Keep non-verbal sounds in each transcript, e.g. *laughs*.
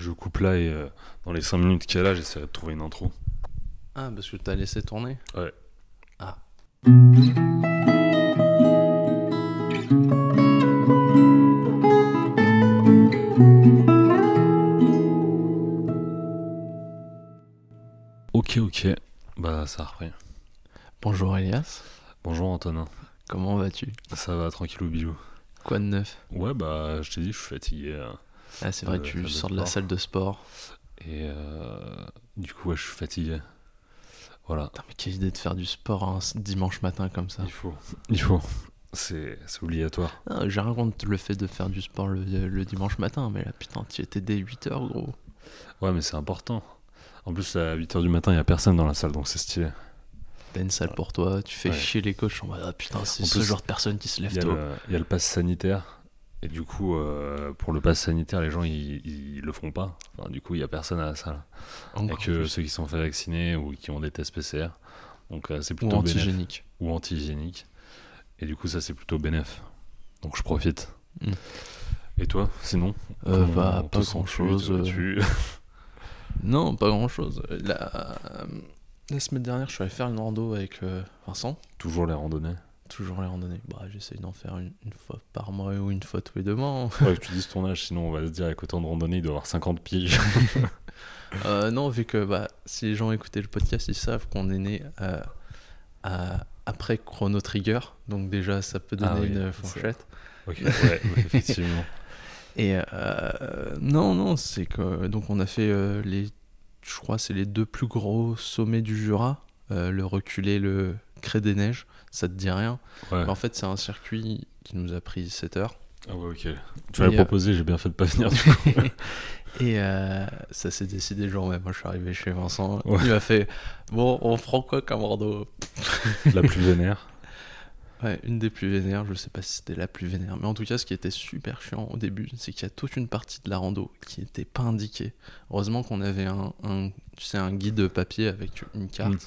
je coupe là et euh, dans les 5 minutes qu'il y a là, j'essaierai de trouver une intro. Ah, parce que t'as laissé tourner Ouais. Ah. Ok, ok. Bah, ça a repris. Bonjour Elias, Bonjour Antonin. comment vas-tu? Ça va, tranquillou bilou. Quoi de neuf? Ouais, bah, je t'ai dit, je suis fatigué. hein. Ah, c'est vrai, Euh, tu de sors de la salle de sport. Et euh, du coup, ouais, je suis fatigué. Voilà. Putain, mais quelle idée de faire du sport un s- dimanche matin comme ça. Il faut. Il faut. C'est obligatoire. Ah, J'ai rien contre le fait de faire du sport le, le dimanche matin, mais là, putain, tu étais dès 8h, gros. Ouais, mais c'est important. En plus, à 8h du matin, il n'y a personne dans la salle, donc c'est stylé. T'as une salle pour toi, tu fais Ouais. chier les coachs en mode ah putain, c'est ce plus, genre de personne qui se lève tôt. il y a le pass sanitaire. Et du coup, euh, pour le pass sanitaire, les gens, ils, ils le font pas. Enfin, du coup, il n'y a personne à la salle. Encore que plus. ceux qui sont fait vacciner ou qui ont des tests PCR. Donc, euh, c'est Ou plutôt bénéf. antigénique. Ou anti-hygiénique. Et du coup, ça, c'est plutôt bénéf. Donc, je profite. Mm. Et toi, sinon? Euh, bah, on pas grand chose. vas-tu *laughs* Non, pas grand chose. La... la semaine dernière, je suis allé faire une rando avec euh, Vincent. Toujours les randonnées. Toujours les randonnées. Bah, j'essaye d'en faire une, une fois par mois ou une fois tous les deux mois. hein. Ouais, que tu dises ton âge, sinon on va se dire avec autant de randonnées, il doit avoir 50 piges. *laughs* *laughs* Euh, non, vu que bah, si les gens écoutaient le podcast, ils savent qu'on est né euh, à- après Chrono Trigger. Donc, déjà, ça peut donner Ah oui, une fourchette. ok, *laughs* ouais, effectivement. Et euh, non, non, c'est que. Donc, on a fait euh, les. Je crois c'est les deux plus gros sommets du Jura. le reculé, le Cré des Neiges. Ça te dit rien. Ouais. En fait, c'est un circuit qui nous a pris 7 heures. Ah ouais, ok. Tu m'avais euh, proposé, j'ai bien fait de pas venir. du coup. *laughs* Et euh, ça s'est décidé le jour même. Moi, je suis arrivé chez Vincent. Ouais. Il m'a fait Bon, on prend quoi comme rando? *laughs* La plus vénère. Ouais, une des plus vénères. Je sais pas si c'était la plus vénère. Mais en tout cas, ce qui était super chiant au début, c'est qu'il y a toute une partie de la rando qui n'était pas indiquée. Heureusement qu'on avait un, un, tu sais, un guide papier avec une carte. Mm.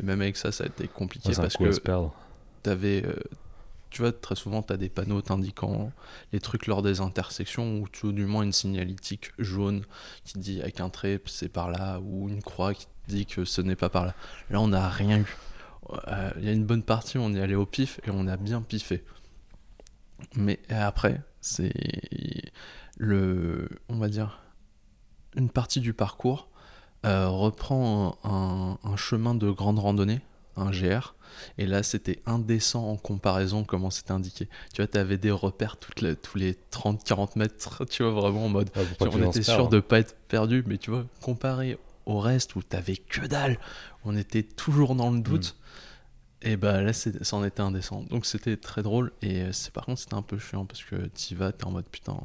Mais même avec ça, ça a été compliqué Ouais, c'est un parce coup à que se perdre. T'avais euh, tu vois très souvent tu as des panneaux t'indiquant les trucs lors des intersections ou tout du moins une signalétique jaune qui dit avec un trait c'est par là ou une croix qui dit que ce n'est pas par là. Là on n'a rien eu. Euh, il y a une bonne partie on est allé au pif et on a bien piffé. Mais après c'est le on va dire une partie du parcours euh, reprend un chemin de grande randonnée un GR et là, c'était indécent en comparaison comment c'était indiqué. Tu vois, tu avais des repères toutes les- tous les 30-40 mètres, *laughs* tu vois, vraiment en mode. Ah, on était sûr de pas être perdu, mais tu vois, comparé au reste où t'avais que dalle, on était toujours dans le doute. Et bah là, c'est- ça en était indécent. Donc c'était très drôle. Et euh, c'est par contre, c'était un peu chiant parce que t'y vas, t'es en mode putain.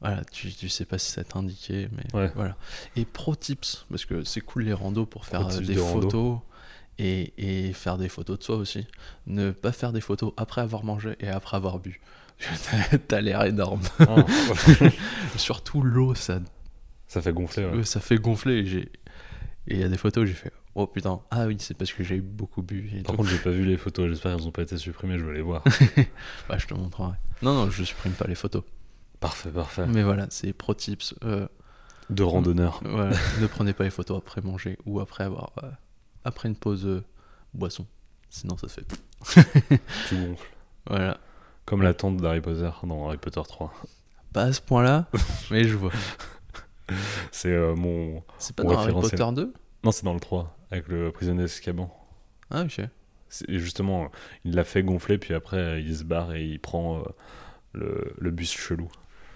Voilà, tu, tu sais pas si ça t'a indiqué, mais Ouais. voilà. Et pro tips, parce que c'est cool les randos pour faire euh, des de rando. Et, et faire des photos de soi aussi. Ne pas faire des photos après avoir mangé et après avoir bu. *laughs* T'as- l'air énorme. Ah, *laughs* Surtout l'eau, ça, ça fait gonfler. ouais. ça fait gonfler. Et il y a des photos où j'ai fait Oh putain, ah oui, c'est parce que j'ai beaucoup bu. Et Par tout. contre, j'ai pas vu les photos. J'espère qu'elles ont pas été supprimées. Je veux les voir. *laughs* Bah, je te montrerai. Non, non, je supprime pas les photos. parfait, parfait. Mais voilà, c'est pro tips. euh, De randonneurs. voilà, ne prenez pas les photos après manger ou après avoir euh, après une pause euh, boisson. Sinon, ça se fait. *laughs* Tu gonfles. Voilà. Comme la tente d'Harry Potter dans Harry Potter 3. Pas à ce point-là, *laughs* mais je vois. C'est euh, mon. C'est pas dans Harry. Potter 2 Non, c'est dans le 3, avec le prisonnier d'Azkaban. Ah, ok. C'est- Et justement, il l'a fait gonfler, puis après, euh, il se barre et il prend euh, le, le bus chelou.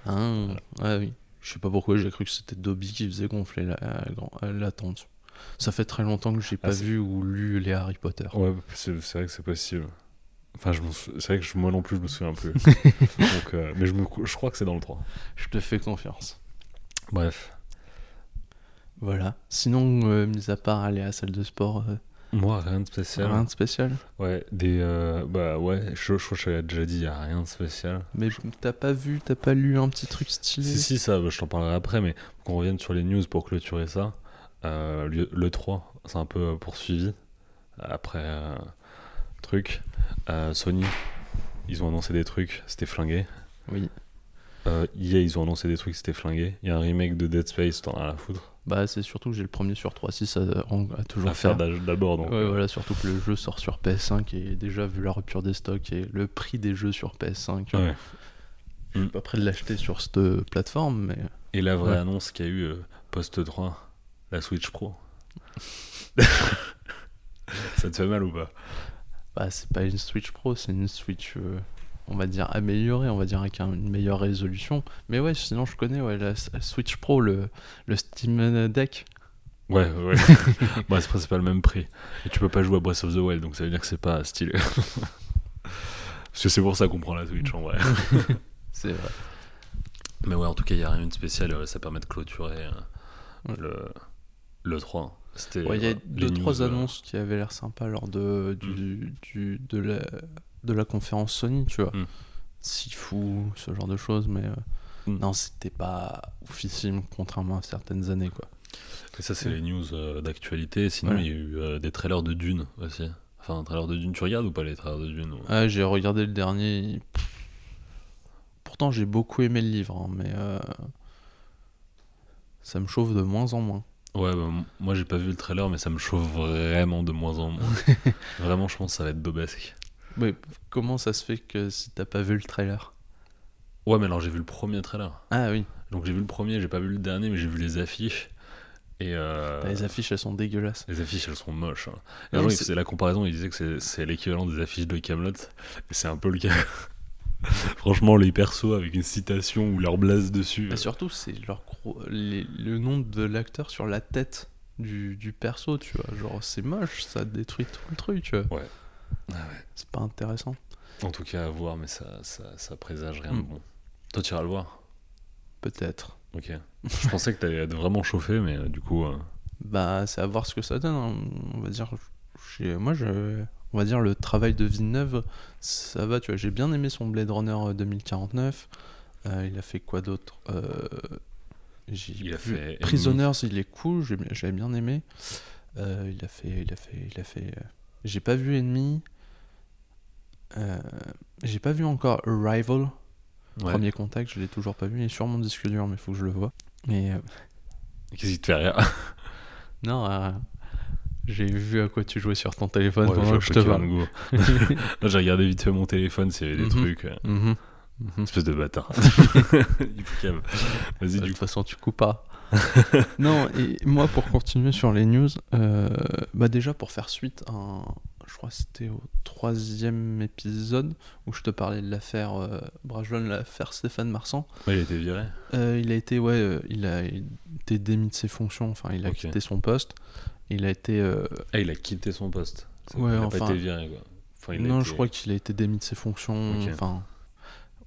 Ah, ouais, oui. Je sais pas pourquoi j'ai cru que c'était Dobby qui faisait gonfler la, la, grand- la tente. Ça fait très longtemps que j'ai pas Ah, c'est- vu ou lu les Harry Potter. Ouais, c'est vrai que c'est possible. Enfin, sou- c'est vrai que je- moi non plus, je me souviens plus. *laughs* Donc, euh, mais je, me, je crois que c'est dans le 3. Je te fais confiance. Bref. Voilà. Sinon, euh, mis à part aller à la salle de sport, euh, Moi, rien de spécial. rien de spécial. Ouais, des. euh, bah ouais, je, je crois que je déjà dit, il n'y a rien de spécial. Mais t'as pas vu, t'as pas lu un petit truc stylé? Si, si, ça, bah, je t'en parlerai après, mais qu'on revienne sur les news pour clôturer ça. Euh, le, le 3, c'est un peu euh, poursuivi. Après, euh, truc. Euh, Sony, ils ont annoncé des trucs, c'était flingué. Oui. Euh, EA, ils ont annoncé des trucs, c'était flingué. Il y a un remake de Dead Space, t'en as à foutre. Bah, c'est surtout que j'ai le premier sur 3.6 à, à, toujours À faire d'abord, donc. Ouais, euh, voilà, surtout que le jeu sort sur PS5 et déjà vu la rupture des stocks et le prix des jeux sur PS5, ouais. je suis pas prêt de l'acheter sur cette plateforme, mais Et la vraie Ouais. annonce qu'il y a eu post 3, la Switch Pro. *laughs* Ça te fait mal ou pas? Bah, c'est pas une Switch Pro, c'est une Switch, euh, on va dire améliorée, on va dire avec un- une meilleure résolution. Mais ouais, sinon je connais ouais, la, la Switch Pro, le, le Steam Deck. Ouais, ouais. *laughs* bah, c'est pas le même prix. Et tu peux pas jouer à Breath of the Wild, donc ça veut dire que c'est pas stylé. *laughs* Parce que c'est pour ça qu'on prend la Switch en vrai. C'est vrai. Mais ouais, en tout cas, il y a rien de spécial. Ça permet de clôturer euh, Ouais. le, le 3. C'était. Ouais, Il y a euh, deux, trois annonces qui avaient l'air sympa lors de, du, du- de, la, de la conférence Sony, tu vois. Mm. Sifu, ce genre de choses, mais euh, Mm. non, c'était pas oufissime, contrairement à certaines années, quoi. Et ça, c'est les news euh, d'actualité. Sinon, Ouais. il y a eu euh, des trailers de Dune aussi. Enfin, un trailer de Dune. Tu regardes ou pas les trailers de Dune ou- Ah, j'ai regardé le dernier. Pourtant, j'ai beaucoup aimé le livre, hein, mais ça me chauffe de moins en moins. Ouais, bah, moi j'ai pas vu le trailer, mais ça me chauffe vraiment de moins en moins. *laughs* vraiment, je pense que ça va être bobesque. Mais comment ça se fait que si t'as pas vu le trailer? Ouais, mais alors j'ai vu le premier trailer. Ah oui, Donc j'ai vu le premier, j'ai pas vu le dernier, mais j'ai vu les affiches. Et euh, bah, les affiches elles sont dégueulasses. les affiches, elles sont moches. hein. Et Non, un jour, il faisait la comparaison, il disait que c'est- c'est l'équivalent des affiches de Camelot. Et c'est un peu le cas. *laughs* Franchement, les persos avec une citation ou leur blase dessus. Mais surtout, c'est leur gros- les- le nom de l'acteur sur la tête du, du perso, tu vois. Genre, c'est moche, ça détruit tout le truc, tu vois. Ouais. Ah ouais. C'est pas intéressant. En tout cas, à voir, mais ça, ça, ça présage rien de Mm. bon. Toi, tu iras le voir Peut-être. Ok. Je pensais que t'allais être vraiment chauffé, mais euh, du coup. euh, Bah, c'est à voir ce que ça donne. hein. On va dire, moi, je, on va dire le travail de Villeneuve, ça va. Tu vois, j'ai bien aimé son Blade Runner euh, 2049. Euh, il a fait quoi d'autre Euh, Il a fait Enemy. Prisoners, il est cool. j'ai- J'avais bien aimé. Euh, il a fait, il a fait, il a fait. euh, J'ai pas vu Enemy. Euh, j'ai pas vu encore Arrival. ouais. Premier contact, je l'ai toujours pas vu. Il est sur mon disque dur, mais il faut que je le vois. Mais euh, Qu'est-ce qui te fait rire? Non, euh, j'ai vu à quoi tu jouais sur ton téléphone Ouais, pendant que je te parle. *laughs* J'ai regardé vite fait mon téléphone s'il y avait des Mhm. trucs. euh, Mhm. Mhm. Espèce de bâtard. *laughs* Vas-y, De du toute coup. façon, tu coupes pas. *laughs* non, et moi, pour continuer sur les news, euh, bah déjà pour faire suite à un, je crois que c'était au troisième épisode où je te parlais de l'affaire euh, Brajlon, l'affaire Stéphane Marsan. Ouais, il a été viré. Euh, il a été, ouais, euh, il a été démis de ses fonctions, enfin, il a quitté son poste. Il a été. euh, Ah, il a quitté son poste. Ouais, il a enfin- pas été viré, quoi. Enfin, il a non, été- je crois qu'il a été démis de ses fonctions. Ok. Enfin,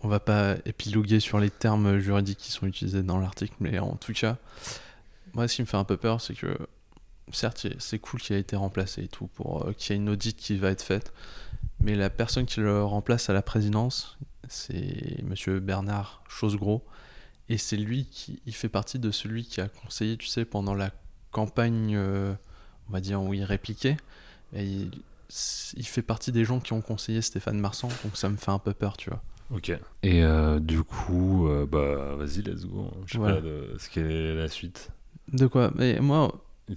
on va pas épiloguer sur les termes juridiques qui sont utilisés dans l'article, mais en tout cas, moi, ce qui me fait un peu peur, c'est que certes, c'est cool qu'il a été remplacé et tout, pour euh, qu'il y ait une audit qui va être faite, mais la personne qui le remplace à la présidence, c'est Monsieur Bernard Chosegros, et c'est lui qui il fait partie de celui qui a conseillé, tu sais, pendant la campagne, euh, on va dire où il répliquait, et il, il fait partie des gens qui ont conseillé Stéphane Marsan, donc ça me fait un peu peur, tu vois. Ok. Et euh, du coup, euh, bah, vas-y, let's go. Je sais Voilà. pas de ce qu'est est la suite. De quoi? Mais moi,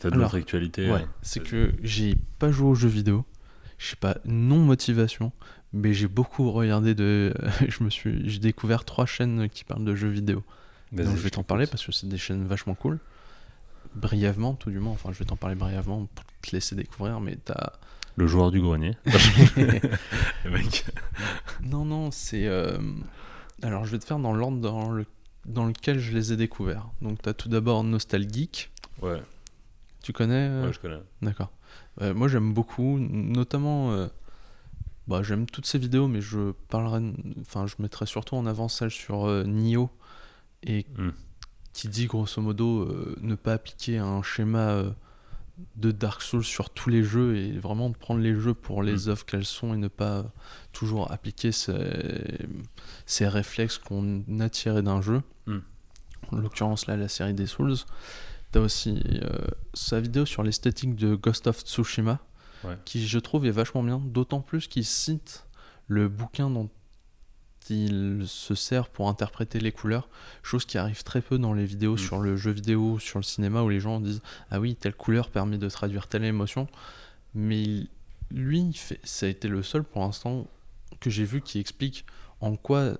Alors, d'autres actualités ouais, euh, c'est que j'ai pas joué aux jeux vidéo. Je sais pas, non motivation, mais j'ai beaucoup regardé de. *laughs* je me suis, j'ai découvert trois chaînes qui parlent de jeux vidéo. Donc je vais t'en parler parce que c'est des chaînes vachement cool. Brièvement, tout du moins. Enfin, je vais t'en parler brièvement pour te laisser découvrir, mais t'as. Le joueur du grenier. *laughs* Le mec. non, non, c'est. euh, Alors, je vais te faire dans l'ordre dans, le... dans lequel je les ai découverts. Donc, t'as tout d'abord Nostalgeek. Ouais, Tu connais euh, ouais, je connais. D'accord. Euh, moi j'aime beaucoup, notamment, euh, bah, j'aime toutes ces vidéos, mais je parlerai, enfin je mettrai surtout en avant celle sur Nioh et Hmm. Qui dit grosso modo euh, ne pas appliquer un schéma euh, de Dark Souls sur tous les jeux et vraiment de prendre les jeux pour les Hmm. œuvres qu'elles sont et ne pas toujours appliquer ces, ces réflexes qu'on a tirés d'un jeu. Hmm. En l'occurrence là la série des Souls. T'as aussi euh, sa vidéo sur l'esthétique de Ghost of Tsushima, Ouais. qui je trouve est vachement bien, d'autant plus qu'il cite le bouquin dont il se sert pour interpréter les couleurs, chose qui arrive très peu dans les vidéos Mm. sur le jeu vidéo, sur le cinéma, où les gens disent Ah oui, telle couleur permet de traduire telle émotion. Mais lui, il fait- ça a été le seul pour l'instant que j'ai vu qui explique en quoi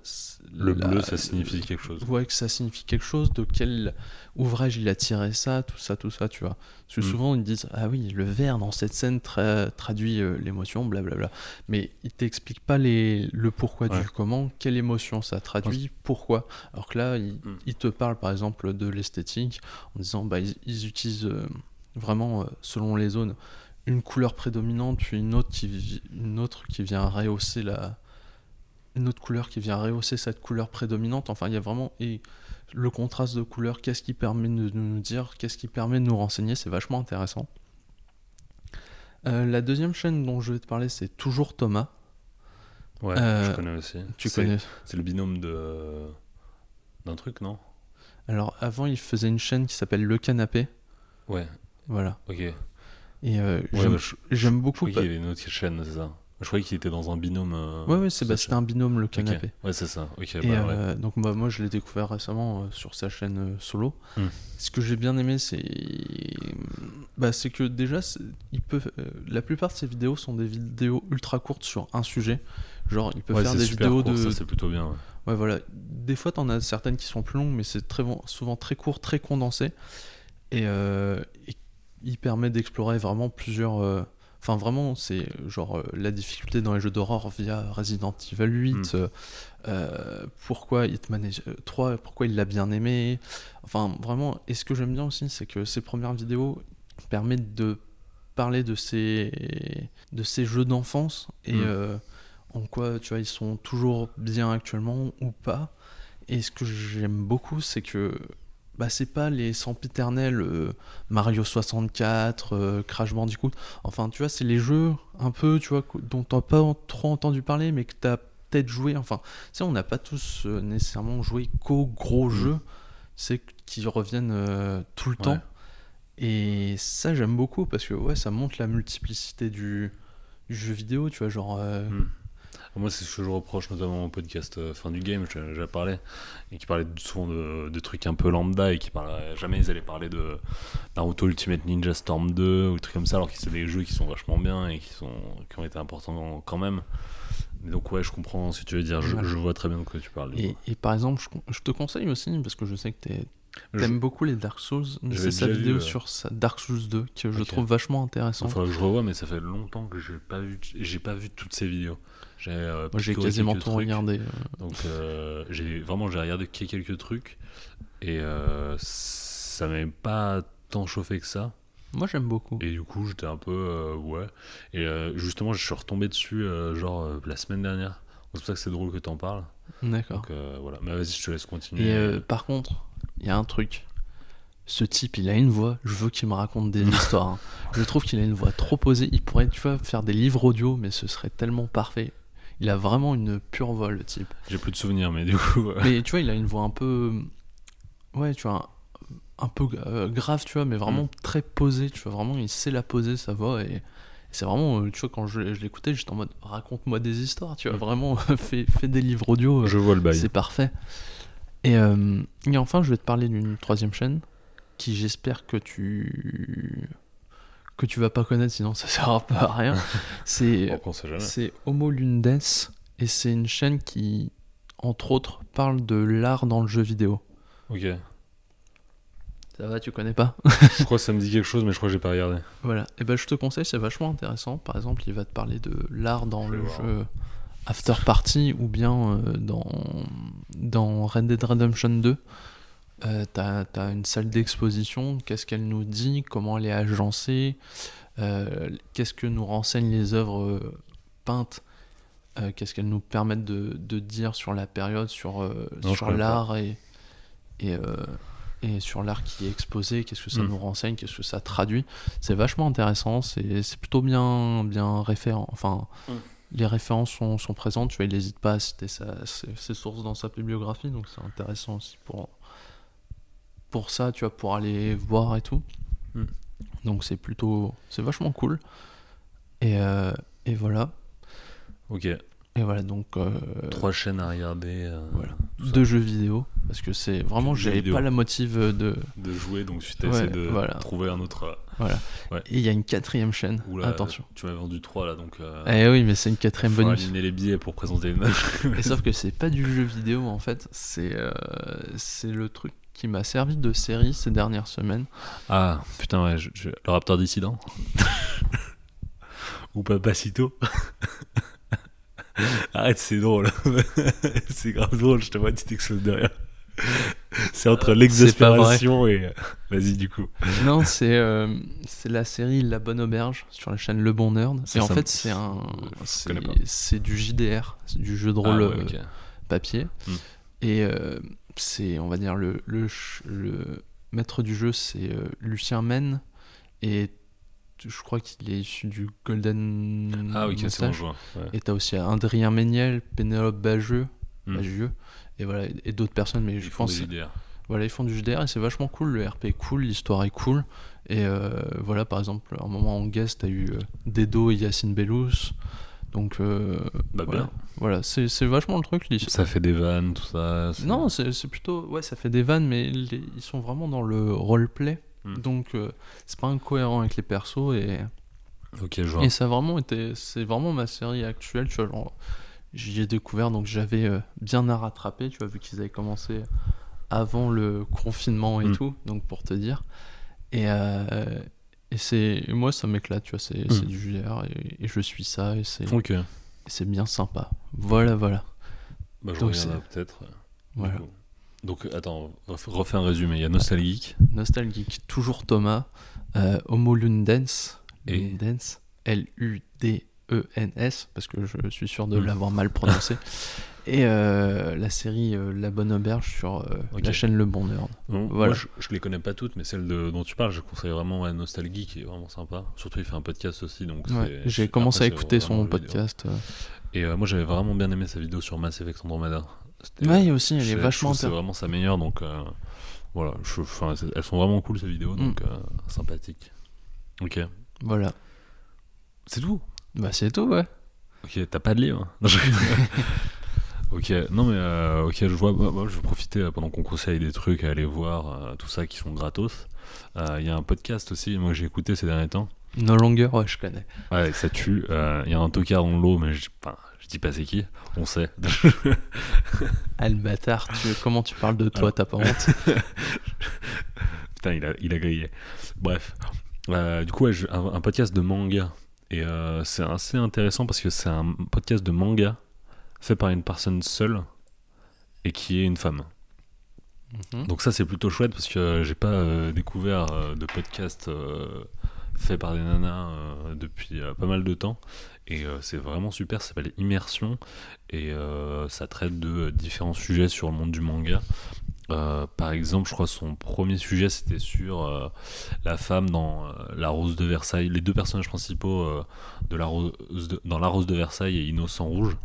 Le la- bleu, ça signifie quelque chose. Ouais, que ça signifie quelque chose, de quel ouvrage il a tiré ça, tout ça, tout ça, tu vois. Parce que Mm. souvent ils disent Ah oui, le vert dans cette scène tra- traduit euh, l'émotion, blablabla. Mais il t'explique pas les, le pourquoi Ouais. du comment, quelle émotion ça traduit, pourquoi. Alors que là, il, Mm. te parle par exemple de l'esthétique en disant Bah ils, ils utilisent euh, vraiment, euh, selon les zones, une couleur prédominante, puis une autre qui, vi- une autre qui vient rehausser la. Une autre couleur qui vient rehausser cette couleur prédominante. Enfin, il y a vraiment. Et le contraste de couleurs, qu'est-ce qui permet de nous dire, qu'est-ce qui permet de nous renseigner, c'est vachement intéressant. Euh, la deuxième chaîne dont je vais te parler, c'est toujours Thomas. Ouais, Euh, je connais aussi. Tu connais. C'est le binôme de d'un truc, non? Alors avant, il faisait une chaîne qui s'appelle Le Canapé. Ouais, Voilà. ok. Ouais, Et euh, bah, j'aime je, j'aime je beaucoup. croyais qu'il y avait une autre chaîne, c'est ça? Je croyais qu'il était dans un binôme. euh, Ouais, ouais, c'est bah, c'était un binôme Le. Canapé. Ouais, c'est ça. Ok, Et bah, ouais. euh, donc bah, moi je l'ai découvert récemment euh, sur sa chaîne euh, solo. Hmm. Ce que j'ai bien aimé c'est bah, c'est que déjà il peut la plupart de ses vidéos sont des vidéos ultra courtes sur un sujet. Genre il peut Ouais, faire des vidéos court, de c'est plutôt bien. ouais. ouais voilà, des fois t'en as certaines qui sont plus longues mais c'est très souvent très court, très condensé et, et il permet d'explorer vraiment plusieurs Enfin, vraiment, c'est genre euh, la difficulté dans les jeux d'horreur via Resident Evil 8, Mm. euh, euh, pourquoi Hitman 3, pourquoi il l'a bien aimé. Enfin, vraiment, et ce que j'aime bien aussi, c'est que ces premières vidéos permettent de parler de ces, de ces jeux d'enfance et Mm. euh, en quoi, tu vois, ils sont toujours bien actuellement ou pas. Et ce que j'aime beaucoup, c'est que bah, c'est pas les sempiternels euh, Mario 64, euh, Crash Bandicoot. Enfin, tu vois, c'est les jeux un peu, tu vois, dont t'as pas trop entendu parler, mais que t'as peut-être joué. Enfin, tu sais, on n'a pas tous euh, nécessairement joué qu'aux gros Mm. jeux, c'est qui reviennent euh, tout le Ouais. temps. Et ça, j'aime beaucoup parce que ouais, ça montre la multiplicité du, du jeu vidéo, tu vois, genre. Mm. Moi, c'est ce que je reproche notamment au podcast euh, Fin du Game, j'ai déjà parlé, et qui parlait souvent de, de trucs un peu lambda et qui parlaient jamais ils allaient parler de Naruto Ultimate Ninja Storm 2 ou des trucs comme ça, alors que c'est des jeux qui sont vachement bien et qui, sont, qui ont été importants quand même. Mais donc, ouais, je comprends ce que tu veux dire, je, vois très bien de quoi tu parles. Et, par exemple, je, je te conseille aussi, parce que je sais que t'es- Je- t'aimes beaucoup les Dark Souls, c'est sa vu, vidéo euh, sur Dark Souls 2 que je trouve vachement intéressant. Il faudra que je revoie, mais ça fait longtemps que j'ai pas vu, j'ai pas vu toutes ces vidéos. J'ai euh, quasiment tout trucs. regardé. euh. Donc euh, j'ai vraiment j'ai regardé que quelques trucs et ça m'avait pas tant chauffé que ça. Moi, j'aime beaucoup. Et du coup j'étais un peu ouais. Et justement je suis retombé dessus genre la semaine dernière. C'est pour ça que c'est drôle que t'en parles. D'accord. Voilà. Mais vas-y je te laisse continuer. Et par contre, il y a un truc. Ce type, il a une voix. Je veux qu'il me raconte des *laughs* histoires. hein. Je trouve qu'il a une voix trop posée. Il pourrait, tu vois, faire des livres audio, mais ce serait tellement parfait. Il a vraiment une pure voix, le type. J'ai plus de souvenirs mais du coup euh, Mais tu vois, il a une voix un peu. Ouais, tu vois, un, un peu euh, grave, tu vois, mais vraiment très posée. Tu vois, vraiment, il sait la poser, sa voix. Et, et c'est vraiment, euh, tu vois, quand je, je l'écoutais, j'étais en mode raconte-moi des histoires, tu vois, Mm. vraiment, *laughs* fais, fais des livres audio. euh, je vois le bail. c'est parfait. Et, euh, et enfin, je vais te parler d'une troisième chaîne qui j'espère que tu que tu vas pas connaître, sinon ça sert un peu à rien. *laughs* C'est Homo Lundes et c'est une chaîne qui, entre autres, parle de l'art dans le jeu vidéo. Ok. Ça va, tu connais pas? Je crois que ça me dit quelque chose mais je crois que j'ai pas regardé. Voilà. Et ben je te conseille, c'est vachement intéressant. Par exemple, il va te parler de l'art dans Je le voir. jeu After Party ou bien euh, dans dans Red Dead Redemption 2. Euh, t'as, t'as une salle d'exposition, qu'est-ce qu'elle nous dit, comment elle est agencée, euh, qu'est-ce que nous renseignent les œuvres euh, peintes, euh, qu'est-ce qu'elles nous permettent de, de dire sur la période, sur, euh, Non, sur l'art et, et, euh, et sur l'art qui est exposé, qu'est-ce que ça Mm. nous renseigne, qu'est-ce que ça traduit? C'est vachement intéressant, c'est, c'est plutôt bien, bien référent. Enfin, Mm. Les références sont, sont présentes, tu vois, il n'hésite pas à citer sa- ses, ses sources dans sa bibliographie, donc c'est intéressant aussi pour, pour ça, tu vois, pour aller voir et tout. Mm. Donc c'est plutôt, c'est vachement cool. Et, euh, et voilà. Ok. Et voilà, donc euh, Trois chaînes à regarder. euh, Voilà. deux jeux vidéo. Parce que c'est vraiment, j'avais pas la motive de. De jouer, donc tu Ouais, de voilà. trouver un autre. euh, Voilà. Ouais. Et il y a une quatrième chaîne. Oula, Attention. Tu m'as vendu 3 là, donc. Euh, Eh oui, mais c'est une quatrième bonus. aligner les billets pour présenter une. *laughs* Et sauf que c'est pas du jeu vidéo en fait, c'est euh, c'est le truc qui m'a servi de série ces dernières semaines. Ah, putain, ouais, je- je- le Raptor Dissident. *laughs* Ou Papacito. *laughs* Arrête, c'est drôle. *laughs* c'est grave drôle, je te vois, tu t'exploses derrière. C'est entre Euh, l'exaspération et. Vas-y, du coup. Non, c'est euh, c'est la série La Bonne Auberge sur la chaîne Le Bon Nerd. Ça, Et en fait, c'est un c'est du JDR, c'est du jeu de Ah, rôle ouais, euh, papier. Hmm. Et euh, c'est, on va dire, le, le, le maître du jeu, c'est euh, Lucien Men. Et je crois qu'il est issu du Golden Ah, ok, c'est bon, ouais. Et t'as aussi Adrien Méniel, Pénélope Bageux, Hmm. Bagieux, et voilà, et d'autres personnes, mais Ils je font pense. Voilà, ils font du JDR et c'est vachement cool. Le RP est cool, l'histoire est cool. Et euh, voilà, par exemple, à un moment en guest, t'as eu euh, Dedo et Yacine Bellous. Donc, euh, Bah, voilà, voilà c'est vachement le truc. Ça fait des vannes, tout ça. Non, c'est c'est plutôt. Ouais, ça fait des vannes, mais les- ils sont vraiment dans le roleplay. Hmm. Donc, euh, c'est pas incohérent avec les persos. Et, Ok, je vois. et ça a vraiment été. C'est vraiment ma série actuelle. Tu vois, genre, j'y ai découvert, donc j'avais euh, bien à rattraper. Tu vois, vu qu'ils avaient commencé avant le confinement et Hmm. tout. Donc, pour te dire. Et. euh, et c'est moi ça m'éclate tu vois c'est Hmm. du JR et, et je suis ça et c'est c'est bien sympa voilà voilà Bah, je Donc, peut-être. du voilà. Donc, attends, ref- refais un résumé. Il y a Nostalgique. Nostalgique, toujours Thomas, euh, Homo Lundens, Et- Lundens, L-U-D-E-N-S, parce que je suis sûr de Hmm. l'avoir mal prononcé, *laughs* et euh, la série euh, La Bonne Auberge sur euh, la chaîne Le Bon Nerd. Bon, Voilà. Moi, je, je les connais pas toutes, mais celle de, dont tu parles, je conseille vraiment à Nostalgie, qui est vraiment sympa. Surtout, il fait un podcast aussi, donc Ouais, J'ai commencé à écouter son podcast. Et moi, j'avais vraiment bien aimé sa vidéo sur Mass Effect Andromeda. Ouais, aussi, elle est vachement C'est vraiment sa meilleure, donc euh, voilà. je- elles sont vraiment cool ces vidéos, donc Mm. euh, sympathique. Ok. Voilà. C'est tout? Bah, c'est tout, ouais. Ok, t'as pas de livre Non, je- *laughs* Ok, non mais euh, ok, je vois. Moi, moi, je vais profiter pendant qu'on conseille des trucs à aller voir, euh, tout ça qui sont gratos. Euh, Il y a un podcast aussi, moi que j'ai écouté ces derniers temps. No Longer, ouais, je connais. Ouais, ça tue. Euh, Il y a un tocard dans l'eau, mais je, enfin, je dis pas c'est qui. On sait. *laughs* *laughs* Le bâtard, tu, comment tu parles de toi, t'as pas honte *laughs* Putain, il a, il a grillé. Bref. Euh, du coup, ouais, je- un, un podcast de manga. Et euh, c'est assez intéressant parce que c'est un podcast de manga fait par une personne seule et qui est une femme. Mhm. Donc ça, c'est plutôt chouette parce que euh, j'ai pas euh, découvert euh, de podcast euh, fait par des nanas euh, depuis euh, pas mal de temps. Et euh, c'est vraiment super, ça s'appelle Immersion. Et ça traite de différents sujets sur le monde du manga. Par exemple, je crois que son premier sujet c'était sur la femme dans La Rose de Versailles. Les deux personnages principaux de la Rose de- dans La Rose de Versailles et Innocent Rouge.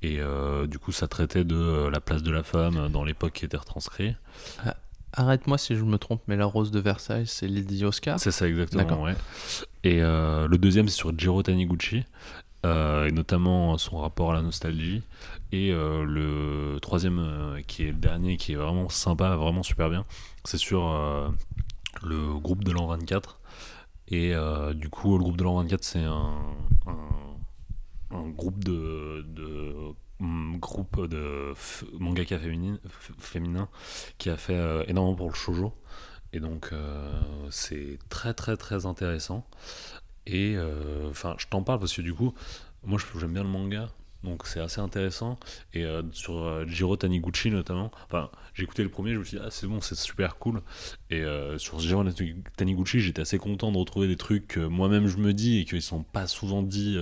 Et du coup, ça traitait de la place de la femme dans l'époque qui était retranscrite. Arrête-moi si je me trompe, mais la rose de Versailles, c'est Lady Oscar. C'est ça exactement, ouais. Et euh, le deuxième, c'est sur Jiro Taniguchi, euh, et notamment son rapport à la nostalgie. Et euh, le troisième, qui est le dernier, qui est vraiment sympa, vraiment super bien, c'est sur le groupe de l'an 24. Et du coup, le groupe de l'an 24, c'est un, un, un groupe de, de groupe de mangaka féminine, f- féminin qui a fait euh, énormément pour le shoujo. Et donc, euh, c'est très, très, très intéressant. Et euh, enfin, je t'en parle parce que du coup, moi, j'aime bien le manga. Donc, c'est assez intéressant. Et sur Jiro Taniguchi, notamment, enfin, j'ai écouté le premier, je me suis dit, ah, c'est bon, c'est super cool. Et sur Jiro Taniguchi, j'étais assez content de retrouver des trucs que moi-même je me dis et qu'ils sont pas souvent dits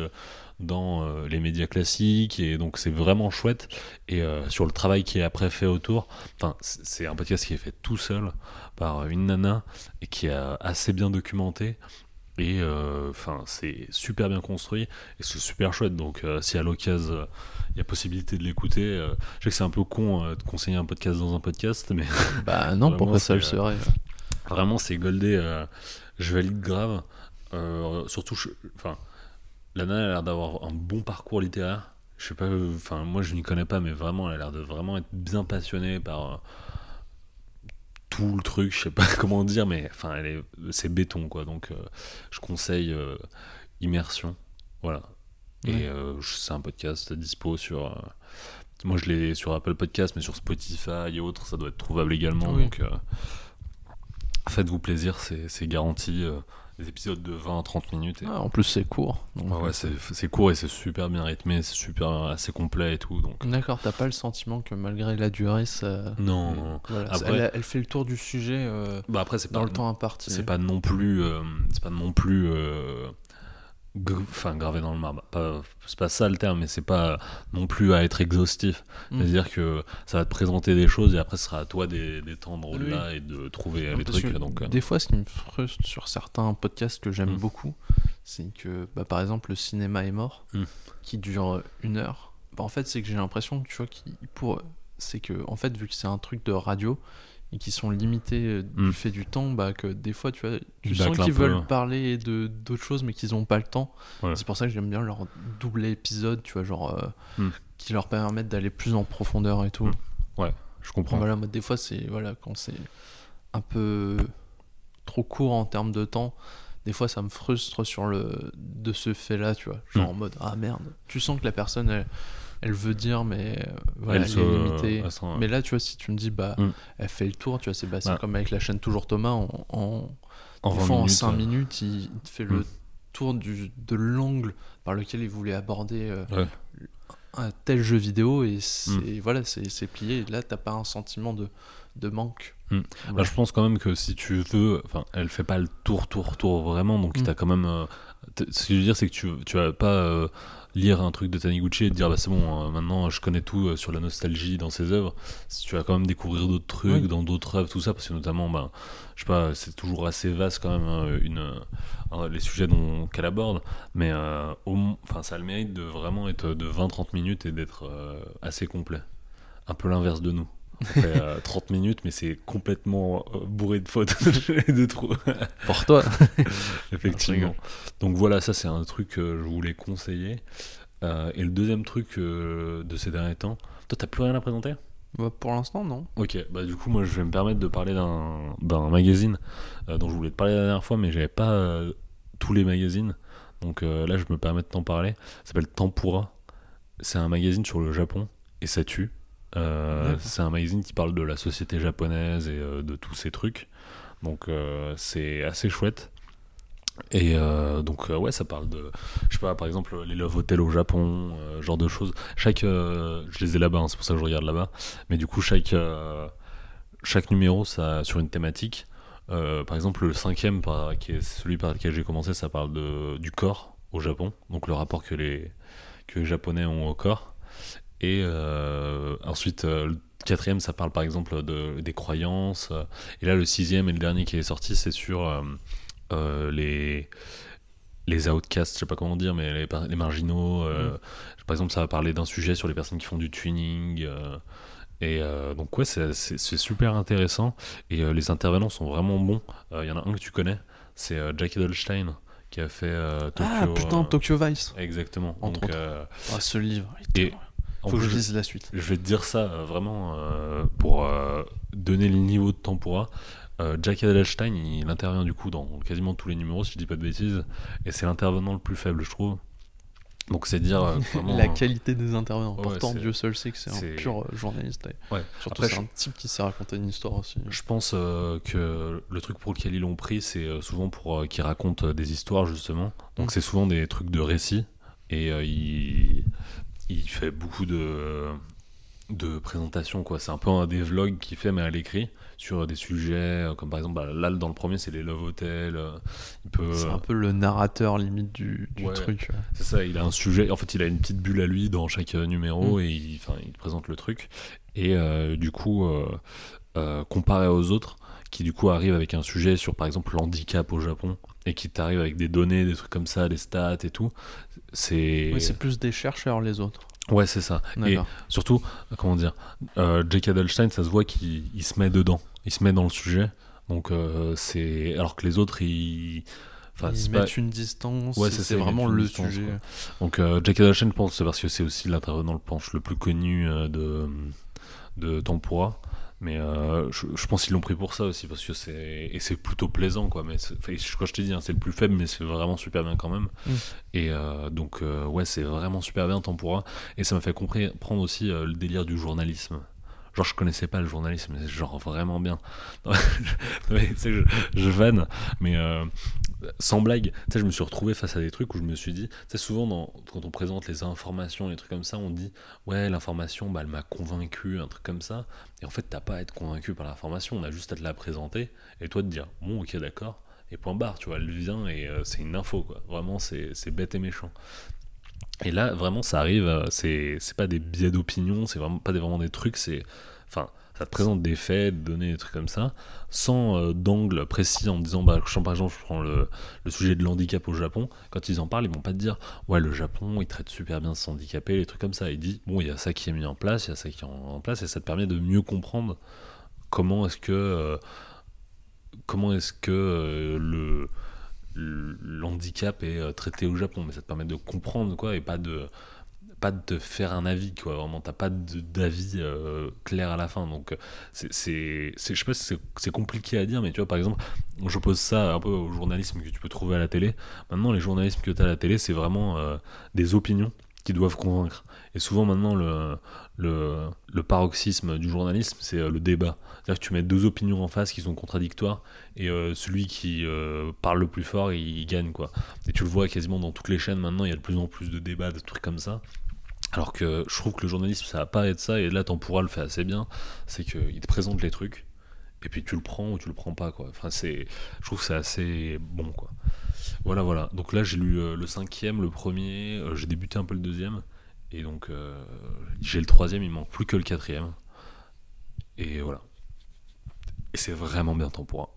dans euh, les médias classiques. Et donc, c'est vraiment chouette. Et euh, sur le travail qui est après fait autour, enfin, c'est un podcast qui est fait tout seul par une nana et qui est euh, assez bien documenté. Et euh, enfin, c'est super bien construit et c'est super chouette. Donc, euh, si à l'occasion euh, il y a possibilité de l'écouter, euh, je sais que c'est un peu con euh, de conseiller un podcast dans un podcast, mais *laughs* Bah non, pourquoi ça le serait Vraiment, c'est goldé. euh, je valide grave. Euh, surtout, je- enfin, la nana a l'air d'avoir un bon parcours littéraire. je sais pas, enfin moi je n'y connais pas, mais vraiment elle a l'air de vraiment être bien passionnée par euh, tout le truc, je sais pas *laughs* comment dire, mais enfin elle est, c'est béton quoi, donc euh, je conseille euh, Immersion, voilà. Et Ouais. c'est un podcast dispo sur, moi je l'ai sur Apple Podcast, mais sur Spotify et autres, ça doit être trouvable également, Oui. donc faites-vous plaisir, c'est, c'est garanti. Euh, des épisodes de 20 à 30 minutes. Et... Ah, en plus, c'est court. donc, Ouais, ouais, euh, c'est, court et c'est super bien rythmé, c'est super assez complet et tout. Donc... D'accord, t'as pas le sentiment que malgré la durée, ça. Non, non. Voilà, Après- elle, elle fait le tour du sujet euh, Bah après, dans pas, le temps imparti. c'est pas non plus, euh, c'est pas non plus, euh, enfin gravé dans le marbre. Pas, c'est pas ça le terme, mais c'est pas non plus à être exhaustif. Mm. C'est-à-dire que ça va te présenter des choses et après, ce sera à toi d'é- d'étendre Oui. au-delà et de trouver Non, les trucs. Donc, euh, Des fois, ce qui me frustre sur certains podcasts que j'aime Mm. beaucoup, c'est que, bah, par exemple, le cinéma est mort, Mm. qui dure euh, une heure. Bah, en fait, c'est que j'ai l'impression, tu vois, qu'il pour, c'est que, en fait, vu que c'est un truc de radio et qu'ils sont limités euh, du fait du temps, bah, que des fois, tu vois, tu sens qu'ils veulent ouais. parler de d'autres choses, mais qu'ils n'ont pas le temps. Ouais. C'est pour ça que j'aime bien leur double épisode, tu vois, genre, euh, Mm. qui leur permettent d'aller plus en profondeur et tout. Mm. je comprends. Voilà, moi, des fois, c'est voilà, quand c'est un peu trop court en termes de temps, des fois, ça me frustre sur le de ce fait-là, tu vois. Genre en mode, ah merde. Tu sens que la personne, elle, elle veut dire, mais euh, voilà, Elle est limitée. Mais là, tu vois, si tu me dis, bah, Mm. elle fait le tour, tu vois, c'est bah, comme avec la chaîne Toujours Thomas, en, en, en des 20 fois, en minutes, 5 euh, minutes, il, fait le Mm. tour du, de l'angle par lequel il voulait aborder euh, Ouais. un tel jeu vidéo et c'est voilà, c'est c'est plié. Et là, t'as pas un sentiment de, de manque. Mm. Voilà. Bah, je pense quand même que si tu veux, enfin, elle fait pas le tour, tour, tour vraiment, donc Mm. t'as quand même. euh, ce que je veux dire, c'est que tu, tu vas pas euh, lire un truc de Taniguchi et te dire, bah c'est bon, euh, maintenant je connais tout sur la nostalgie dans ses œuvres. Tu vas quand même découvrir d'autres trucs Oui. dans d'autres œuvres, tout ça, parce que notamment, bah, je sais pas, c'est toujours assez vaste quand même, hein, une, les sujets dont qu'elle aborde, mais enfin, ça a le mérite de vraiment être de 20-30 minutes et d'être assez complet. Un peu l'inverse de nous. Fait euh, *laughs* 30 minutes, mais c'est complètement euh, bourré de fautes *laughs* et de trous. Pour toi. *laughs* Effectivement. Donc voilà, ça c'est un truc que je voulais conseiller. Euh, et le deuxième truc euh, de ces derniers temps, toi t'as plus rien à présenter? Bah, pour l'instant, non. Ok, bah du coup moi je vais me permettre de parler d'un d'un magazine euh, dont je voulais te parler la dernière fois, mais j'avais pas euh, tous les magazines. Donc euh, là je me permets de t'en parler. Ça s'appelle Tempura. C'est un magazine sur le Japon et ça tue. Euh, c'est un magazine qui parle de la société japonaise et euh, de tous ces trucs. Donc euh, c'est assez chouette. Et donc ouais, ça parle de, je sais pas, par exemple les love hotels au Japon, genre de choses. Chaque, je les ai là-bas, hein, c'est pour ça que je regarde là-bas. Mais du coup chaque, chaque numéro ça sur une thématique. Par exemple le cinquième, par, qui est celui par lequel j'ai commencé, ça parle de, du corps au Japon, donc le rapport que les, que les Japonais ont au corps. Et euh, ensuite euh, le quatrième, ça parle par exemple de, des croyances. Et là le sixième et le dernier qui est sorti, c'est sur euh, les les outcasts, je sais pas comment dire, mais les, marginaux. euh, Par exemple, ça va parler d'un sujet sur les personnes qui font du tuning. euh, et euh, donc ouais, c'est super intéressant. Et les intervenants sont vraiment bons. Il y en a un que tu connais, c'est Jack Edelstein qui a fait euh, Tokyo. ah putain, Tokyo Vice. Exactement. Entre donc, autres. Ah, ce livre. il et Faut que je lise la suite. je vais te dire ça euh, vraiment euh, pour euh, donner le niveau de tempora. Euh, Jack Edelstein, il intervient du coup dans quasiment tous les numéros, si je dis pas de bêtises, et c'est l'intervenant le plus faible, je trouve. Donc c'est dire euh, *laughs* vraiment, la qualité des intervenants. ouais, Pourtant, Dieu seul sait que c'est un pur journaliste. Ouais. Surtout, c'est je- un type qui sait raconter une histoire aussi. Je pense euh, que le truc pour lequel ils l'ont pris, c'est souvent pour euh, qu'ils racontent des histoires, justement. Donc Mm. c'est souvent des trucs de récit. Et euh, il, fait beaucoup de, de présentations, quoi. C'est un peu un des vlogs qu'il fait, mais à l'écrit, sur des sujets, euh, comme par exemple, bah, là, dans le premier, c'est les Love Hotels. euh, il peut... C'est un peu le narrateur limite du, du Ouais. truc. C'est ça, il a un sujet. En fait, il a une petite bulle à lui dans chaque euh, numéro Mm. et il, enfin, il présente le truc. Et euh, du coup, euh, comparé aux autres, qui du coup arrivent avec un sujet sur par exemple l'handicap au Japon et qui t'arrivent avec des données, des trucs comme ça, des stats et tout, c'est. Ouais, c'est plus des chercheurs, les autres. Ouais, c'est ça. Et surtout, comment dire, euh, Jake Adelstein, ça se voit qu'il il se met dedans, il se met dans le sujet. Donc, euh, c'est. Alors que les autres, ils. Enfin, Ils c'est pas- mettent une distance, Ouais, c'est vraiment le distance, sujet. quoi. Donc euh, Jackie je pense, c'est parce que c'est aussi l'intervenant le planche le plus connu euh, de, de Tempura. Mais euh, je, je pense qu'ils l'ont pris pour ça aussi, parce que c'est et c'est plutôt plaisant, quoi. Mais quand je t'ai dit, hein, c'est le plus faible, mais c'est vraiment super bien quand même. Mm. Et euh, donc euh, ouais, c'est vraiment super bien Tempura. Et ça m'a fait comprendre aussi le délire du journalisme. Genre je connaissais pas le journalisme, mais genre vraiment bien. *laughs* Non, mais, tu sais, je, je vanne, mais sans blague, tu sais, je me suis retrouvé face à des trucs où je me suis dit, tu sais, souvent dans, quand on présente les informations, les trucs comme ça, on dit, ouais, l'information, bah, elle m'a convaincu, un truc comme ça. Et en fait, t'as pas à être convaincu par l'information, on a juste à te la présenter et toi te dire, bon, ok, d'accord, et point barre, tu vois, elle vient et euh, c'est une info, quoi. Vraiment, c'est bête et méchant. Et là, vraiment, ça arrive, euh, c'est c'est pas des biais d'opinion, c'est vraiment pas des, vraiment des trucs, c'est. Enfin, ça te présente des faits, des données, des trucs comme ça, sans euh, d'angle précis en disant, bah, par exemple, je prends le, sujet de l'handicap au Japon, quand ils en parlent, ils vont pas te dire, ouais, le Japon, il traite super bien ce handicapé, les trucs comme ça. Ils disent, bon, il y a ça qui est mis en place, il y a ça qui est en, place, et ça te permet de mieux comprendre comment est-ce que. euh, comment est-ce que euh, le l'handicap est traité au Japon, mais ça te permet de comprendre quoi et pas de pas de te faire un avis quoi. Vraiment, t'as pas d'avis euh, clair à la fin. Donc c'est je sais pas si c'est compliqué à dire, mais tu vois par exemple, j'oppose ça un peu au journalisme que tu peux trouver à la télé. Maintenant, les journalismes que tu as à la télé, c'est vraiment euh, des opinions qui doivent convaincre. Et souvent maintenant le le, paroxysme du journalisme, c'est euh, le débat. C'est-à-dire que tu mets deux opinions en face qui sont contradictoires et euh, celui qui euh, parle le plus fort, il, gagne quoi. Et tu le vois quasiment dans toutes les chaînes maintenant, il y a de plus en plus de débats, de trucs comme ça. Alors que je trouve que le journalisme, ça va pas être ça, et là Tempura le fait assez bien, c'est qu'il te présente les trucs, et puis tu le prends ou tu le prends pas quoi. Enfin c'est, je trouve que c'est assez bon quoi. Voilà voilà. Donc là j'ai lu euh, le cinquième, le premier, euh, j'ai débuté un peu le deuxième, et donc euh, j'ai le troisième, il manque plus que le quatrième. Et voilà. Et c'est vraiment bien Tempura.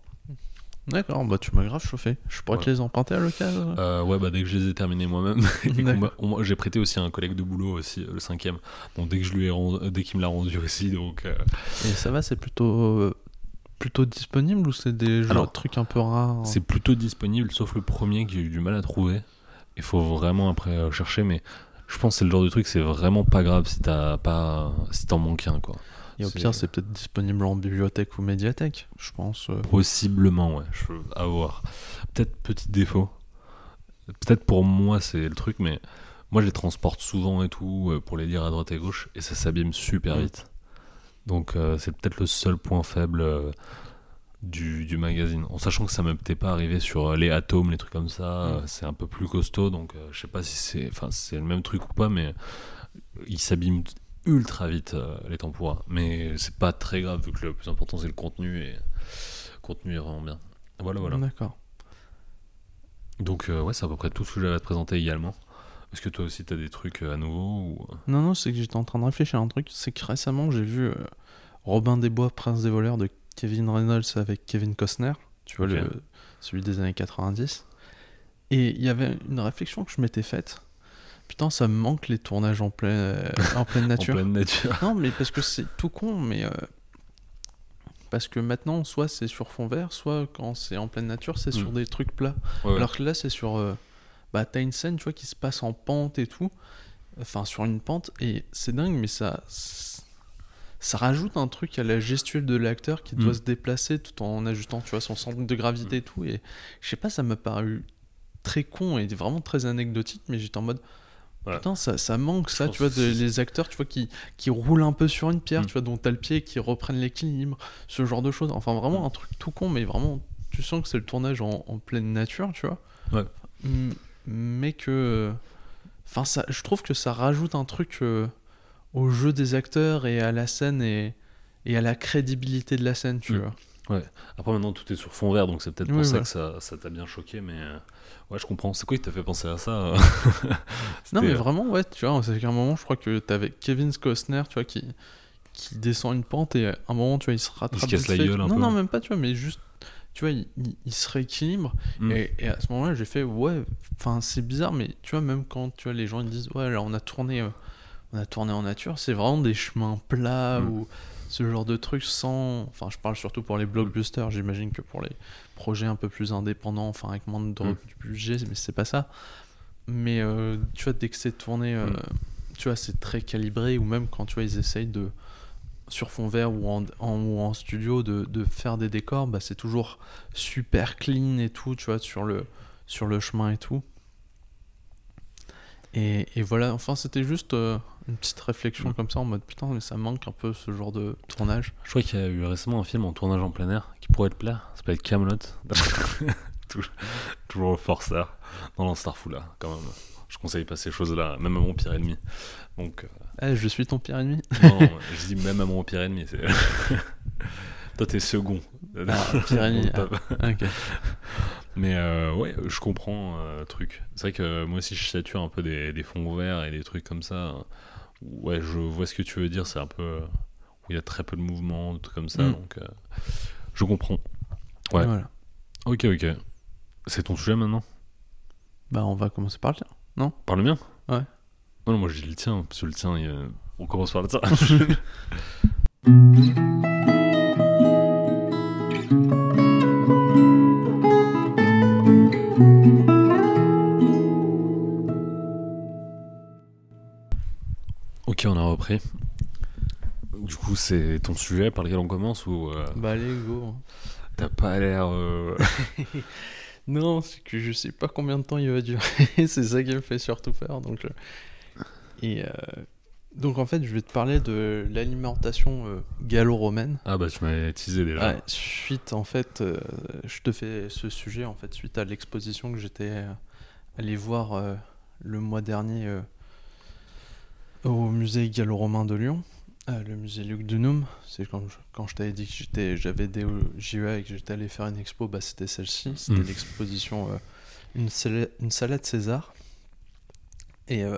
D'accord, bah tu m'as grave chauffé. Je pourrais te les emprunter à l'occasion. Euh, ouais, bah dès que je les ai terminés moi-même, *laughs* j'ai prêté aussi à un collègue de boulot aussi, le cinquième. Donc dès que je lui ai rendu- dès qu'il me l'a rendu aussi, donc euh, Et ça va, c'est plutôt plutôt disponible ou c'est des jeux, Alors, trucs un peu rares c'est plutôt disponible, sauf le premier que j'ai eu du mal à trouver. Il faut vraiment après euh, chercher, mais je pense que c'est le genre de truc, c'est vraiment pas grave si t'as pas, si t'en manques un quoi. Et au c'est- pire, c'est peut-être disponible en bibliothèque ou médiathèque, je pense. euh. Possiblement, ouais, je peux avoir. Peut-être petit défaut. Peut-être pour moi c'est le truc, mais moi je les transporte souvent et tout euh, pour les lire à droite et gauche et ça s'abîme super Mm. vite. Donc euh, c'est peut-être le seul point faible euh, du, du magazine. En sachant que ça m'est peut-être pas arrivé sur euh, les atomes, les trucs comme ça, euh, c'est un peu plus costaud, donc je sais pas si c'est enfin, c'est le même truc ou pas, mais il s'abîme ultra vite les tempura. Mais c'est pas très grave vu que le plus important c'est le contenu et le contenu est vraiment bien. Voilà, voilà. D'accord. Donc, euh, ouais, c'est à peu près tout ce que j'avais à te présenter également. Est-ce que toi aussi t'as des trucs euh, à nouveau ou... Non, non, c'est que j'étais en train de réfléchir à un truc. C'est que récemment, j'ai vu euh, Robin des Bois, Prince des voleurs de Kevin Reynolds avec Kevin Costner. Tu vois, le, celui des années 90. Et il y avait une réflexion que je m'étais faite. Putain, ça me manque les tournages en, plein, euh, en pleine *laughs* nature. En pleine nature. Non, mais parce que c'est tout con, mais. euh, parce que maintenant, soit c'est sur fond vert, soit quand c'est en pleine nature, c'est sur Mm. des trucs plats. Ouais, ouais. Alors que là, c'est sur. Bah, t'as une scène, tu vois, qui se passe en pente et tout. Enfin, sur une pente, et c'est dingue, mais ça. Ça rajoute un truc à la gestuelle de l'acteur qui doit Mm. se déplacer tout en ajustant, tu vois, son centre de gravité et tout. Et je sais pas, ça m'a paru très con et vraiment très anecdotique, mais j'étais en mode. Ouais. Putain, ça, ça manque ça, tu vois, de- les acteurs, tu vois, qui, qui roulent un peu sur une pierre, Mm. tu vois, dont t'as le pied qui reprennent l'équilibre, ce genre de choses. Enfin, vraiment Mm. un truc tout con, mais vraiment, tu sens que c'est le tournage en, en pleine nature, tu vois. Ouais. Mais que. Enfin, ça, je trouve que ça rajoute un truc euh, au jeu des acteurs et à la scène et, et à la crédibilité de la scène, tu Mm. vois. Après, maintenant tout est sur fond vert, donc c'est peut-être pour Oui, ça que ça ça t'a bien choqué, mais euh, ouais, je comprends. C'est quoi qui t'a fait penser à ça euh *laughs* Non, mais vraiment, ouais, tu vois, c'est qu'à un moment, je crois que t'avais Kevin Costner, tu vois, qui, qui descend une pente et à un moment, tu vois, il se rattrape. casse vite la fait. gueule un Non, peu. non, même pas, tu vois, mais juste, tu vois, il, il- il se rééquilibre. Mm. Et, et à ce moment-là, j'ai fait, ouais, enfin, c'est bizarre, mais tu vois, même quand tu vois, les gens ils disent, ouais, là, on a tourné, euh, on a tourné en nature, c'est vraiment des chemins plats Mm. ou ce genre de truc sans. Enfin, je parle surtout pour les blockbusters. J'imagine que pour les projets un peu plus indépendants, enfin avec moins de Mm. budget, mais c'est pas ça. Mais euh, tu vois, dès que c'est tourné, euh, tu vois, c'est très calibré. Ou même quand tu vois, ils essayent de sur fond vert ou en, en- ou en studio de, de faire des décors, bah, c'est toujours super clean et tout, tu vois, sur le, sur le chemin et tout. Et, et voilà, enfin, c'était juste euh, une petite réflexion Mm. comme ça en mode putain, mais ça manque un peu ce genre de tournage. Je crois qu'il y a eu récemment un film en tournage en plein air qui pourrait te plaire. Ça s'appelle Camelot. *laughs* toujours, toujours le forceur. Non, Starful là, quand même. Je conseille pas ces choses-là, même à mon pire ennemi. Donc, euh, Eh, je suis ton pire ennemi. non, *laughs* je dis même à mon pire ennemi. *laughs* Toi, t'es second. Ah, pire ennemi. *laughs* Ah. Mais euh, ouais, je comprends euh, le truc. C'est vrai que moi aussi, je sature un peu des, des fonds verts et des trucs comme ça. Ouais, je vois ce que tu veux dire. C'est un peu où il y a très peu de mouvement, des trucs comme ça. Mm. Donc, euh, je comprends. Ouais. Voilà. Ok, ok. C'est ton sujet maintenant? Bah, on va commencer par le tien. Par le mien Ouais. Non, non, moi je dis le tien, parce que le tien, il, euh, on commence par le tien. *laughs* ok, on a repris. Du coup, c'est ton sujet par lequel on commence ou euh, Bah, allez, go. t'as pas l'air. euh, *laughs* Non, c'est que je sais pas combien de temps il va durer. *laughs* c'est ça qui me fait surtout peur. Donc, euh, Et euh, donc en fait, je vais te parler de l'alimentation euh, gallo-romaine. Ah bah tu m'avais teasé déjà. Ouais, suite en fait, euh, je te fais ce sujet en fait suite à l'exposition que j'étais allé voir le mois dernier au musée gallo-romain de Lyon, euh, le musée Luc Dunum. C'est quand je, quand je t'avais dit que j'avais des JEA et que j'étais allé faire une expo, bah c'était celle-ci. C'était Mm. l'exposition euh, une, salade, une salade César. Et euh,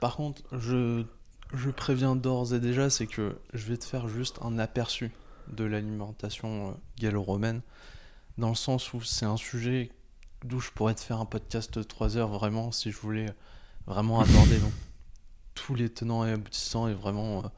par contre, je, je préviens d'ores et déjà, c'est que je vais te faire juste un aperçu de l'alimentation euh, gallo-romaine, dans le sens où c'est un sujet d'où je pourrais te faire un podcast de 3 heures vraiment si je voulais vraiment aborder *laughs* donc, tous les tenants et aboutissants et vraiment euh,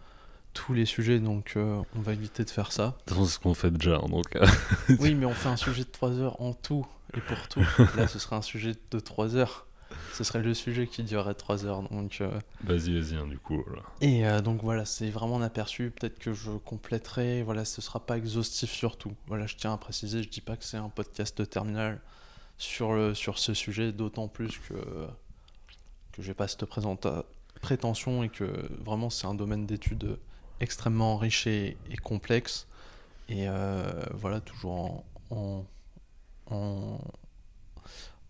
tous les sujets, donc euh, on va éviter de faire ça. De toute façon, c'est ce qu'on fait déjà. hein, Donc, euh, *laughs* Oui, mais on fait un *laughs* sujet de 3 heures en tout et pour tout. Là, ce serait un sujet de 3 heures. Ce serait le sujet qui durerait 3 heures. Donc, euh, vas-y, vas-y, hein, du coup. voilà. Et euh, donc voilà, c'est vraiment un aperçu. Peut-être que je compléterai. Voilà, ce sera pas exhaustif sur tout. Voilà, je tiens à préciser, je dis pas que c'est un podcast de terminal sur, le, sur ce sujet, d'autant plus que, que j'ai pas cette présenta- prétention et que vraiment c'est un domaine d'études extrêmement riche et, complexe. Et euh, voilà, toujours en, en,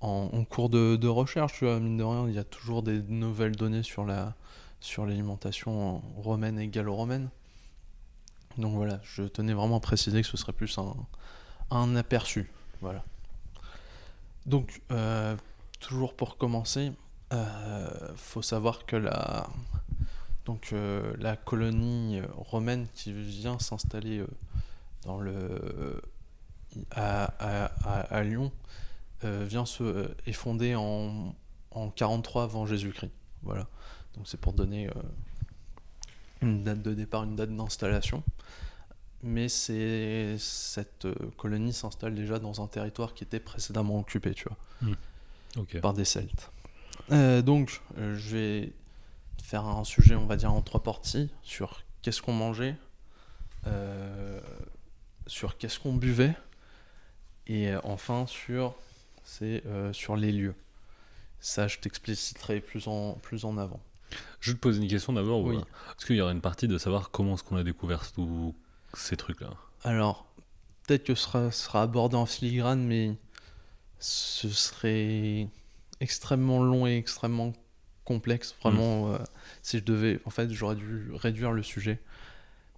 en, cours de, de recherche, tu vois, mine de rien, il y a toujours des nouvelles données sur la sur l'alimentation romaine et gallo-romaine. Donc voilà, je tenais vraiment à préciser que ce serait plus un, un aperçu. Voilà. Donc, euh, toujours pour commencer, euh, faut savoir que la, donc, euh, la colonie romaine qui vient s'installer euh, dans le, à, à- à- à Lyon euh, vient se, est fondée en, en 43 avant Jésus-Christ. Voilà. Donc c'est pour donner une date de départ, une date d'installation. Mais c'est cette colonie s'installe déjà dans un territoire qui était précédemment occupé, tu vois, Ok. par des Celtes. Euh, donc euh, je vais faire un sujet, on va dire en trois parties, sur qu'est-ce qu'on mangeait, euh, sur qu'est-ce qu'on buvait, et enfin sur c'est sur les lieux. Ça, je t'expliciterai plus en, plus en avant. Je vais te poser une question d'abord. ou, Oui. Est-ce qu'il y aura une partie de savoir comment est-ce qu'on a découvert tous ces trucs-là Alors, peut-être que ce sera, sera abordé en filigrane, mais ce serait extrêmement long et extrêmement complexe. Vraiment, euh, si je devais. En fait, j'aurais dû réduire le sujet.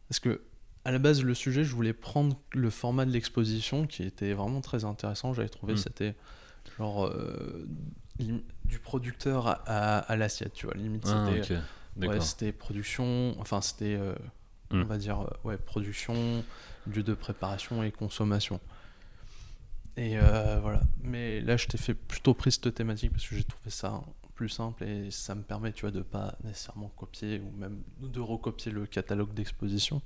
Parce que, à la base, le sujet, je voulais prendre le format de l'exposition qui était vraiment très intéressant. J'avais trouvé Mm. c'était genre. euh, du producteur à, à- à l'assiette, tu vois. Limite, Ah, c'était. Ouais, production, enfin c'était, euh, Hmm. on va dire, ouais, production, lieu de préparation et consommation. Et euh, voilà. Mais là, je t'ai fait plutôt pris cette thématique parce que j'ai trouvé ça plus simple et ça me permet, tu vois, de pas nécessairement copier ou même de recopier le catalogue d'exposition.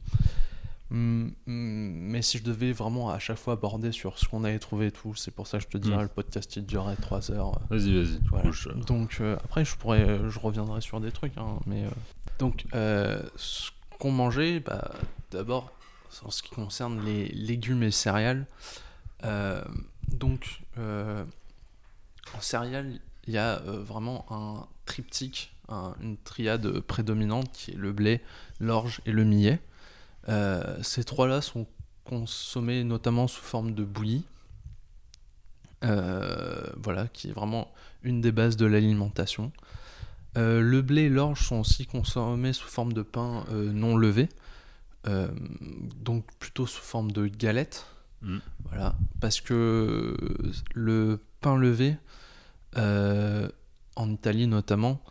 Mm, mm, Mais si je devais vraiment à chaque fois aborder sur ce qu'on avait trouvé et tout, c'est pour ça que je te dirais le podcast il durerait 3 heures. Vas-y, vas-y. Voilà. je- Donc euh, après, je pourrais, euh, je reviendrai sur des trucs, hein, mais euh, donc euh, ce qu'on mangeait, bah, d'abord en ce qui concerne les légumes et céréales, euh, donc euh, en céréales, il y a euh, vraiment un triptyque, un- une triade prédominante qui est le blé, l'orge et le millet. Euh, ces trois-là sont consommés notamment sous forme de bouillie. Euh, voilà, qui est vraiment une des bases de l'alimentation. Euh, le blé et l'orge sont aussi consommés sous forme de pain euh, non levé, euh, donc plutôt sous forme de galette. Mm. Voilà, parce que le pain levé, euh, en Italie notamment,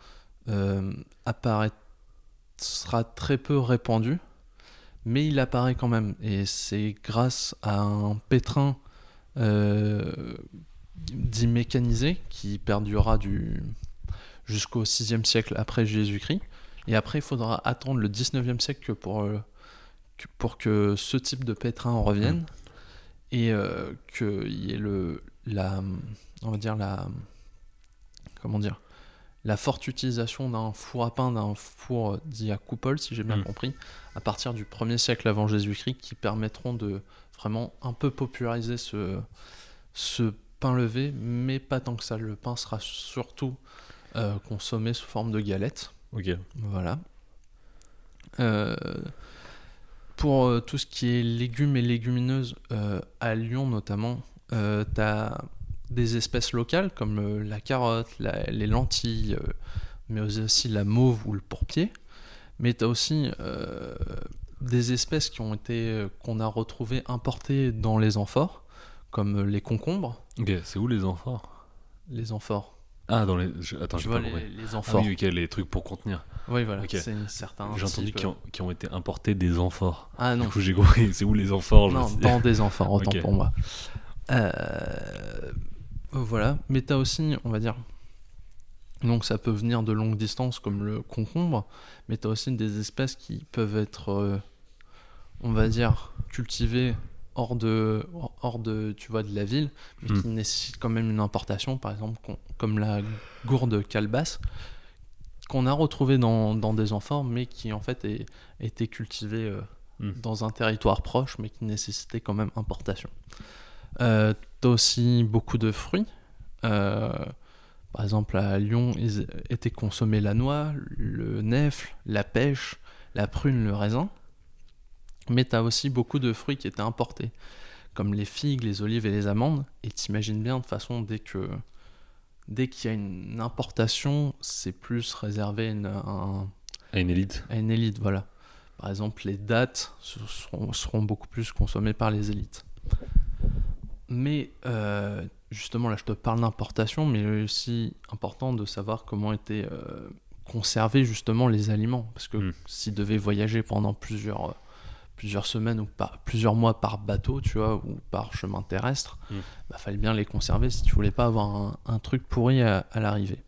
euh, apparaîtra très peu répandu, mais il apparaît quand même. Et c'est grâce à un pétrin euh, dit mécanisé qui perdurera du jusqu'au 6e siècle après Jésus-Christ. Et après, il faudra attendre le 19e siècle pour, euh, pour que ce type de pétrin revienne et euh, qu'il y ait le, la, on va dire la, comment dire, la forte utilisation d'un four à pain, d'un four dit à coupole, si j'ai bien Mm. compris, à partir du 1er siècle avant Jésus-Christ, qui permettront de vraiment un peu populariser ce, ce pain levé, mais pas tant que ça. Le pain sera surtout euh, consommé sous forme de galette. Ok. Voilà. Euh, pour euh, tout ce qui est légumes et légumineuses, euh, à Lyon notamment, tu as des espèces locales comme euh, la carotte, la- les lentilles, euh, mais aussi la mauve ou le pourpier. Mais tu as aussi euh, des espèces qui ont été euh, qu'on a retrouvées importées dans les amphores, comme euh, les concombres. C'est où les amphores? Les amphores. Ah, dans les. je- Attends, tu vois pas les, les Ah amphores. oui, ok, les trucs pour contenir. Oui, voilà. Ok. C'est certains. J'ai entendu types, qui ont, qui ont été importés des amphores. Ah non, Du coup, j'ai compris. C'est où les amphores Non, dans des enfants, autant Ok. pour moi. Euh, voilà, mais t'as aussi, on va dire, donc ça peut venir de longue distance comme le concombre, mais t'as aussi des espèces qui peuvent être, euh, on va dire, cultivées hors de, hors de, tu vois, de la ville, mais Hmm. qui nécessitent quand même une importation, par exemple, comme la gourde calebasse, qu'on a retrouvée dans, dans des amphores, mais qui en fait est, était cultivée euh, Hmm. dans un territoire proche, mais qui nécessitait quand même importation. Euh, T'as aussi beaucoup de fruits. Euh, par exemple, à Lyon, ils étaient consommés la noix, le nèfle, la pêche, la prune, le raisin. Mais tu as aussi beaucoup de fruits qui étaient importés, comme les figues, les olives et les amandes. Et t'imagines bien, de toute façon, dès que dès qu'il y a une importation, c'est plus réservé à une, un- À une élite. à une élite, voilà. Par exemple, les dates se- seront, seront beaucoup plus consommées par les élites. Mais euh, justement, là, je te parle d'importation, mais il est aussi important de savoir comment étaient euh, conservés justement les aliments. Parce que Mm. s'ils devaient voyager pendant plusieurs, plusieurs semaines ou par, plusieurs mois par bateau, tu vois, ou par chemin terrestre, Mm. bah, fallait bien les conserver si tu voulais pas avoir un, un truc pourri à, à l'arrivée.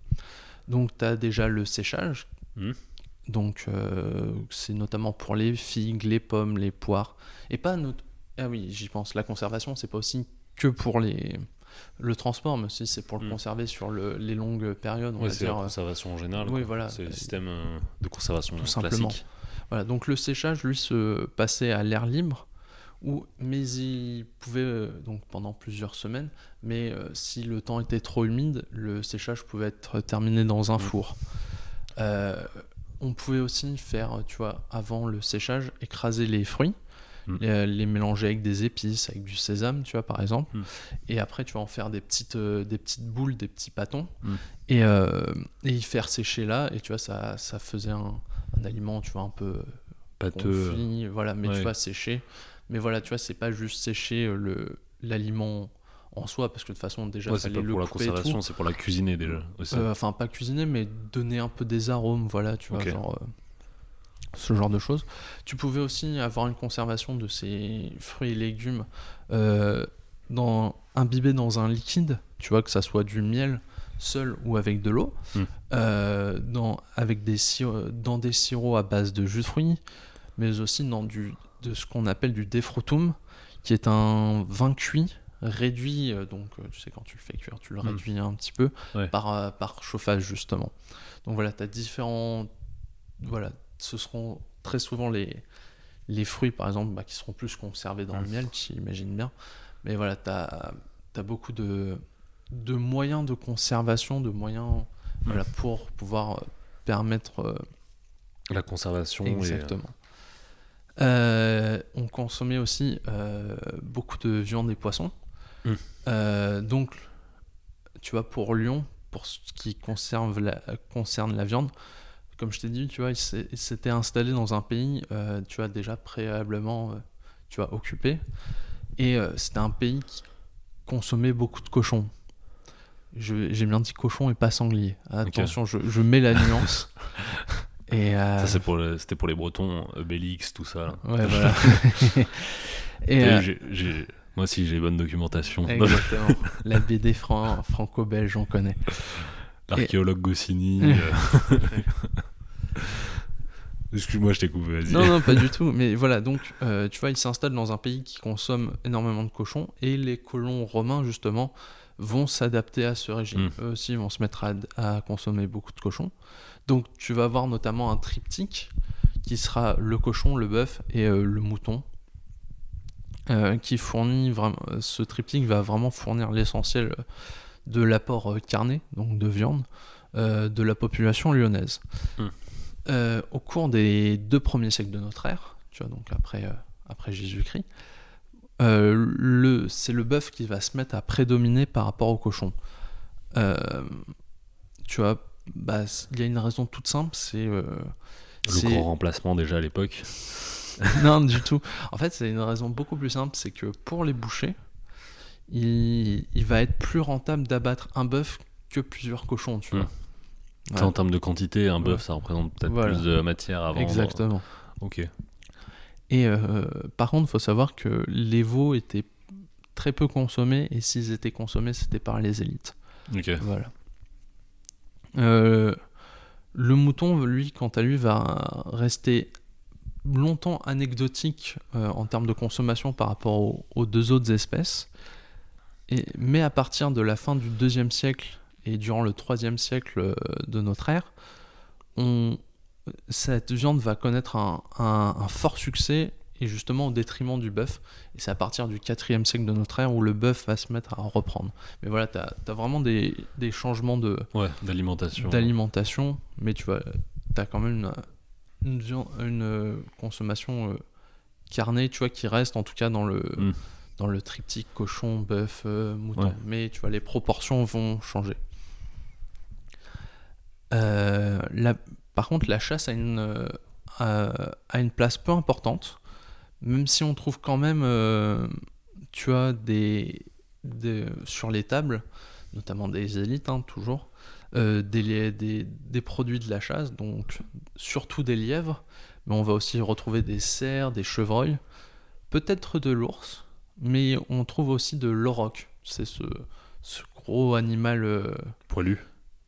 Donc, tu as déjà le séchage. Mm. Donc, euh, c'est notamment pour les figues, les pommes, les poires. Et pas. not- Ah oui, j'y pense. La conservation, c'est pas aussi que pour les le transport, mais aussi c'est pour le Mm. conserver sur le- les longues périodes, on Ouais, va c'est la dire. euh, conservation en général. oui, quoi. voilà. C'est le système euh, de conservation Tout simplement. Voilà, donc le séchage, lui, se passait à l'air libre, où, mais il pouvait, euh, donc pendant plusieurs semaines, mais euh, si le temps était trop humide, le séchage pouvait être terminé dans un Mm. four. Euh, on pouvait aussi faire, tu vois, avant le séchage, écraser les fruits, Mm. les, les mélanger avec des épices, avec du sésame, tu vois, par exemple, Mm. et après, tu vas en faire des petites, euh, des petites boules, des petits pâtons, et, euh, et y faire sécher là, et tu vois, ça, ça faisait un, un aliment, tu vois, un peu Pâteux. confit, voilà, mais ouais. tu vois, séché. Mais voilà, tu vois, c'est pas juste sécher euh, le l'aliment en soi, parce que de toute façon, déjà, Ouais, c'est pas le pour la conservation, c'est pour la cuisiner déjà. aussi. Euh, Enfin, pas cuisiner, mais donner un peu des arômes, voilà, tu vois, genre, euh, ce genre de choses. Tu pouvais aussi avoir une conservation de ces fruits et légumes euh, dans, imbibés dans un liquide, tu vois, que ça soit du miel, seul ou avec de l'eau, Mm. euh, dans, avec des dans des sirops à base de jus de fruits, mais aussi dans du, de ce qu'on appelle du defrutum, qui est un vin cuit réduit, euh, donc euh, tu sais quand tu le fais cuire, tu le Mm. réduis un petit peu Ouais. par, par chauffage justement. Donc voilà, tu as différents... Voilà, ce seront très souvent les, les fruits par exemple bah, qui seront plus conservés dans le Mm. miel, j'imagine bien. Mais voilà, tu as, beaucoup de, de moyens de conservation, de moyens voilà, pour pouvoir euh, permettre... euh, La conservation. et, euh, Exactement. On consommait aussi euh, beaucoup de viande et poissons. Mm. Euh, donc, tu vois, pour Lyon, pour ce qui conserve la- concerne la viande, comme je t'ai dit, tu vois, il s'était installé dans un pays, tu vois, déjà préalablement, tu vois, occupé. Et c'était un pays qui consommait beaucoup de cochons. J'ai bien dit cochon et pas sanglier. Attention, je, je mets la nuance. *laughs* et, euh, Ça, c'est pour le- c'était pour les Bretons, Obélix, tout ça. Ouais, voilà. *laughs* et, Et euh, moi aussi, j'ai bonne documentation. *laughs* exactement. La BD fran- franco-belge, on connaît. L'archéologue Goscinny. euh. Excuse-moi, je t'ai coupé, vas-y. Non, non, pas du tout. Mais voilà, donc, tu vois, il s'installe dans un pays qui consomme énormément de cochons et les colons romains, justement, vont s'adapter à ce régime. Mm. Eux aussi vont se mettre à, à consommer beaucoup de cochons. Donc, tu vas avoir notamment un triptyque qui sera le cochon, le bœuf et euh, le mouton. euh, qui fournit vraiment, ce triptyque va vraiment fournir l'essentiel de l'apport euh, carné, donc de viande, euh, de la population lyonnaise. Mm. Au cours des deux premiers siècles de notre ère, tu vois, donc après, après Jésus-Christ, euh, le, c'est le bœuf qui va se mettre à prédominer par rapport au cochon. Euh, tu vois, bah, il y a une raison toute simple, c'est... euh, Le grand remplacement déjà à l'époque. *laughs* non, du tout. En fait, c'est une raison beaucoup plus simple, c'est que pour les bouchers, il, il va être plus rentable d'abattre un bœuf que plusieurs cochons, tu vois. Mm. Tu sais, En termes de quantité, un bœuf, Ouais. ça représente peut-être Voilà. plus de matière à vendre. Exactement. Ok. Et euh, par contre, il faut savoir que les veaux étaient très peu consommés, et s'ils étaient consommés, c'était par les élites. Voilà. Euh, le mouton, lui, quant à lui, va rester longtemps anecdotique euh, en termes de consommation par rapport aux, aux deux autres espèces. Et, mais à partir de la fin du deuxième siècle et durant le troisième siècle de notre ère, on, cette viande va connaître un, un- un fort succès et justement au détriment du bœuf. Et c'est à partir du quatrième siècle de notre ère où le bœuf va se mettre à reprendre. Mais voilà, tu as, vraiment des, des changements de, Ouais, d'alimentation. d'alimentation, mais tu vois, tu as quand même une, une, viande- une, euh, consommation euh, carnée, tu vois, qui reste en tout cas dans le, Mm. dans le triptyque cochon, bœuf, euh, mouton. Ouais. Mais tu vois, les proportions vont changer. Euh, la- par contre, la chasse a une, euh, a, place peu importante, même si on trouve quand même, euh, tu des- sur les tables, notamment des élites, hein, toujours, euh, des, des, des produits de la chasse, donc surtout des lièvres, mais on va aussi retrouver des cerfs, des chevreuils, peut-être de l'ours, mais on trouve aussi de l'auroch. C'est ce, ce gros animal, Poilu.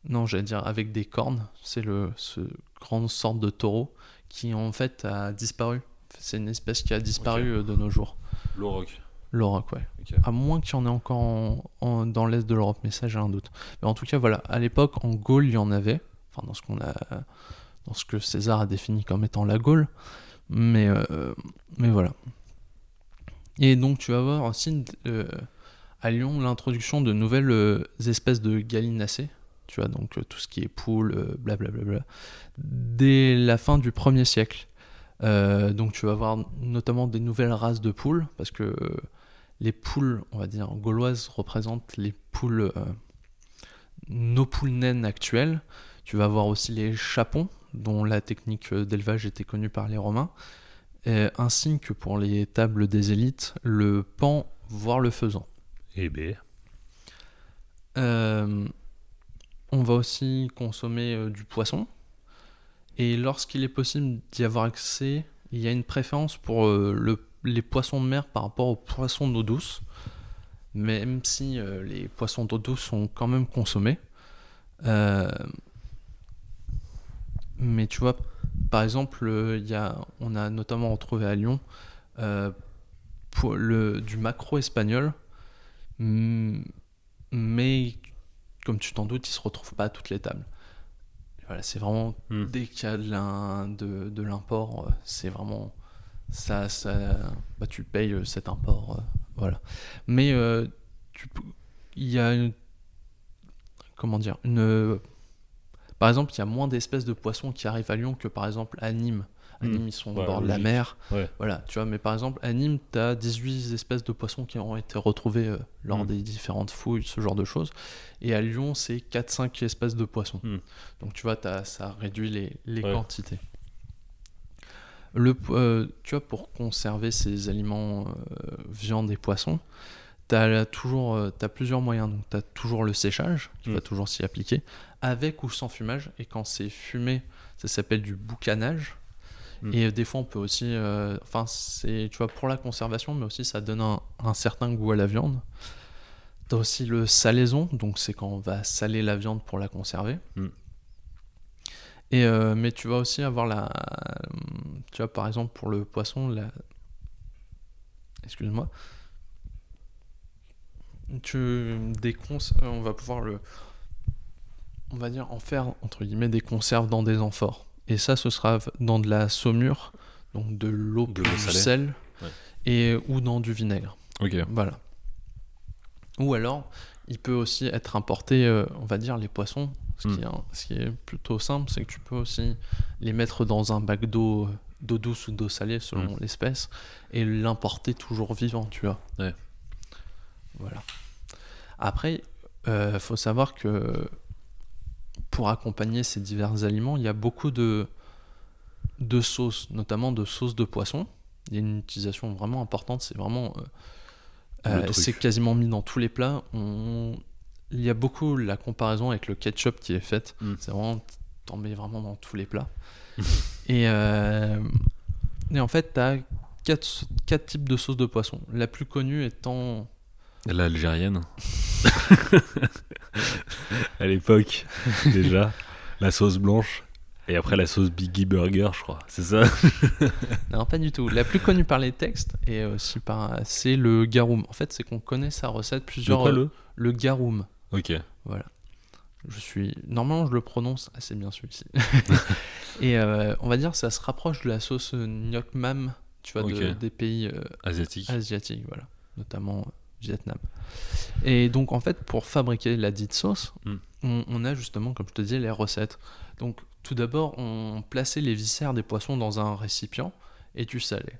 Non, j'allais dire avec des cornes. C'est le ce grande sorte de taureau qui en fait a disparu. C'est une espèce qui a disparu euh, de nos jours. L'auroch. L'auroch, ouais. À moins qu'il y en ait encore en- en- dans l'est de l'Europe, mais ça j'ai un doute. Mais en tout cas, voilà, à l'époque, en Gaule, il y en avait. Enfin, dans ce qu'on a, dans ce que César a défini comme étant la Gaule. Mais, euh, mais voilà. Et donc, tu vas voir aussi euh, à Lyon l'introduction de nouvelles espèces de gallinacées. Tu vois, donc euh, tout ce qui est poule, euh, blablabla. Dès la fin du 1er siècle. Euh, donc, tu vas voir notamment des nouvelles races de poules, parce que euh, les poules, on va dire, gauloises représentent les poules, euh, nos poules naines actuelles. Tu vas avoir aussi les chapons, dont la technique d'élevage était connue par les Romains, et ainsi que pour les tables des élites, le pan, voire le faisan. Eh ben. On va aussi consommer euh, du poisson. Et lorsqu'il est possible d'y avoir accès, il y a une préférence pour euh, le- les poissons de mer par rapport aux poissons d'eau douce. Même si euh, les poissons d'eau douce sont quand même consommés. Mais tu vois, par exemple, on a notamment retrouvé à Lyon du macro espagnol, mais comme tu t'en doutes, il se retrouve pas à toutes les tables. Voilà, c'est vraiment Hmm. dès qu'il y a de l'im- de, de l'import, euh, c'est vraiment ça, ça bah, tu payes euh, cet import, euh, voilà. Mais euh, tu il y a une, comment dire une par exemple, il y a moins d'espèces de poissons qui arrivent à Lyon que par exemple à Nîmes. À. Nîmes, ils sont au bord de la mer. Ouais. Voilà, tu vois, mais par exemple, à Nîmes, tu as 18 espèces de poissons qui ont été retrouvées euh, lors Hmm. des différentes fouilles, ce genre de choses. Et à Lyon, c'est 4-5 espèces de poissons. Hmm. Donc tu vois, ça réduit les, les Ouais. quantités. Le, euh, tu vois, pour conserver ces aliments, euh, viande et poissons, tu as toujours plusieurs moyens. Donc tu as toujours le séchage, qui Mm. va toujours s'y appliquer, avec ou sans fumage. Et quand c'est fumé, ça s'appelle du boucanage. Mm. Et des fois, on peut aussi. euh, Enfin, c'est, tu vois, pour la conservation, mais aussi ça donne un, un certain goût à la viande. Tu as aussi le salaison, donc c'est quand on va saler la viande pour la conserver. Mm. Et, euh, mais tu vas aussi avoir la. Tu vois, par exemple, pour le poisson, la. Excuse-moi. Tu, des cons, on va pouvoir le. On va dire en faire, entre guillemets, des conserves dans des amphores. Et ça, ce sera dans de la saumure, donc de l'eau De du sel, Ouais. et, ou dans du vinaigre. Ok. Voilà. Ou alors, il peut aussi être importé, euh, on va dire, les poissons. Ce, qui Mm. est, un- ce qui est plutôt simple, c'est que tu peux aussi les mettre dans un bac d'eau euh, d'eau douce ou d'eau salée selon Mm. l'espèce et l'importer toujours vivant, tu vois. Ouais. Voilà. Après, il faut savoir que pour accompagner ces divers aliments, il y a beaucoup de, de sauces, notamment de sauces de poisson. Il y a une utilisation vraiment importante, c'est vraiment... euh, euh, c'est quasiment mis dans tous les plats. On- Il y a beaucoup la comparaison avec le ketchup qui est faite. Mm. C'est vraiment, t'en mets vraiment dans tous les plats. *laughs* et, euh, et en fait, t'as quatre, quatre types de sauces de poisson. La plus connue étant L'algérienne. *laughs* *laughs* à l'époque, déjà. La sauce blanche. Et après la sauce Biggie Burger, je crois. C'est ça? *laughs* Non, pas du tout. La plus connue par les textes et aussi par c'est le garum. En fait, c'est qu'on connaît sa recette plusieurs quoi, euh, le le garum. Ok. Je suis normalement je le prononce assez bien celui-ci. *laughs* et euh, on va dire ça se rapproche de la sauce gnoc mam, tu vois, de- des pays euh, Asiatique. asiatiques, voilà, notamment Vietnam. Et donc en fait pour fabriquer la dite sauce, Mm. on, on a justement comme je te disais les recettes. Donc tout d'abord on plaçait les viscères des poissons dans un récipient et tu salais.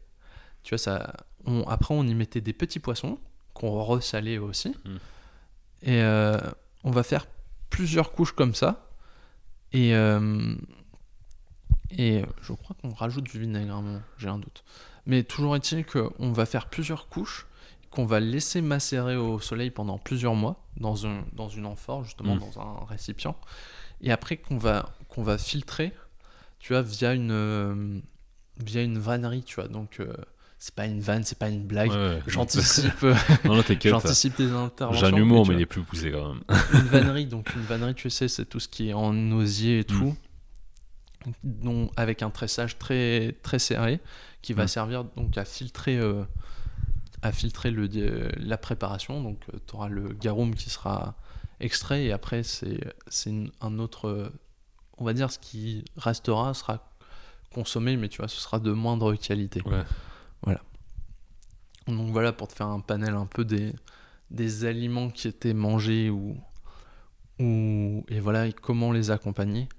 Tu vois ça. on- après on y mettait des petits poissons qu'on ressalait aussi. Mm. Et euh, on va faire plusieurs couches comme ça. Et, euh, et je crois qu'on rajoute du vinaigre à un moment, j'ai un doute. Mais toujours est-il qu'on va faire plusieurs couches, qu'on va laisser macérer au soleil pendant plusieurs mois, dans, un, dans une amphore, justement, Mm. dans un récipient. Et après qu'on va, qu'on va filtrer, tu vois, via une, euh, via une vannerie, tu vois. Donc, euh, c'est pas une vanne, c'est pas une blague. Ouais, ouais. J'anticipe, *laughs* j'anticipe tes interventions. J'ai un humour, mais il est plus poussé quand même. une *laughs* vannerie, donc une vannerie, tu sais, c'est tout ce qui est en osier et tout, donc, avec un tressage très, très serré, qui va Mm. servir donc à filtrer, euh, à filtrer le, euh, la préparation. Donc, tu auras le garum qui sera extrait, et après, c'est un autre, euh, on va dire, ce qui restera sera consommé, mais tu vois, ce sera de moindre qualité. Ouais. Donc voilà, pour te faire un panel un peu des, des aliments qui étaient mangés ou, ou et voilà, et comment les accompagner.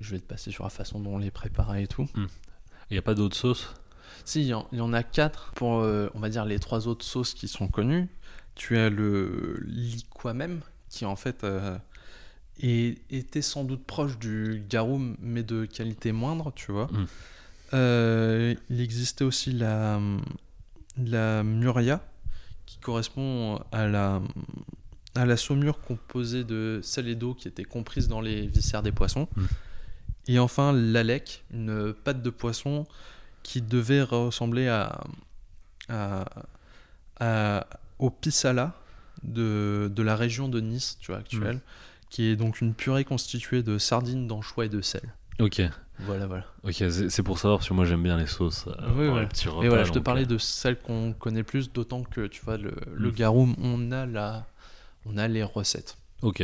Je vais te passer sur la façon dont on les préparait et tout. Il n'y a pas d'autre sauce Si, il y, en- il y en a quatre pour, euh, on va dire, les trois autres sauces qui sont connues. Tu as le liquat même, qui en fait euh, est- était sans doute proche du garum, mais de qualité moindre, tu vois. Mm. Euh, il existait aussi la, la muria, qui correspond à la, à la saumure composée de sel et d'eau qui était comprise dans les viscères des poissons. Mm. Et enfin, l'alec, une pâte de poisson qui devait ressembler à, à, à- au pisala de, de la région de Nice, tu vois, actuelle, qui est donc une purée constituée de sardines, d'anchois et de sel. Ok. Voilà, voilà. Ok, c'est pour savoir parce que moi j'aime bien les sauces. euh, Oui, les petits repas, Et voilà, je te parlais euh, de celles qu'on connaît plus, d'autant que tu vois, le, le Mm. garum, on a, la, on a les recettes. Ok.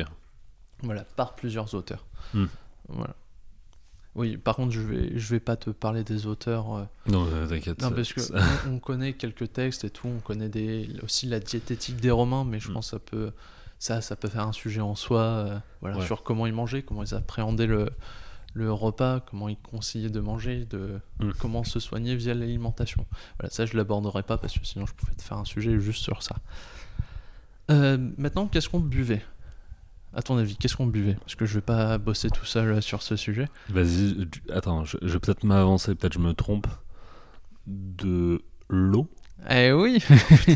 Voilà, par plusieurs auteurs. Mm. Voilà. Oui, par contre, je vais, je vais pas te parler des auteurs. euh, Non, euh, t'inquiète. non, parce que on, *laughs* on connaît quelques textes et tout, on connaît des, aussi la diététique des Romains, mais je Mm. pense que ça peut, ça, ça peut faire un sujet en soi, euh, voilà, Ouais. sur comment ils mangeaient, comment ils appréhendaient le, le repas, comment ils conseillaient de manger, de Mm. comment se soigner via l'alimentation. Voilà, ça je l'aborderai pas parce que sinon je pouvais te faire un sujet juste sur ça. Euh, maintenant, qu'est-ce qu'on buvait? À ton avis, qu'est-ce qu'on buvait? Parce que je vais pas bosser tout seul euh, sur ce sujet. Vas-y, attends, je, je vais peut-être m'avancer, peut-être je me trompe. De l'eau? Eh oui *laughs* Je-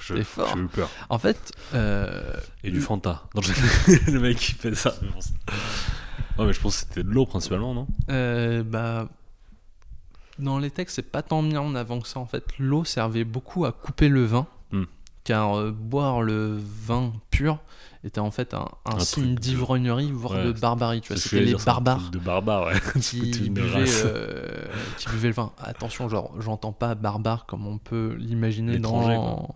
je- T'es fort. J'ai eu peur. En fait, euh, Et du Fanta. Non, je- *laughs* le mec qui fait ça. je. Ouais, mais je pense que c'était de l'eau principalement, non? Euh, bah, dans les textes, c'est pas tant mis en avant que ça. En fait, l'eau servait beaucoup à couper le vin, Hmm. car euh, boire le vin pur était en fait un, un Un signe d'ivrognerie, voire Ouais, de barbarie. Tu vois, c'était les barbares De barbares, ouais. *laughs* qui Toute une buvaient, euh, qui buvaient le vin. Attention, genre, j'entends pas barbare comme on peut l'imaginer dans.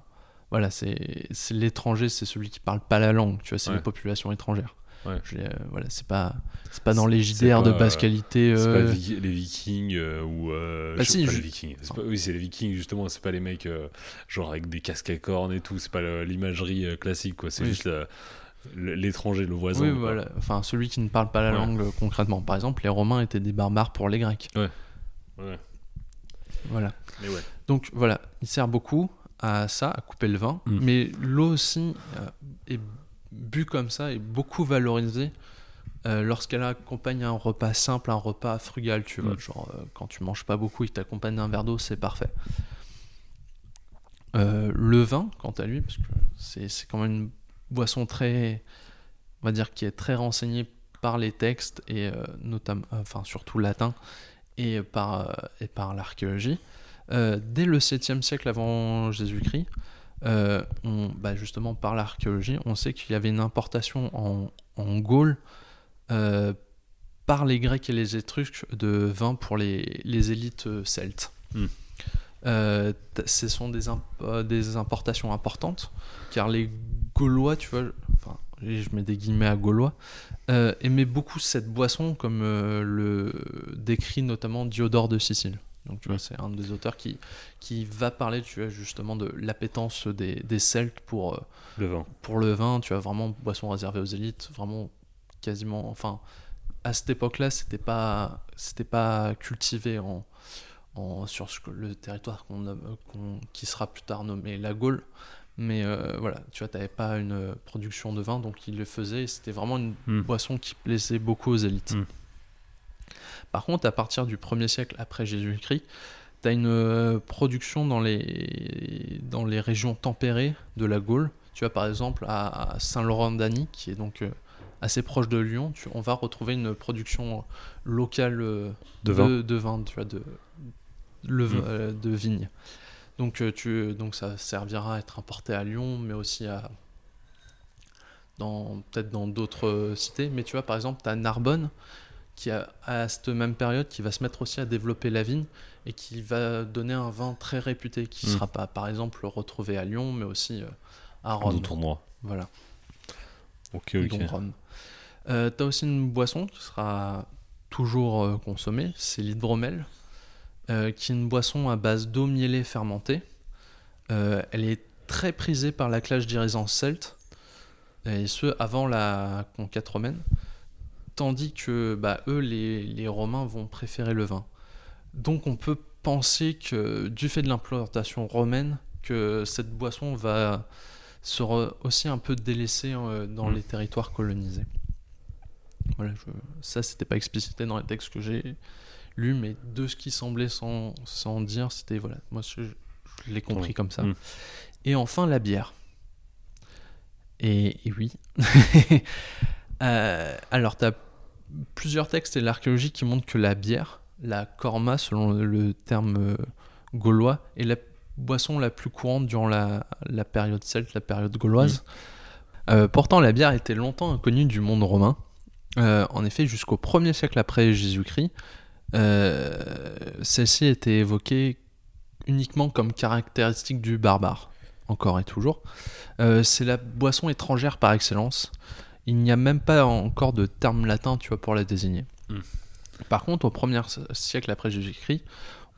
Voilà, c'est c'est l'étranger, c'est celui qui parle pas la langue. Tu vois, c'est Ouais. les populations étrangères. Ouais. Je- euh, voilà, c'est pas, c'est pas dans C'est- les c'est JDR de basse euh, qualité. C'est euh, pas vi- les vikings euh, ou. euh, Bah si, pas je- les vikings. C'est pas- oui, c'est les vikings justement, c'est pas les mecs euh, genre avec des casques à cornes et tout, c'est pas l'imagerie euh, classique quoi, c'est Oui. juste euh, l'étranger, le voisin. Oui, voilà. Enfin, celui qui ne parle pas la Ouais. langue euh, concrètement. Par exemple, les Romains étaient des barbares pour les Grecs. Ouais. Voilà. Mais ouais. Donc voilà, il sert beaucoup à ça, à couper le vin. Mm. Mais l'eau aussi euh, est bu comme ça et beaucoup valorisée euh, lorsqu'elle accompagne un repas simple, un repas frugal, tu vois. Mm. Genre, euh, quand tu manges pas beaucoup et que t'accompagnes d'un verre d'eau, c'est parfait. Euh, le vin, quant à lui, parce que c'est quand même une boisson très, on va dire, qui est très renseignée par les textes et notamment, enfin surtout latin et par, et par l'archéologie. Dès le 7e siècle avant Jésus-Christ, euh, on- bah, justement par l'archéologie, on sait qu'il y avait une importation en, en Gaule euh, par les Grecs et les Étrusques de vin pour les, les élites euh, celtes. Hmm. Euh, ce sont des, imp- des importations importantes, car les Gaulois, tu vois, enfin, je mets des guillemets à Gaulois, aimaient beaucoup cette boisson, comme le décrit notamment Diodore de Sicile. Donc tu vois, c'est un des auteurs qui, qui va parler, tu vois, justement de l'appétence des, des Celtes pour, euh, Le vin. pour le vin, tu vois, vraiment boisson réservée aux élites, vraiment quasiment, enfin, à cette époque-là, c'était pas, c'était pas cultivé en, en, sur ce le territoire qu'on qui sera plus tard nommé la Gaule. Mais euh, voilà, tu vois, t'avais pas une production de vin, donc ils le faisaient. C'était vraiment une Hmm. boisson qui plaisait beaucoup aux élites. Mm. Par contre, à partir du 1er siècle après Jésus-Christ, tu as une euh, production dans les, dans les régions tempérées de la Gaule. Tu vois, par exemple, à, Saint-Laurent-d'Any, qui est donc euh, assez proche de Lyon, tu- on va retrouver une production locale euh, De vin. de vin, tu vois, de, le, vin- euh, de vigne. Donc, tu, donc ça servira à être importé à Lyon, mais aussi à dans peut-être dans d'autres cités. Mais tu vois, par exemple, tu as Narbonne qui a à cette même période qui va se mettre aussi à développer la vigne et qui va donner un vin très réputé qui ne Mm. sera pas par exemple retrouvé à Lyon mais aussi euh, à Rome. D'autres endroits. Voilà, Ok, ok. dont Rome. Euh, tu as aussi une boisson qui sera toujours euh, consommée, c'est l'hydromel, euh, qui est une boisson à base d'eau mielée fermentée. Euh, elle est très prisée par la classe dirigeants celte, et ce avant la conquête romaine, tandis que bah, eux, les, les Romains, vont préférer le vin. Donc on peut penser que du fait de l'implantation romaine, que cette boisson va sera aussi un peu délaissée euh, dans Mm. les territoires colonisés. Voilà, je- ça c'était pas explicité dans les textes que j'ai lus, mais de ce qui semblait sans, sans dire, c'était voilà, moi je, je l'ai compris Ouais. comme ça. Mm. Et enfin la bière. Et, et oui. *laughs* Euh, alors tu as plusieurs textes et l'archéologie qui montrent que la bière, la korma selon le terme euh, gaulois, est la boisson la plus courante durant la, la période celte, la période gauloise. Euh, pourtant, la bière était longtemps inconnue du monde romain. Euh, en effet, jusqu'au 1er siècle après Jésus-Christ, euh, celle-ci était évoquée uniquement comme caractéristique du barbare, encore et toujours. C'est la boisson étrangère par excellence. Il n'y a même pas encore de terme latin, tu vois, pour la désigner. Hmm. Par contre, au 1er siècle après Jésus-Christ,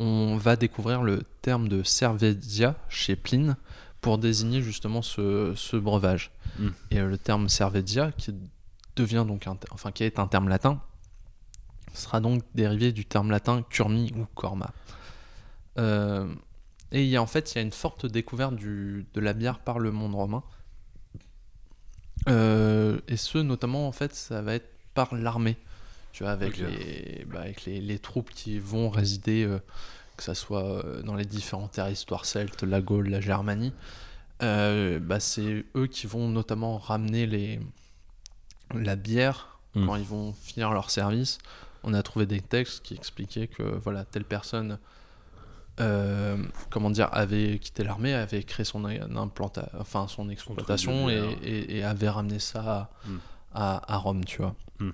on va découvrir le terme de cervesia chez Pline pour désigner justement ce, ce breuvage. Mm. Et euh, le terme cervesia, qui devient donc un, enfin qui est un terme latin, sera donc dérivé du terme latin curmi ou corma. Euh, et il y a en fait il y a une forte découverte du, de la bière par le monde romain. Euh, et ce notamment en fait ça va être par l'armée. Tu vois, avec, les, bah, avec les, les troupes qui vont résider, euh, que ça soit euh, dans les différents territoires celtes, la Gaule, la Germanie, euh, bah, c'est eux qui vont notamment ramener les, la bière Mm. quand ils vont finir leur service. On a trouvé des textes qui expliquaient que voilà, telle personne euh, comment dire, avait quitté l'armée, avait créé son implanta enfin son exploitation et, avait ramené ça à, Mm. à- à Rome, tu vois. Mm.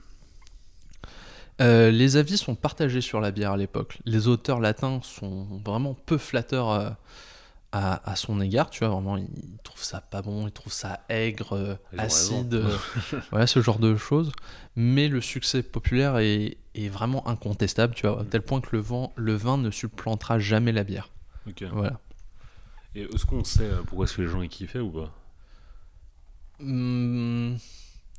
Euh, les avis sont partagés sur la bière à l'époque. Les auteurs latins sont vraiment peu flatteurs euh, à, à son égard, tu vois, vraiment, ils trouvent ça pas bon, ils trouvent ça aigre, acide, *laughs* voilà, ce genre de choses. Mais le succès populaire est, est vraiment incontestable, tu vois, à tel point que le, vin, le vin ne supplantera jamais la bière. Ok. Voilà. Et est-ce qu'on sait euh, pourquoi est-ce que les gens y kiffaient ou pas? Hum,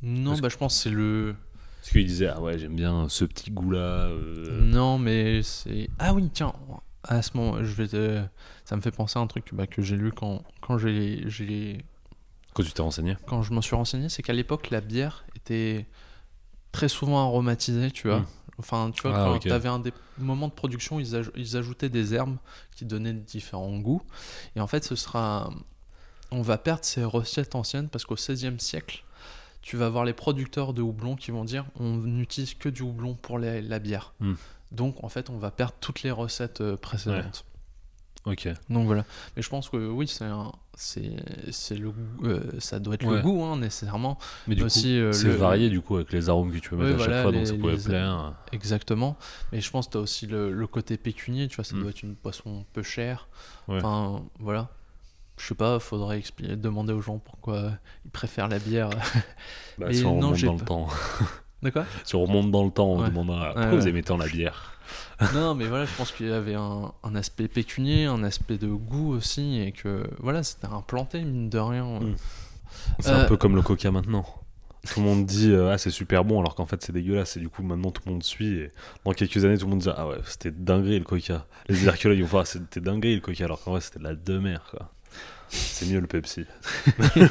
non, Parce bah, je pense que c'est le... Est-ce qu'ils disaient ah ouais j'aime bien ce petit goût là Non, mais c'est. Ah oui, tiens, à ce moment, je vais te... ça me fait penser à un truc bah, que j'ai lu quand, quand, j'ai. Quand tu t'es renseigné? Quand je m'en suis renseigné, c'est qu'à l'époque, la bière était très souvent aromatisée, tu vois. Mm. Enfin, tu vois, Ah, quand tu avais un des moments de production, ils, aj- ils ajoutaient des herbes qui donnaient différents goûts. Et en fait, ce sera. On va perdre ces recettes anciennes parce qu'au XVIe siècle, tu vas avoir les producteurs de houblon qui vont dire on n'utilise que du houblon pour les- la bière. Mm. Donc, en fait, on va perdre toutes les recettes euh, précédentes. Ok. Donc voilà. Mais je pense que oui, c'est un- c'est le goût, euh, ça doit être le goût hein, nécessairement. Mais du coup euh, c'est le- varié du coup avec les arômes que tu peux mettre Ouais, à chaque fois les- donc ça pouvait les- plaire. Exactement. Mais je pense que tu as aussi le, le côté pécunier, tu vois, ça Mm. doit être une boisson peu chère. Ouais. Enfin, voilà. Je sais pas, faudrait expliquer, demander aux gens pourquoi ils préfèrent la bière. Bah, *laughs* *laughs* si on remonte dans le temps. Quoi? Si on remonte dans le temps à- Ouais, pourquoi vous aimez tant la bière *laughs* Non, mais voilà, je pense qu'il y avait un, un aspect pécunier, un aspect de goût aussi, et que voilà, c'était implanté, mine de rien. Mm. C'est Euh, un peu comme le coca maintenant. Tout le monde dit euh, ah c'est super bon alors qu'en fait c'est dégueulasse et du coup maintenant tout le monde suit et dans quelques années tout le monde dit ah ouais c'était dinguerie le coca les archéologues vont voir c'était dinguerie le coca alors qu'en vrai c'était de la demeure quoi c'est mieux le Pepsi *laughs*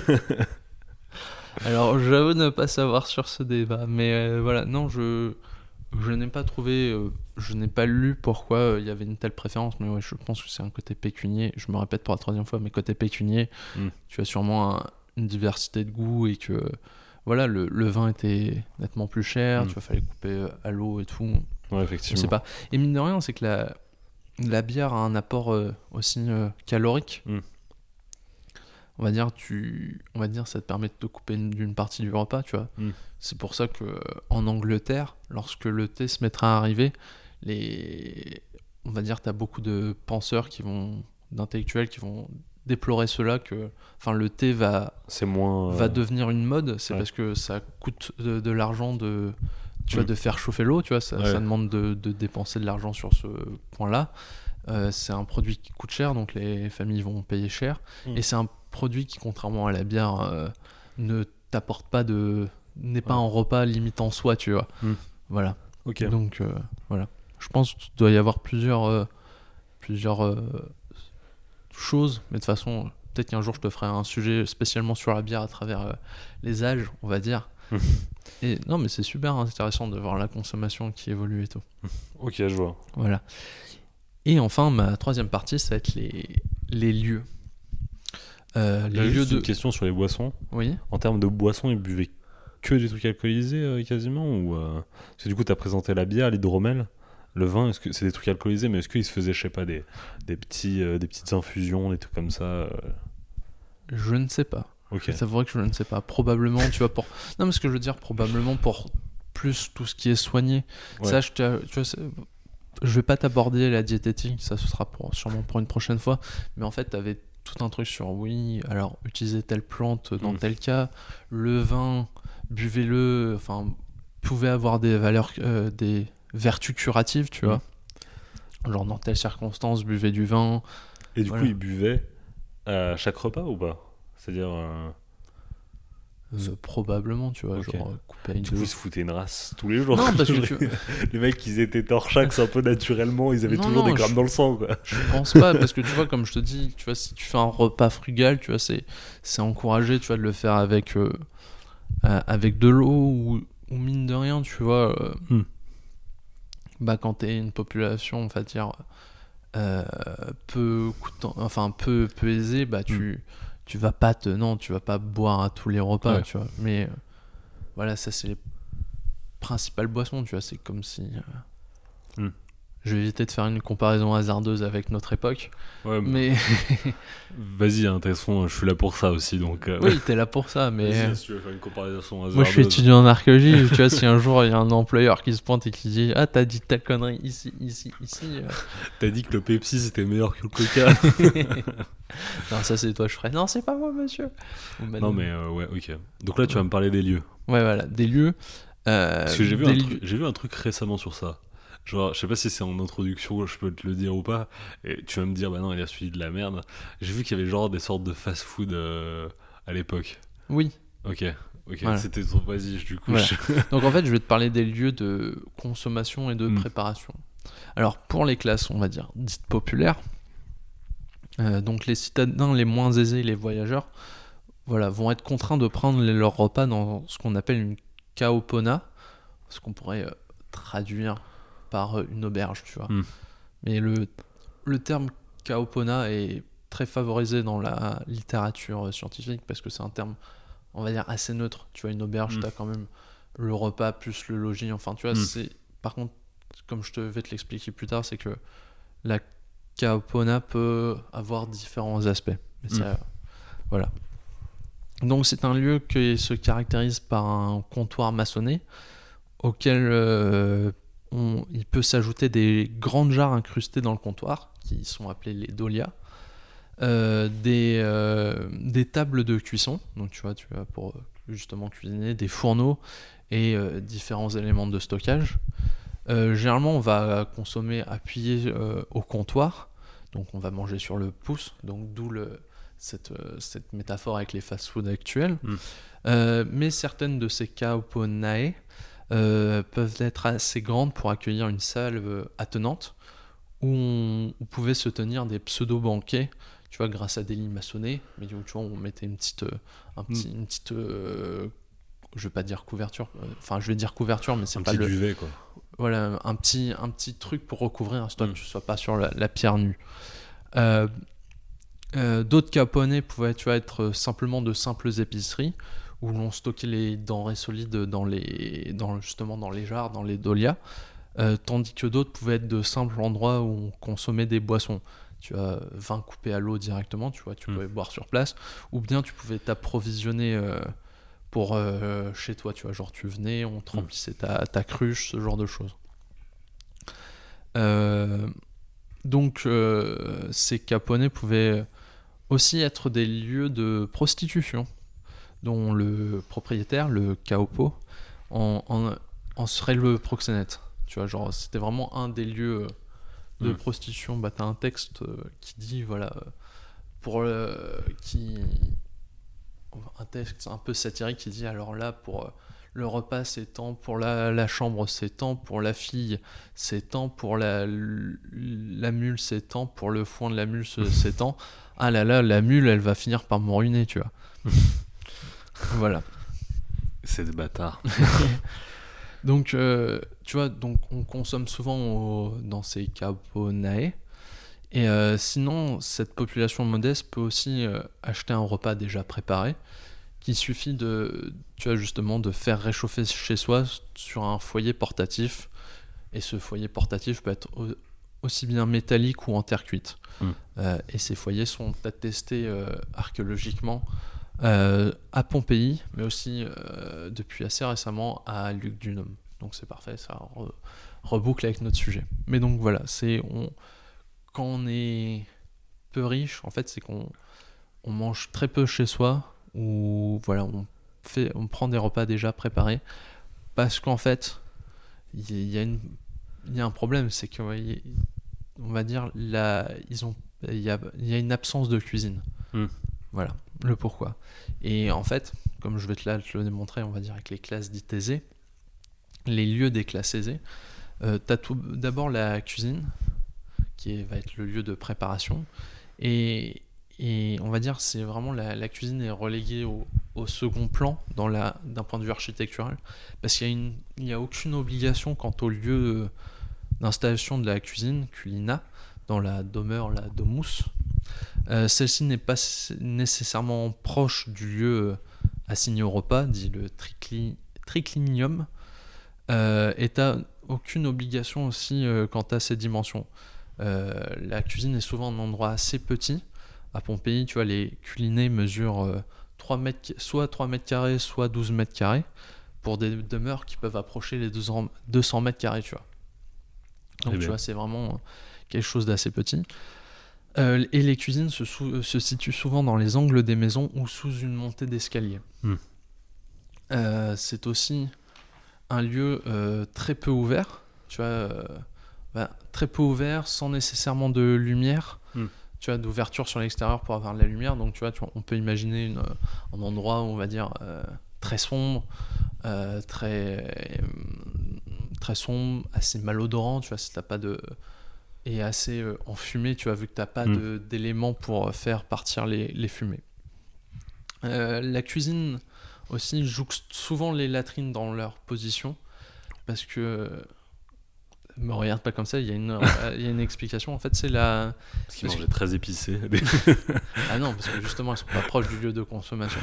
Alors, j'avoue ne pas savoir sur ce débat, mais euh, voilà, non, je, je n'ai pas trouvé, euh, je n'ai pas lu pourquoi euh, il y avait une telle préférence, mais ouais, je pense que c'est un côté pécunier. Je me répète pour la troisième fois, mais côté pécunier, Mm. tu as sûrement un- une diversité de goûts et que voilà, le, le vin était nettement plus cher, Mm. tu vois, fallait couper euh, à l'eau et tout. ouais Je effectivement sais pas. Et mine de rien, c'est que la, la bière a un apport euh, aussi calorique. Mm. On va dire, tu, on va dire, ça te permet de te couper une- d'une partie du repas, tu vois. Mm. C'est pour ça que en Angleterre, lorsque le thé se mettra à arriver, les, on va dire, t'as beaucoup de penseurs qui vont, d'intellectuels qui vont déplorer cela que, enfin, le thé va c'est moins euh, va devenir une mode, c'est ouais. parce que ça coûte de, de l'argent de, tu vois, Mm. de faire chauffer l'eau, tu vois, ça, Ouais. ça demande de, de dépenser de l'argent sur ce point-là. Euh, c'est un produit qui coûte cher, donc les familles vont payer cher. Mm. Et c'est un produit qui, contrairement à la bière, euh, ne t'apporte pas de. n'est pas Ouais. un repas limite en soi, tu vois. Mm. Voilà. ok Donc, euh, voilà. Je pense qu'il doit y avoir plusieurs. euh, plusieurs choses, mais de toute façon, peut-être qu'un jour je te ferai un sujet spécialement sur la bière à travers les âges, on va dire. Mhm. et non, mais c'est super intéressant de voir la consommation qui évolue et tout. ok je vois Voilà. Et enfin, ma troisième partie, ça va être les, les lieux. Euh, les lieux de. une question sur les boissons Oui. en termes de boissons ils buvaient que des trucs alcoolisés euh, quasiment ou euh, parce que du coup tu as présenté la bière l'hydromel le vin est-ce que c'est des trucs alcoolisés mais est-ce qu'ils se faisaient je sais pas des, des petits euh, des petites infusions des trucs comme ça Je ne sais pas. Ok. C'est vrai que je ne sais pas. Probablement, tu vois, pour. *laughs* Non, mais ce que je veux dire, probablement pour plus tout ce qui est soigné. Ouais. Ça, je, tu vois, je vais pas t'aborder la diététique, ça ce sera pour, sûrement pour une prochaine fois. Mais en fait, tu avais tout un truc sur oui, alors utiliser telle plante dans Mm. tel cas, le vin, buvez-le, enfin, pouvait avoir des valeurs, euh, des vertus curatives, tu Mm. vois. Genre dans telle circonstance, buvez du vin. Et du Voilà. coup, ils buvaient à chaque repas ou pas? C'est-à-dire, euh, Euh, probablement, tu vois, Ok. genre euh, couper l'eau. ils se foutaient une race tous les jours. Non, parce que tu- *laughs* les mecs, ils étaient torchax un peu naturellement, ils avaient Non, toujours non, des grammes je- dans le sang, quoi. Je pense pas, parce que tu vois, comme je te dis, tu vois, si tu fais un repas frugal, tu vois, c'est, c'est encouragé, tu vois, de le faire avec, euh, euh, avec de l'eau ou, ou mine de rien, tu vois. euh, Hmm. Bah, quand t'es une population, on va dire, euh, peu coûtant, enfin, peu, peu aisée, bah, tu, tu vas pas te, non, tu vas pas boire à tous les repas, Ouais. tu vois. Mais euh, voilà, ça, c'est les principales boissons, tu vois, c'est comme si. euh, Hmm. Je vais éviter de faire une comparaison hasardeuse avec notre époque. Ouais, Mais *laughs* Vas-y, hein, façon, je suis là pour ça aussi, donc. euh, oui, t'es là pour ça. Mais si tu veux faire une comparaison moi, je suis hasardeuse. étudiant en archéologie. *laughs* tu vois, si un jour il y a un employeur qui se pointe et qui dit Ah, t'as dit telle connerie ici, ici, ici. euh. T'as dit que le Pepsi c'était meilleur que le Coca. *laughs* non, ça c'est toi, je ferais. Non, c'est pas moi, monsieur. Non, mais euh, ouais, ok. Donc là, tu vas me parler des lieux. Ouais, voilà, des lieux. Parce que j'ai vu, vu un truc récemment sur ça. Genre, je sais pas si c'est en introduction, je peux te le dire ou pas. Et tu vas me dire, bah non, il a suivi de la merde. J'ai vu qu'il y avait genre des sortes de fast-food euh, à l'époque. Oui. Ok, ok. Voilà. C'était trop. Vas-y, du coup. Voilà. je- *laughs* Donc en fait, je vais te parler des lieux de consommation et de Mm. préparation. Alors pour les classes, on va dire dites populaires, euh, donc les citadins les moins aisés, les voyageurs, voilà, vont être contraints de prendre leur repas dans ce qu'on appelle une kaopona, ce qu'on pourrait euh, traduire par euh, une auberge, tu vois. Mm. Mais le, le terme kaopona est très favorisé dans la littérature euh, scientifique parce que c'est un terme, on va dire, assez neutre. Tu vois, une auberge, Mm. tu as quand même le repas plus le logis. Enfin, tu vois, Mm. c'est. Par contre, comme je te vais te l'expliquer plus tard, c'est que la kaopona peut avoir différents aspects. Mais Mm. ça, voilà. Donc, c'est un lieu qui se caractérise par un comptoir maçonné auquel euh, on- il peut s'ajouter des grandes jarres incrustées dans le comptoir qui sont appelées les dolias. Euh, des, euh, des tables de cuisson, donc tu vois, tu pour euh, justement cuisiner, des fourneaux et euh, différents éléments de stockage. Généralement, on va consommer appuyé au comptoir, donc on va manger sur le pouce, donc d'où le, cette, cette métaphore avec les fast-foods actuels. Mm. Euh, mais certaines de ces kaoponae euh, peuvent être assez grandes pour accueillir une salle euh, attenante où on, où pouvaient se tenir des pseudo-banquets, tu vois, grâce à des lits maçonnés, mais où tu vois, on mettait une petite, euh, un petit, une petite, euh, je vais pas dire couverture, enfin je vais dire couverture, mais c'est un pas petit le, duvet, quoi. voilà, un petit, un petit truc pour recouvrir, histoire Mm. que tu sois pas sur la, la pierre nue. Euh, euh, D'autres caponais pouvaient tu vois, être simplement de simples épiceries où l'on stockait les denrées solides dans les, dans, justement dans les jarres, dans les dolias, euh, tandis que d'autres pouvaient être de simples endroits où on consommait des boissons. Tu as vin coupé à l'eau directement, tu vois, tu Mm. pouvais boire sur place, ou bien tu pouvais t'approvisionner euh, pour euh, chez toi, tu vois, genre tu venais, on te Mm. remplissait ta, ta cruche, ce genre de choses. Donc ces caponais pouvaient aussi être des lieux de prostitution, dont le propriétaire, le caopo, en, en- en serait le proxénète. Tu vois, genre c'était vraiment un des lieux euh, de Mm. prostitution. Bah t'as un texte euh, qui dit voilà euh, pour le qui un texte un peu satirique qui dit alors là pour euh, le repas c'est temps, pour la, la chambre c'est temps, pour la fille c'est temps, pour la, la mule c'est temps, pour le foin de la mule c'est *laughs* c'est temps. Ah là là, la mule elle va finir par me ruiner, tu vois. *laughs* voilà. C'est des bâtards. *laughs* Donc, euh, tu vois, donc on consomme souvent au- dans ces caponae. Et euh, sinon, cette population modeste peut aussi euh, acheter un repas déjà préparé, qu'il suffit de, tu vois, justement, de faire réchauffer chez soi sur un foyer portatif. Et ce foyer portatif peut être au- aussi bien métallique ou en terre cuite. Mm. Euh, et ces foyers sont attestés archéologiquement euh, à Pompéi, mais aussi euh, depuis assez récemment à Luc Dunum. Donc c'est parfait, ça re- reboucle avec notre sujet. Mais donc voilà, c'est on, quand on est peu riche, en fait, c'est qu'on on mange très peu chez soi ou voilà, on fait, on prend des repas déjà préparés parce qu'en fait, il y, a- il y a une, il y a un problème, c'est que ouais, on va dire là, ils ont, il y a, il y a une absence de cuisine. Hmm. Voilà le pourquoi. Et en fait, comme je vais te, le démontrer, on va dire avec les classes dites aisées, les lieux des classes aisées, euh, tu as d'abord la cuisine, qui va être le lieu de préparation. Et, on va dire c'est vraiment la, cuisine est reléguée au, second plan d'un point de vue architectural parce qu'il y a aucune obligation quant au lieu d'installation de la cuisine culina dans la demeure la domus Euh, celle-ci n'est pas nécessairement proche du lieu euh, assigné au repas dit le tricli, triclinium euh, et t'as aucune obligation aussi euh, quant à ses dimensions la cuisine est souvent un endroit assez petit. À Pompéi, tu vois, les culinés mesurent 3 mètres, soit 3 mètres carrés, soit 12 mètres carrés, pour des demeures qui peuvent approcher les 200 200 mètres carrés, tu vois. Donc, Eh tu vois, c'est vraiment quelque chose d'assez petit. Euh, et les cuisines se, sou- se situent souvent dans les angles des maisons ou sous une montée d'escalier. Hmm. Euh, c'est aussi un lieu euh, très peu ouvert, tu vois, euh, bah, très peu ouvert, sans nécessairement de lumière, Hmm. tu vois, d'ouverture sur l'extérieur pour avoir de la lumière. Donc, tu vois, tu- on peut imaginer une, un endroit, on va dire, euh, très sombre, euh, très, euh, très sombre, assez malodorant, tu vois, si t'as pas de. Et assez euh, enfumé, tu vois, vu que t'as pas Hmm. de- d'éléments pour euh, faire partir les, les fumées. Euh, la cuisine aussi jouxte souvent les latrines dans leur position parce que me regarde pas comme ça il y a une *laughs* il y a une explication en fait c'est la Parce qu'ils mangeaient très épicé. *laughs* ah non parce que justement ils sont pas proches du lieu de consommation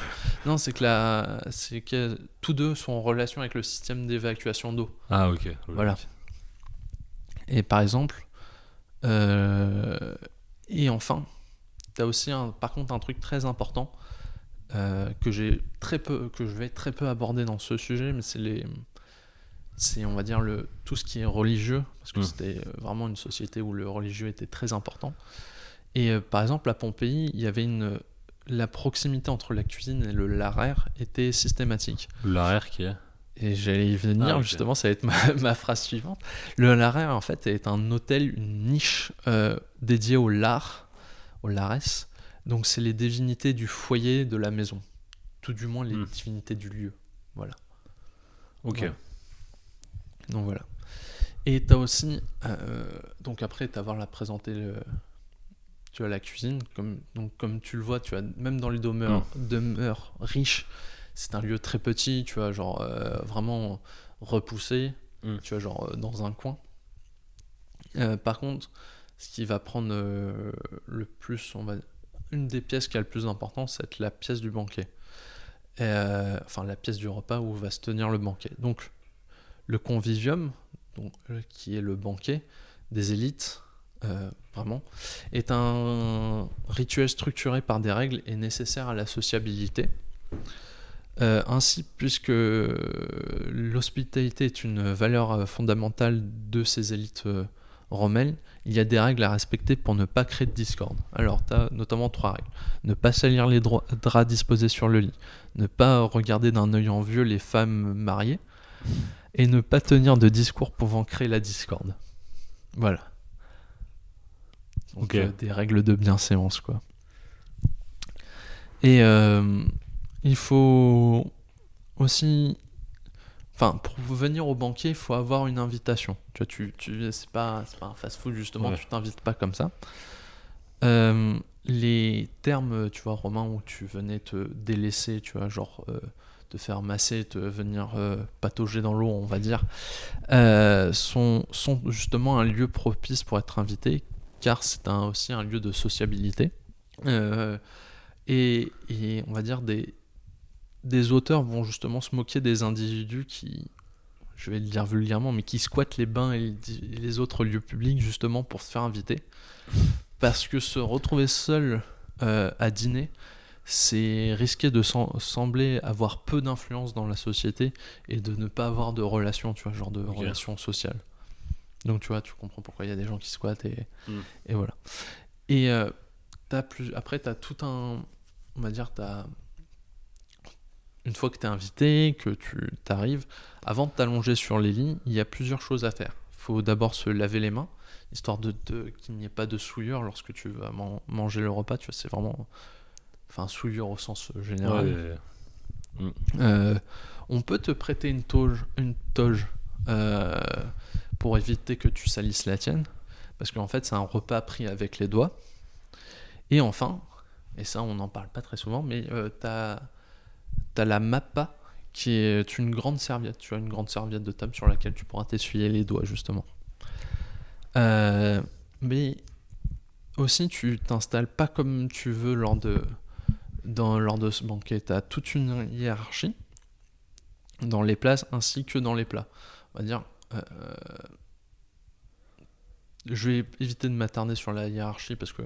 non c'est que la c'est que tous deux sont en relation avec le système d'évacuation d'eau ah, ok. Voilà. Et par exemple, euh, et enfin, tu as aussi un, par contre un truc très important euh, que j'ai très peu, que je vais très peu aborder dans ce sujet, mais c'est les, c'est on va dire le tout ce qui est religieux, parce que Mm. c'était euh, vraiment une société où le religieux était très important. Et euh, par exemple à Pompéi, il y avait une, la proximité entre la cuisine et le laraire était systématique. L'arrière qui est. Et j'allais y venir, Ah, ok. justement, ça va être ma, *laughs* ma phrase suivante. Le Laraire, en fait, est un hôtel, une niche euh, dédiée au lard, au lares. Donc, c'est les divinités du foyer de la maison. Tout du moins, les Hmm. divinités du lieu. Ok. Ouais. Donc, voilà. Et tu as aussi. euh, donc, après t'avoir la présenté le. Tu as la cuisine, comme, donc comme tu le vois, tu as même dans les demeures, demeures riches, c'est un lieu très petit, tu vois, genre euh, vraiment repoussé, Mm. tu vois, genre euh, dans un coin. Euh, par contre, ce qui va prendre le plus, on va, une des pièces qui a le plus d'importance, c'est la pièce du banquet. Enfin, la pièce du repas où va se tenir le banquet. Donc, le convivium, donc, qui est le banquet des élites, euh, vraiment, est un rituel structuré par des règles et nécessaire à la sociabilité. Euh, ainsi, puisque l'hospitalité est une valeur euh, fondamentale de ces élites euh, romaines, il y a des règles à respecter pour ne pas créer de discorde. Alors, tu as notamment trois règles. Ne pas salir les draps disposés sur le lit, ne pas regarder d'un œil envieux les femmes mariées, et ne pas tenir de discours pouvant créer la discorde. Voilà. Donc, euh, des règles de bienséance, quoi. Et euh, il faut aussi. Enfin, pour venir au banquier, il faut avoir une invitation. Tu vois, tu, tu, c'est pas, pas un fast-food, justement, Ouais. tu t'invites pas comme ça. Euh, les termes, tu vois, romains, où tu venais te délaisser, tu vois, genre euh, te faire masser, te venir euh, patauger dans l'eau, on va dire, euh, sont, sont justement un lieu propice pour être invité, car c'est un- aussi un lieu de sociabilité. Euh, et, et on va dire des, des auteurs vont justement se moquer des individus qui, je vais le dire vulgairement, mais qui squattent les bains et les- autres lieux publics justement pour se faire inviter. Parce que se retrouver seul euh, à dîner, c'est risquer de sem- sembler avoir peu d'influence dans la société et de ne pas avoir de relations, tu vois, genre de relations sociales. Donc tu vois, tu comprends pourquoi il y a des gens qui squattent et, Mm. et voilà. Et euh, t'as plus, après, tu as tout un. On va dire, tu Une fois que tu es invité, que tu t'arrives, avant de t'allonger sur les lits, il y a plusieurs choses à faire. Il faut d'abord se laver les mains, histoire de, de- qu'il n'y ait pas de souillure lorsque tu vas man- manger le repas. Tu vois, c'est vraiment. Enfin, souillure au sens général. Ouais, Euh, on peut te prêter une toge, une toge euh, pour éviter que tu salisses la tienne, parce qu'en fait c'est un repas pris avec les doigts. Et enfin, et ça on n'en parle pas très souvent, mais euh, t'as as la mappa qui est une grande serviette. Tu as une grande serviette de table sur laquelle tu pourras t'essuyer les doigts justement. Euh, mais aussi tu t'installes pas comme tu veux lors de dans, lors de ce banquet. Tu as toute une hiérarchie dans les places ainsi que dans les plats. On va dire. euh, je vais éviter de m'attarder sur la hiérarchie parce que,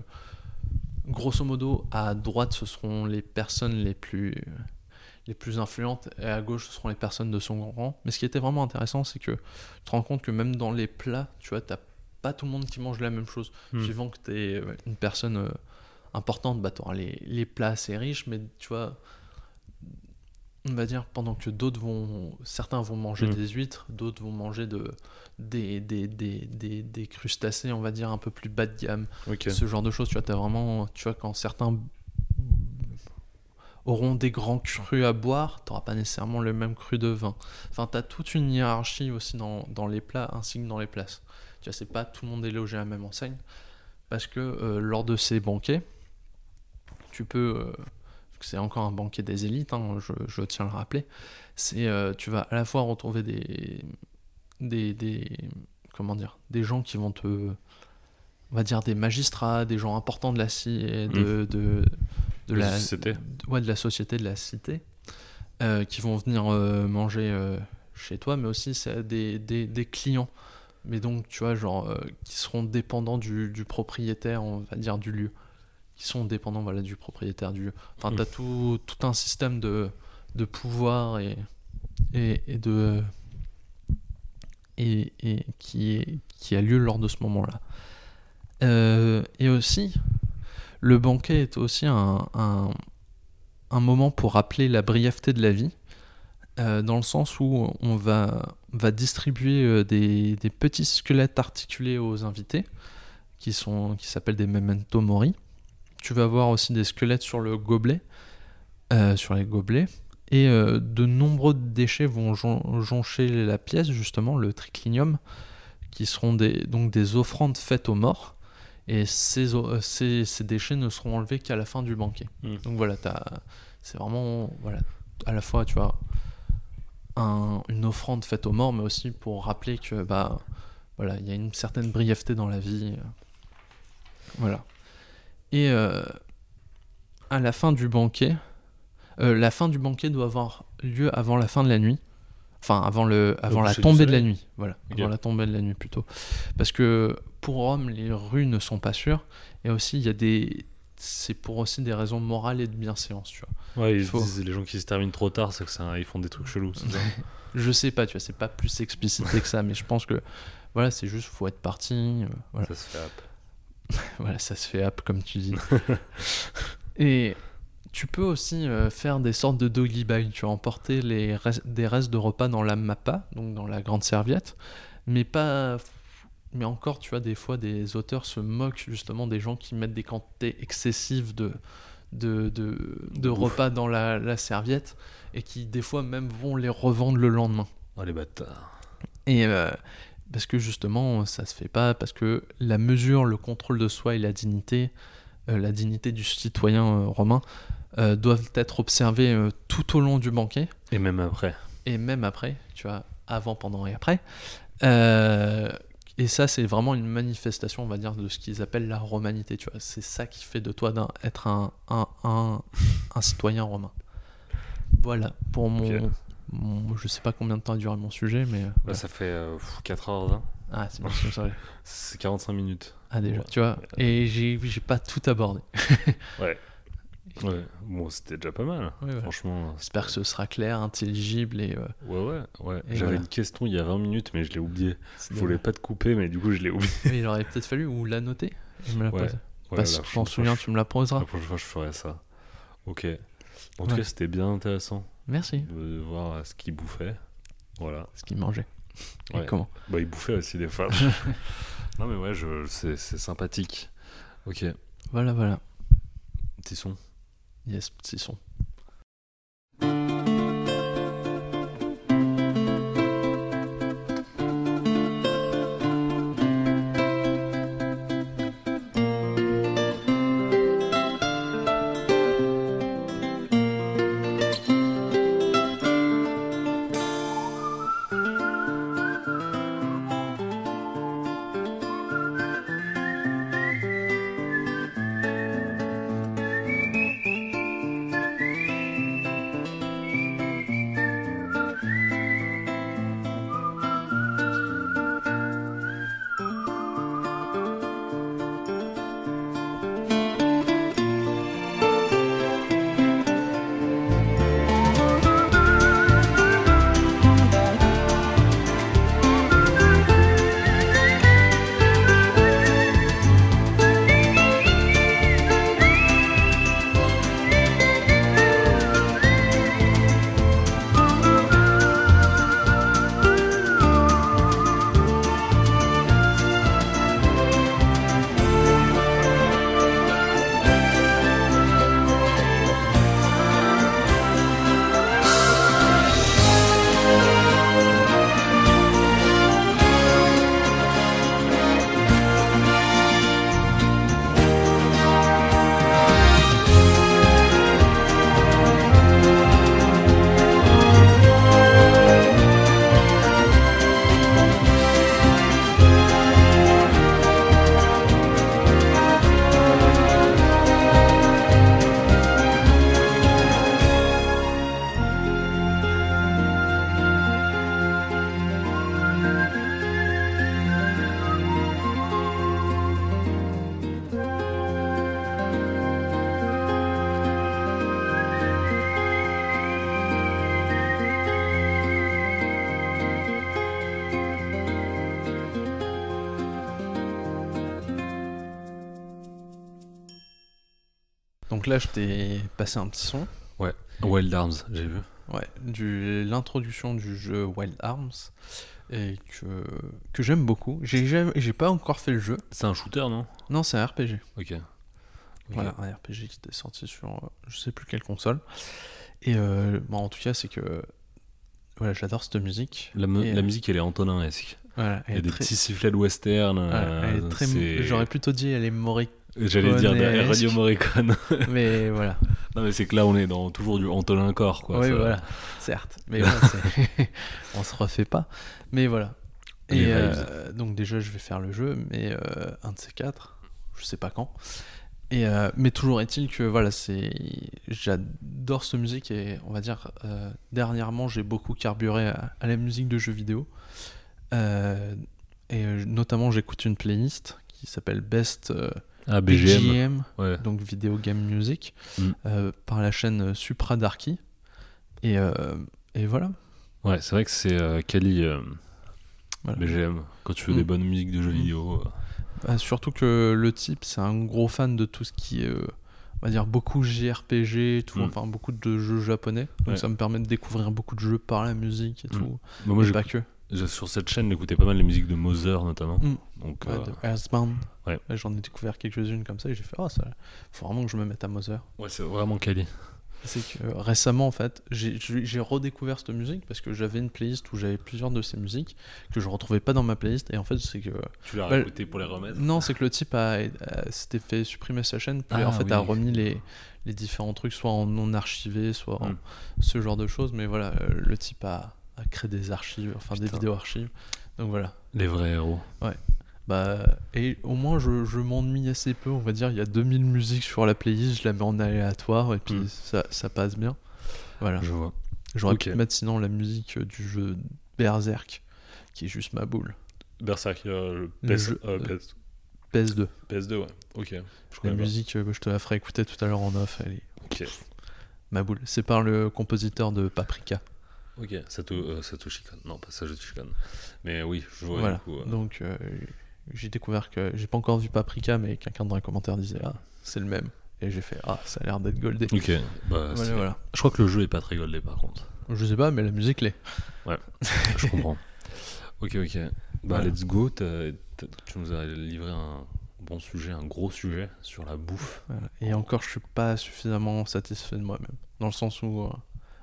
grosso modo, à droite, ce seront les personnes les plus, les plus influentes et à gauche, ce seront les personnes de son rang. Mais ce qui était vraiment intéressant, c'est que tu te rends compte que même dans les plats, tu vois, t'as pas tout le monde qui mange la même chose. Hmm. Suivant que tu es une personne euh, importante, bah, tu auras les, les plats assez riches, mais tu vois, on va dire, pendant que d'autres vont. Certains vont manger Mm. des huîtres, d'autres vont manger de, des, des, des, des, des crustacés, on va dire, un peu plus bas de gamme. Ce genre de choses, tu vois, t'as vraiment. Tu vois, quand certains auront des grands crus à boire, t'auras pas nécessairement le même cru de vin. Enfin, t'as toute une hiérarchie aussi dans, dans les plats ainsi que dans les places. Tu vois, c'est pas tout le monde est logé à la même enseigne. Parce que euh, lors de ces banquets, tu peux. euh, c'est encore un banquet des élites, hein, je, je tiens à le rappeler. C'est, euh, tu vas à la fois retrouver des, des, des, comment dire, des gens qui vont te, on va dire des magistrats, des gens importants de la ci- de, de, de De la la société. ouais, de la société, de la cité, euh, qui vont venir euh, manger euh, chez toi, mais aussi c'est des, des, des clients. Mais donc, tu vois, genre, qui seront dépendants du, du propriétaire, on va dire, du lieu. Qui sont dépendants, voilà, du propriétaire du lieu. Enfin, t'as tout, tout un système de, de pouvoir et, et, et de. Et, et qui, est, qui a lieu lors de ce moment-là. Euh, et aussi, le banquet est aussi un, moment pour rappeler la brièveté de la vie, euh, dans le sens où on va, distribuer euh, des, petits squelettes articulés aux invités, qui, s'appellent des memento mori. Tu vas avoir aussi des squelettes sur le gobelet, euh, sur les gobelets, et de nombreux déchets vont jon- joncher la pièce, justement, le triclinium, qui seront donc des offrandes faites aux morts. Et ces, euh, ces, ces déchets ne seront enlevés qu'à la fin du banquet. Mm. Donc voilà, c'est vraiment voilà, à la fois, tu vois, un- une offrande faite aux morts, mais aussi pour rappeler que bah voilà, il y a une certaine brièveté dans la vie. euh, Voilà. Et euh, à la fin du banquet, euh, la fin du banquet doit avoir lieu avant la fin de la nuit. Enfin, avant, le, avant la tombée de la nuit. Voilà, avant la tombée de la nuit plutôt. Parce que pour Rome, les rues ne sont pas sûres. Et aussi, il y a des. C'est pour aussi des raisons morales et de bienséance, tu vois. Ouais, ils faut- disent les gens qui se terminent trop tard, c'est que un- ils font des trucs chelous. ça *laughs* Je sais pas, tu vois, c'est pas plus explicité que ça, mais je pense que voilà, c'est juste, faut être parti. voilà. Ça se fait hop. *laughs* Voilà, ça se fait app comme tu dis. Et *laughs* tu peux aussi euh, faire des sortes de doggy bag. Tu vas emporter les res- des restes de repas dans la mappa, donc dans la grande serviette, mais pas. Mais encore, tu vois, des fois, des auteurs se moquent justement des gens qui mettent des quantités excessives de, de, de, repas dans la, la serviette et qui, des fois, même vont les revendre le lendemain. Oh les bâtards. Et euh, parce que justement, ça se fait pas, parce que la mesure, le contrôle de soi et la dignité, euh, la dignité du citoyen euh, romain, euh, doivent être observés euh, tout au long du banquet, Et même après. et même après, tu vois, avant, pendant et après. Euh, et ça, c'est vraiment une manifestation, on va dire, de ce qu'ils appellent la romanité, tu vois. C'est ça qui fait de toi d'un, être un, un, un, un citoyen romain. Voilà, pour mon, Ok. mon- Je sais pas combien de temps a duré mon sujet, mais... voilà. ça fait euh, pff, 4h20. Ah, c'est bien, c'est ça. C'est 45 minutes. Ah déjà, Ouais. tu vois. Et j'ai j'ai pas tout abordé. Ouais. *laughs* Ouais, bon, c'était déjà pas mal. Ouais. Franchement. J'espère que ce sera clair, intelligible et. euh, Ouais, ouais, ouais. J'avais voilà. une question il y a 20 minutes, mais je l'ai oublié. c'est Je voulais pas te couper, mais du coup, je l'ai oublié. Mais il aurait peut-être fallu ou la noter. et me la. Ouais, Parce que je m'en souviens, je- tu me la poseras. La prochaine fois, je ferai ça. Ok. En tout Ouais. cas, c'était bien intéressant Merci. de voir euh, ce qu'il bouffait. Voilà. Ce qu'il mangeait. Et comment Bah, il bouffait aussi des fois. *laughs* non, mais ouais, je... c'est c'est sympathique. Ok. Voilà, voilà. Petit son. Yes, petit son. Donc là, je t'ai passé un petit son. Wild Arms, j'ai vu. Ouais, du l'introduction du jeu Wild Arms et que que j'aime beaucoup. J'ai jamais- j'ai pas encore fait le jeu. C'est un shooter, non? Non, c'est un RPG. Ok. Ok. Voilà, un RPG qui était sorti sur euh, je sais plus quelle console. Et euh, bon, en tout cas, c'est que voilà, j'adore cette musique. La, mu- Et, la euh, musique, elle est Antonin-esque. Voilà, Il y elle a est des très- petits sifflets de western. ouais, euh, elle est très c'est- j'aurais plutôt dit elle est mori J'allais dire de. Radio Morricone. *laughs* mais voilà. non, mais c'est que là, on est dans toujours du Antonin Corps, quoi. oui, ça- voilà, certes. Mais voilà, c'est- *laughs* on se refait pas. Mais voilà. Et euh, donc déjà, je vais faire le jeu, mais euh, un de ces quatre, je sais pas quand. Et euh, mais toujours est-il que voilà, c'est j'adore cette musique et on va dire euh, dernièrement j'ai beaucoup carburé à, à la musique de jeux vidéo. Euh, et notamment j'écoute une playlist qui s'appelle Best Ah, BGM. BGM, Ouais. donc Video Game Music, Mm. euh, par la chaîne Supra Darky. Et, euh, et voilà. Ouais, c'est vrai que c'est euh, Kali euh, Voilà. BGM. Quand tu veux Mm. des bonnes musiques de jeux Mm. vidéo. euh, Bah, surtout que le type, c'est un gros fan de tout ce qui est, euh, on va dire, beaucoup JRPG tout, enfin beaucoup de jeux japonais. Donc Ouais. ça me permet de découvrir beaucoup de jeux par la musique et tout. bah, moi, et j'ai- pas que. Sur cette chaîne, j'écoutais pas mal les musiques de Mother, notamment. Mm. Donc, Ouais, euh, de Earthbound. ouais. J'en ai découvert quelques-unes comme ça et j'ai fait, oh, ça, faut vraiment que je me mette à Mother. ouais, c'est vraiment Kali. C'est que euh, récemment, en fait, j'ai- redécouvert cette musique parce que j'avais une playlist où j'avais plusieurs de ces musiques que je retrouvais pas dans ma playlist. Et en fait, c'est que. Tu l'as Bah, réécouté pour les remettre Non, c'est que le type a, a- s'était fait supprimer sa chaîne, puis Ah, en fait oui. a remis les, les différents trucs, soit en non archivé, soit en Mm. ce genre de choses. Mais voilà, euh, le type a, a créé des archives, enfin des vidéos archives. Donc voilà. Les vrais héros. Bah, et au moins, je, je m'ennuie assez peu, on va dire. Il y a 2000 musiques sur la playlist, je la mets en aléatoire et puis Mm. ça, ça passe bien. Voilà. Je vois. J'aurais Ok. pu mettre sinon la musique euh, du jeu Berserk, qui est juste ma boule. Berserk, euh, Le PS, jeu- euh, PS2. PS, 2 ouais. Ok. Je La musique, euh, je te la ferai écouter tout à l'heure en off, elle est Ok. Ma boule. C'est par le compositeur de Paprika. Ok, Sato, euh, Satoshi Kon. Non, pas Satoshi Kon. Mais oui, je vois voilà. du coup. euh, Donc euh, j'ai découvert que j'ai pas encore vu Paprika, mais quelqu'un dans les commentaires disait ah c'est le même. Et j'ai fait ah ça a l'air d'être goldé. Ok, bah, Voilà, je crois que le jeu est pas très goldé par contre. Je sais pas, mais la musique l'est. *laughs* Je comprends. ok, ok. Bah, let's go. Tu nous as livré un bon sujet, un gros sujet sur la bouffe. Voilà. Et encore, je suis pas suffisamment satisfait de moi-même. Dans le sens où, euh,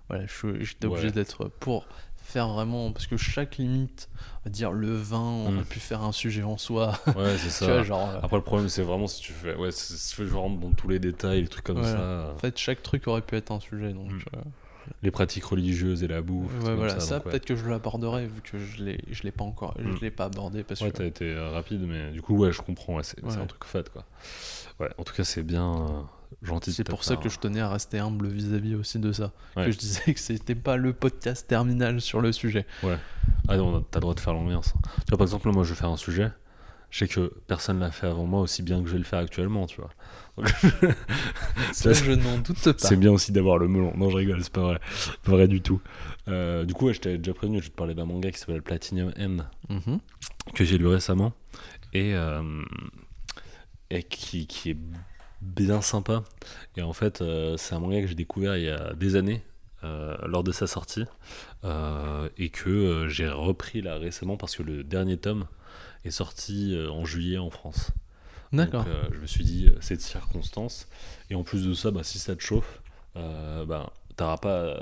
voilà, j'étais obligé Ouais. d'être pour faire vraiment. Parce que chaque limite, on va dire le vin, on Mm. aurait pu faire un sujet en soi. Ouais, c'est *laughs* ça. vois, genre. euh, Après, le problème, c'est vraiment si tu fais. Ouais, si tu fais genre dans tous les détails, les trucs comme Voilà. ça. en fait, chaque truc aurait pu être un sujet. Donc, Mm. euh, Les pratiques religieuses et la bouffe. ouais, voilà, ça, ouais. peut-être que je l'aborderai vu que je l'ai, je l'ai pas encore, Mm. je l'ai pas abordé parce Ouais, que. t'as été euh, rapide, mais du coup, ouais, je comprends. ouais, c'est un truc fat, quoi. Ouais, en tout cas, c'est bien gentil. C'est pour ça que je tenais à rester humble vis-à-vis aussi de ça. Ouais. Que je disais que c'était pas le podcast terminal sur le sujet. Ah non, t'as le droit de faire l'ambiance. Tu vois, par exemple, moi, je vais faire un sujet. Je sais que personne l'a fait avant moi aussi bien que je vais le faire actuellement, tu vois. *laughs* Ça, je n'en doute pas. C'est bien aussi d'avoir le melon. Non, je rigole, c'est pas vrai. Pas vrai du tout. Euh, du coup, ouais, je t'avais déjà prévenu, je te parler d'un manga qui s'appelle Platinum End, Mhm. que j'ai lu récemment, et, euh, et qui, qui est bien sympa. Et en fait, euh, c'est un manga que j'ai découvert il y a des années, euh, lors de sa sortie, euh, et que j'ai repris là récemment parce que le dernier tome est sorti en juillet en France. D'accord. Je me suis dit, c'est de circonstance. Et en plus de ça, bah, si ça te chauffe, bah, t'auras pas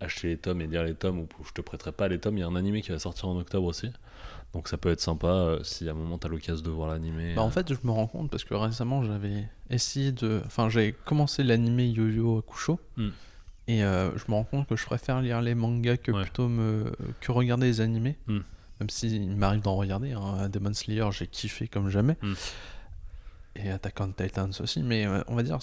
à acheter les tomes et lire les tomes, ou je te prêterai pas les tomes. Il y a un animé qui va sortir en octobre aussi. Donc ça peut être sympa euh, si à un moment t'as l'occasion de voir l'animé. Bah, en euh, fait, je me rends compte parce que récemment, j'avais essayé de. Enfin, j'avais commencé l'animé Yo-Yo Hakusho. Hmm. Et euh, je me rends compte que je préfère lire les mangas que Ouais. plutôt me que regarder les animés. Hmm. Même s'il m'arrive d'en regarder. Hein. Demon Slayer, j'ai kiffé comme jamais. Hmm. Et Attack on Titans aussi. Mais on va dire.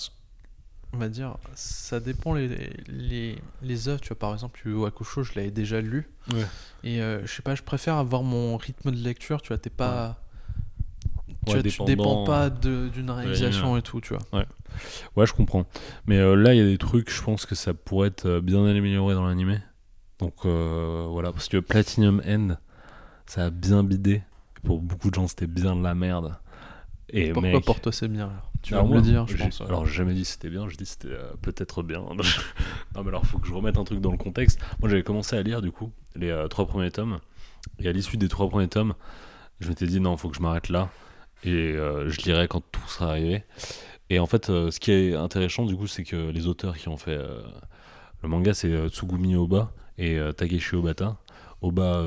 On va dire, ça dépend les, les, les œuvres. Tu vois, par exemple, Hakusho, je l'avais déjà lu. Ouais. Et euh, je sais pas, je préfère avoir mon rythme de lecture. Tu vois, t'es pas. Tu, Ouais, vois, tu dépends pas d'une réalisation et tout, tu vois. Ouais, je comprends. Mais euh, là, il y a des trucs, je pense que ça pourrait être euh, bien amélioré dans l'animé. Donc euh, voilà, parce que Platinum End, ça a bien bidé. Pour beaucoup de gens, c'était bien de la merde. Et Pourquoi mec, pour toi c'est bien alors Tu vas Alors me le dire, je pense. ouais. Alors, j'ai jamais dit c'était bien, je dis c'était euh, peut-être bien. *laughs* non, mais alors, faut que je remette un truc dans le contexte. Moi, j'avais commencé à lire, du coup, les euh, trois premiers tomes. Et à l'issue des trois premiers tomes, je m'étais dit non, faut que je m'arrête là. Et euh, je lirai quand tout sera arrivé. Et en fait, ce qui est intéressant, du coup, c'est que les auteurs qui ont fait le manga, c'est Tsugumi Oba et Takeshi Obata. Oba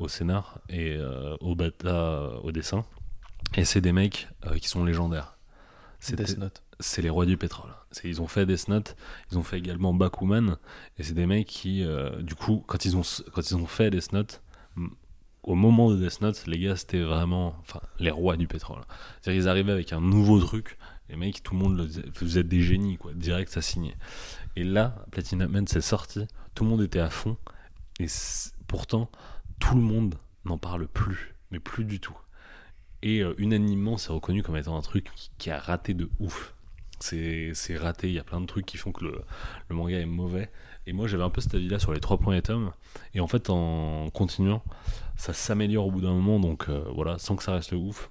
au scénar et Obata au dessin. Et c'est des mecs qui sont légendaires. Death Note. c'est les rois du pétrole. C'est- Ils ont fait Death Note, ils ont fait également Bakuman, et c'est des mecs qui, euh, du coup, quand ils ont, quand ils ont fait Death Note, au moment de Death Note, les gars, c'était vraiment enfin, les rois du pétrole. C'est-à-dire qu'ils arrivaient avec un nouveau truc, les mecs, tout le monde le disait, vous êtes des génies, quoi, direct, ça signait. Et là, Platinum Man, c'est sorti, tout le monde était à fond, et pourtant, tout le monde n'en parle plus, mais plus du tout. Et euh, unanimement, c'est reconnu comme étant un truc qui, qui a raté de ouf. C'est raté, il y a plein de trucs qui font que le, le manga est mauvais. Et moi, j'avais un peu cet avis-là sur les trois premiers tomes. Et en fait, en continuant, ça s'améliore au bout d'un moment, donc euh, voilà, sans que ça reste ouf.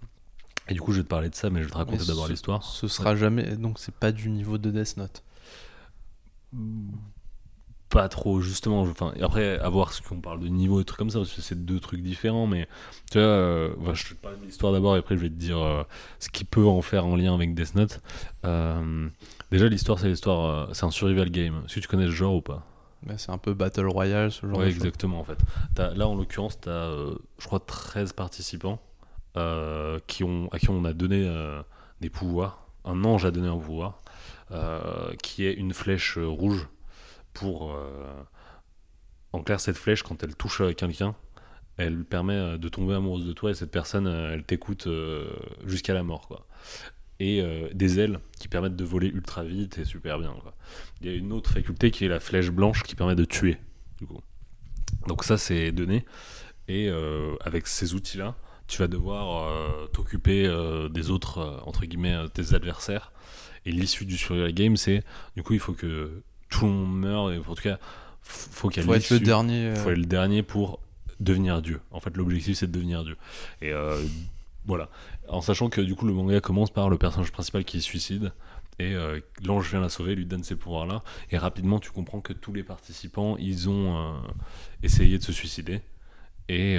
Et du coup, je vais te parler de ça, mais je vais te raconter d'abord l'histoire. Ce sera jamais. Donc c'est pas du niveau de Death Note. Pas trop, justement. Enfin, après, à voir ce qu'on parle de niveau et trucs comme ça, parce que c'est deux trucs différents. Mais tu vois, euh, je te parler de l'histoire d'abord, et après, je vais te dire euh, ce qui peut en faire en lien avec Death Note. Euh, déjà, l'histoire, c'est l'histoire, c'est un survival game. Est-ce que tu connais ce genre ou pas? Bah, c'est un peu Battle Royale, ce genre Ouais, de exactement, en fait. Là, en l'occurrence, tu as, je crois, 13 participants qui ont, à qui on a donné des pouvoirs. Un ange a donné un pouvoir, qui est une flèche rouge pour... euh, en clair, cette flèche, quand elle touche quelqu'un, elle permet euh, de tomber amoureuse de toi et cette personne, euh, elle t'écoute jusqu'à la mort, quoi. Et des ailes qui permettent de voler ultra vite et super bien, quoi. Il y a une autre faculté qui est la flèche blanche qui permet de tuer. Donc ça, c'est donné. Et avec ces outils-là, tu vas devoir t'occuper des autres, entre guillemets, tes adversaires. Et l'issue du survival game, c'est du coup, il faut que tout le monde meure, et en tout cas, faut qu'il y ait Faut être le l'issue. dernier. euh, faut être le dernier pour devenir Dieu. En fait, l'objectif, c'est de devenir Dieu. Et euh, voilà. En sachant que du coup, le manga commence par le personnage principal qui se suicide. Et euh, l'ange vient la sauver, lui donne ces pouvoirs-là. Et rapidement, tu comprends que tous les participants, ils ont euh, essayé de se suicider. Et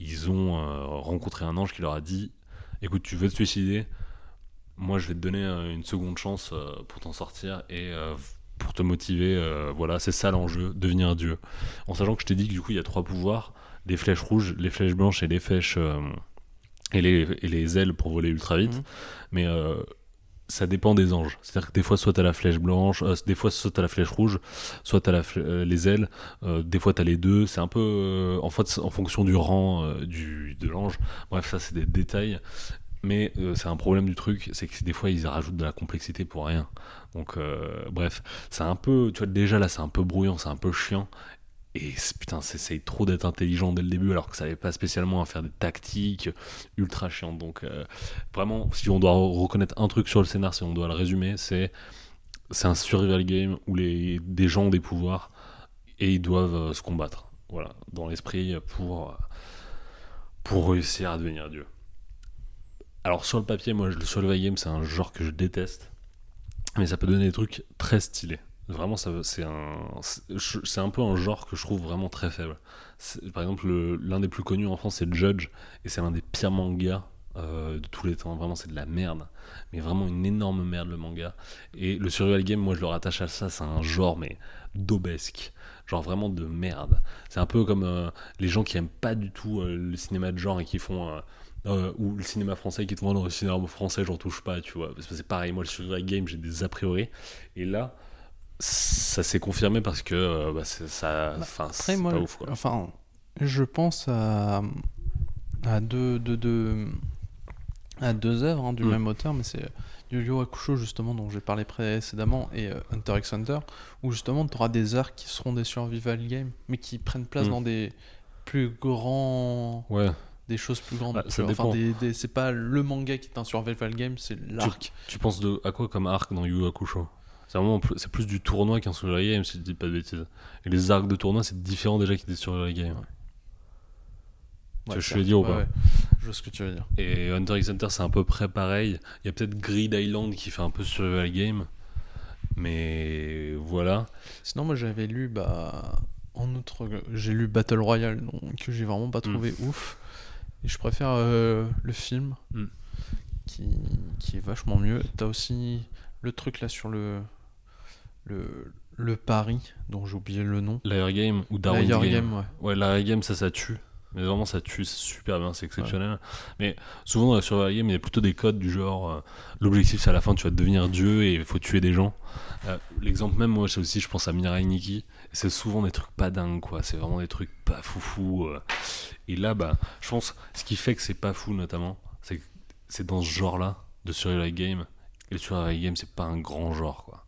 ils ont rencontré un ange qui leur a dit Écoute, tu veux te suicider? Moi, je vais te donner une seconde chance pour t'en sortir et pour te motiver. euh, voilà, c'est ça l'enjeu, devenir Dieu. En sachant que je t'ai dit que du coup, il y a trois pouvoirs les flèches rouges, les flèches blanches et les flèches. euh, et, les, et les ailes pour voler ultra vite. Mhm. Mais euh, ça dépend des anges. C'est-à-dire que des fois, soit t'as la flèche blanche, euh, des fois, soit t'as la flèche rouge, soit t'as la euh, les ailes, euh, des fois t'as les deux. C'est un peu en, fait, en fonction du rang du, de l'ange. Bref, ça, c'est des détails. Mais c'est un problème du truc, c'est que des fois ils rajoutent de la complexité pour rien. Donc euh, bref, c'est un peu, tu vois déjà là c'est un peu brouillant, c'est un peu chiant. Et c'est- putain, essaye trop d'être intelligent dès le début alors que ça n'avait pas spécialement à faire des tactiques ultra chiantes. Donc euh, vraiment, si on doit reconnaître un truc sur le scénar, si on doit le résumer, c'est c'est un survival game où les, des gens ont des pouvoirs et ils doivent euh, se combattre. Voilà, dans l'esprit pour, pour réussir à devenir Dieu. Alors sur le papier, moi, le survival game, c'est un genre que je déteste, mais ça peut donner des trucs très stylés. Vraiment, c'est un, c'est un peu un genre que je trouve vraiment très faible. Par exemple, le- l'un des plus connus en France, c'est Judge, et c'est l'un des pires mangas euh, de tous les temps. Vraiment, c'est de la merde, mais vraiment une énorme merde le manga. Et le survival game, moi, je le rattache à ça, c'est un genre mais daubesque, genre vraiment de merde. C'est un peu comme euh, les gens qui aiment pas du tout euh, le cinéma de genre et qui font euh, ou le cinéma français qui te vendent le cinéma français, j'en touche pas, tu vois. Parce que c'est pareil, moi le survival game, j'ai des a priori. Et là, ça s'est confirmé parce que euh, bah, c'est- ça, enfin, Après, c'est moi, pas ouf quoi. enfin, je pense à, à deux, deux, deux, à deux œuvres hein, du Mm. même auteur, mais c'est Yu Hakusho, justement, dont j'ai parlé précédemment, et euh, Hunter x Hunter, où justement, tu auras des arcs qui seront des survival games, mais qui prennent place Mm. dans des plus grands. Ouais, des choses plus grandes. Ça. Enfin, des- des- c'est pas le manga qui est un survival game, c'est l'arc. tu penses de, à quoi comme arc dans Yu Hakusho? C'est vraiment plus, c'est plus du tournoi qu'un survival game, si je dis pas de bêtises. Et les arcs de tournoi, c'est différent déjà qu'ils des survival game. Ouais, que je veux dire ou Ouais, pas? Ouais. Je vois ce que tu veux dire. Et Hunter x Hunter, c'est à peu près pareil. Il y a peut-être Grid Island qui fait un peu survival game. Mais voilà. Sinon, moi j'avais lu, bah, en outre, j'ai lu Battle Royale, donc, que j'ai vraiment pas trouvé ouf. Et je préfère euh, le film, Mm. qui, qui est vachement mieux. T'as aussi le truc là sur le, le, le pari, dont j'ai oublié le nom. L'air game ou Darwin's game. game, ouais. Ouais, l'air game, ça, ça tue. Mais vraiment, ça tue, c'est super bien, c'est exceptionnel. Mais souvent, dans la survival game, il y a plutôt des codes du genre euh, l'objectif, c'est à la fin, tu vas devenir dieu et il faut tuer des gens. Euh, L'exemple même, moi, aussi, je pense à Mirai Nikki. C'est souvent des trucs pas dingues, quoi. C'est vraiment des trucs pas foufou. euh. Et là, bah, je pense, ce qui fait que c'est pas fou, notamment, c'est que c'est dans ce genre-là de survival game. Et le survival game, c'est pas un grand genre, quoi.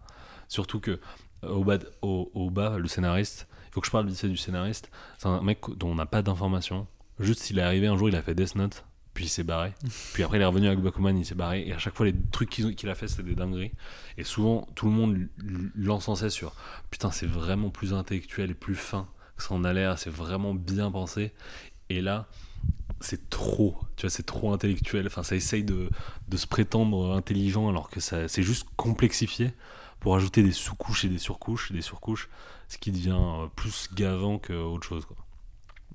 Surtout que, au bas, au, au bas le scénariste, faut que je parle du scénariste. C'est un mec dont on n'a pas d'informations. Juste, il est arrivé un jour, il a fait Death Note, puis il s'est barré. puis après, il est revenu avec Bakuman, il s'est barré. Et à chaque fois, les trucs qu'il a fait, c'était des dingueries. Et souvent, tout le monde l'encensait sur Putain, c'est vraiment plus intellectuel et plus fin que ça en a l'air, c'est vraiment bien pensé. Et là, c'est trop, tu vois, c'est trop intellectuel. Enfin, ça essaye de, de se prétendre intelligent alors que ça, c'est juste complexifié pour ajouter des sous-couches et des surcouches et des surcouches, ce qui devient euh, plus gavant qu'autre chose. Quoi.